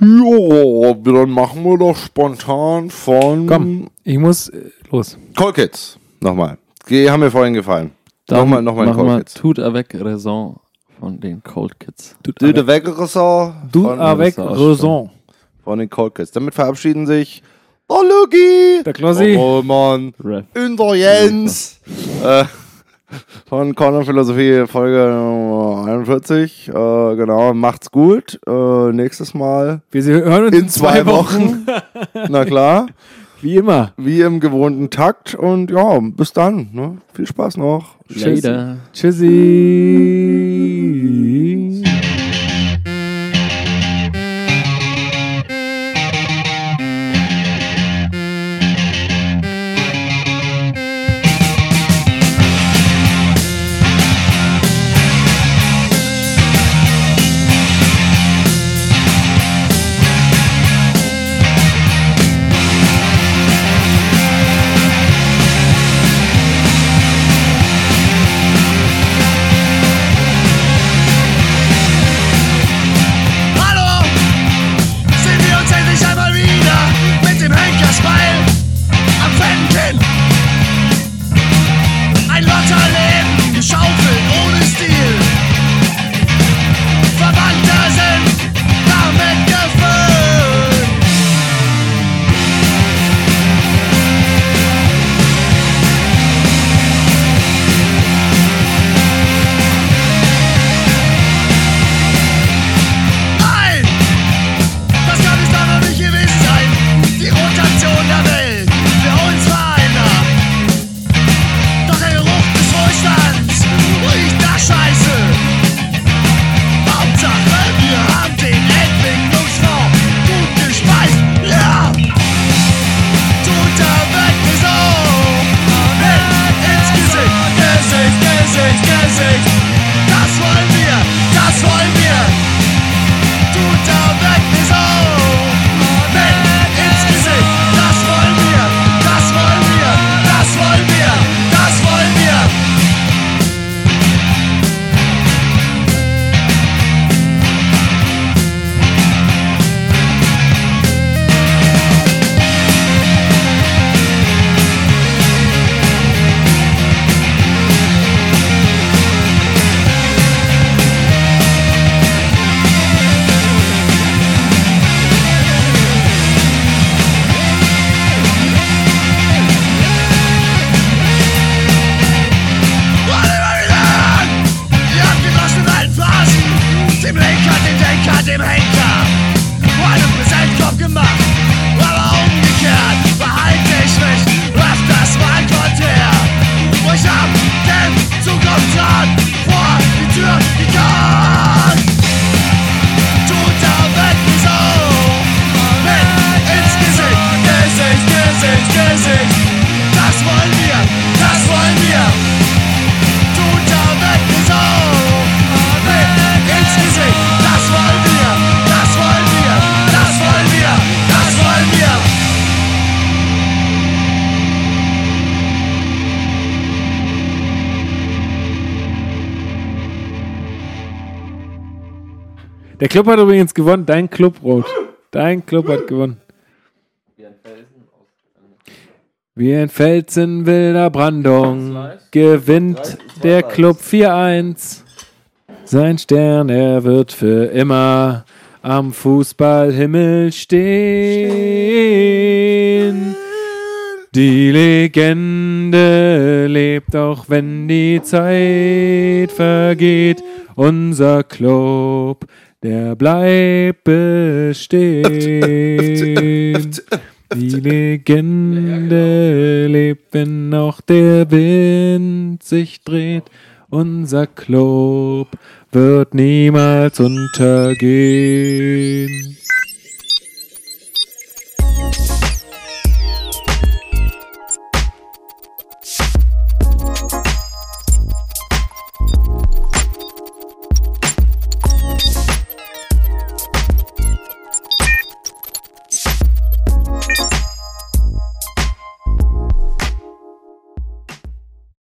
Ja, dann machen wir doch spontan von Komm, ich muss äh, los. Cold Kids. Nochmal. Die haben mir vorhin gefallen. Dann Nochmal, nochmal Cold Kids. Tout avec raison von den Cold Kids. Du de Wegressort Du von, avec das ist raison. von den Cold Kids. Damit verabschieden sich der Luki, Der Klossi. Roman und der Jens äh, von Corner Philosophie Folge Nummer 41. Äh, genau, macht's gut. Äh, nächstes Mal Wir hören uns in zwei Wochen. *laughs* Na klar, *laughs* Wie immer. wie im gewohnten Takt. Und ja, bis dann. Ne? Viel Spaß noch. Later. Tschüssi. Der Club hat übrigens gewonnen. Dein Club, Rot. Dein Club hat gewonnen. Wie ein Fels in wilder Brandung gewinnt der Club 4-1. Sein Stern, er wird für immer am Fußballhimmel stehen. Die Legende lebt, auch wenn die Zeit vergeht. Unser Club, der bleibt bestehen. Die Legende lebt, wenn auch der Wind sich dreht. Unser Club wird niemals untergehen.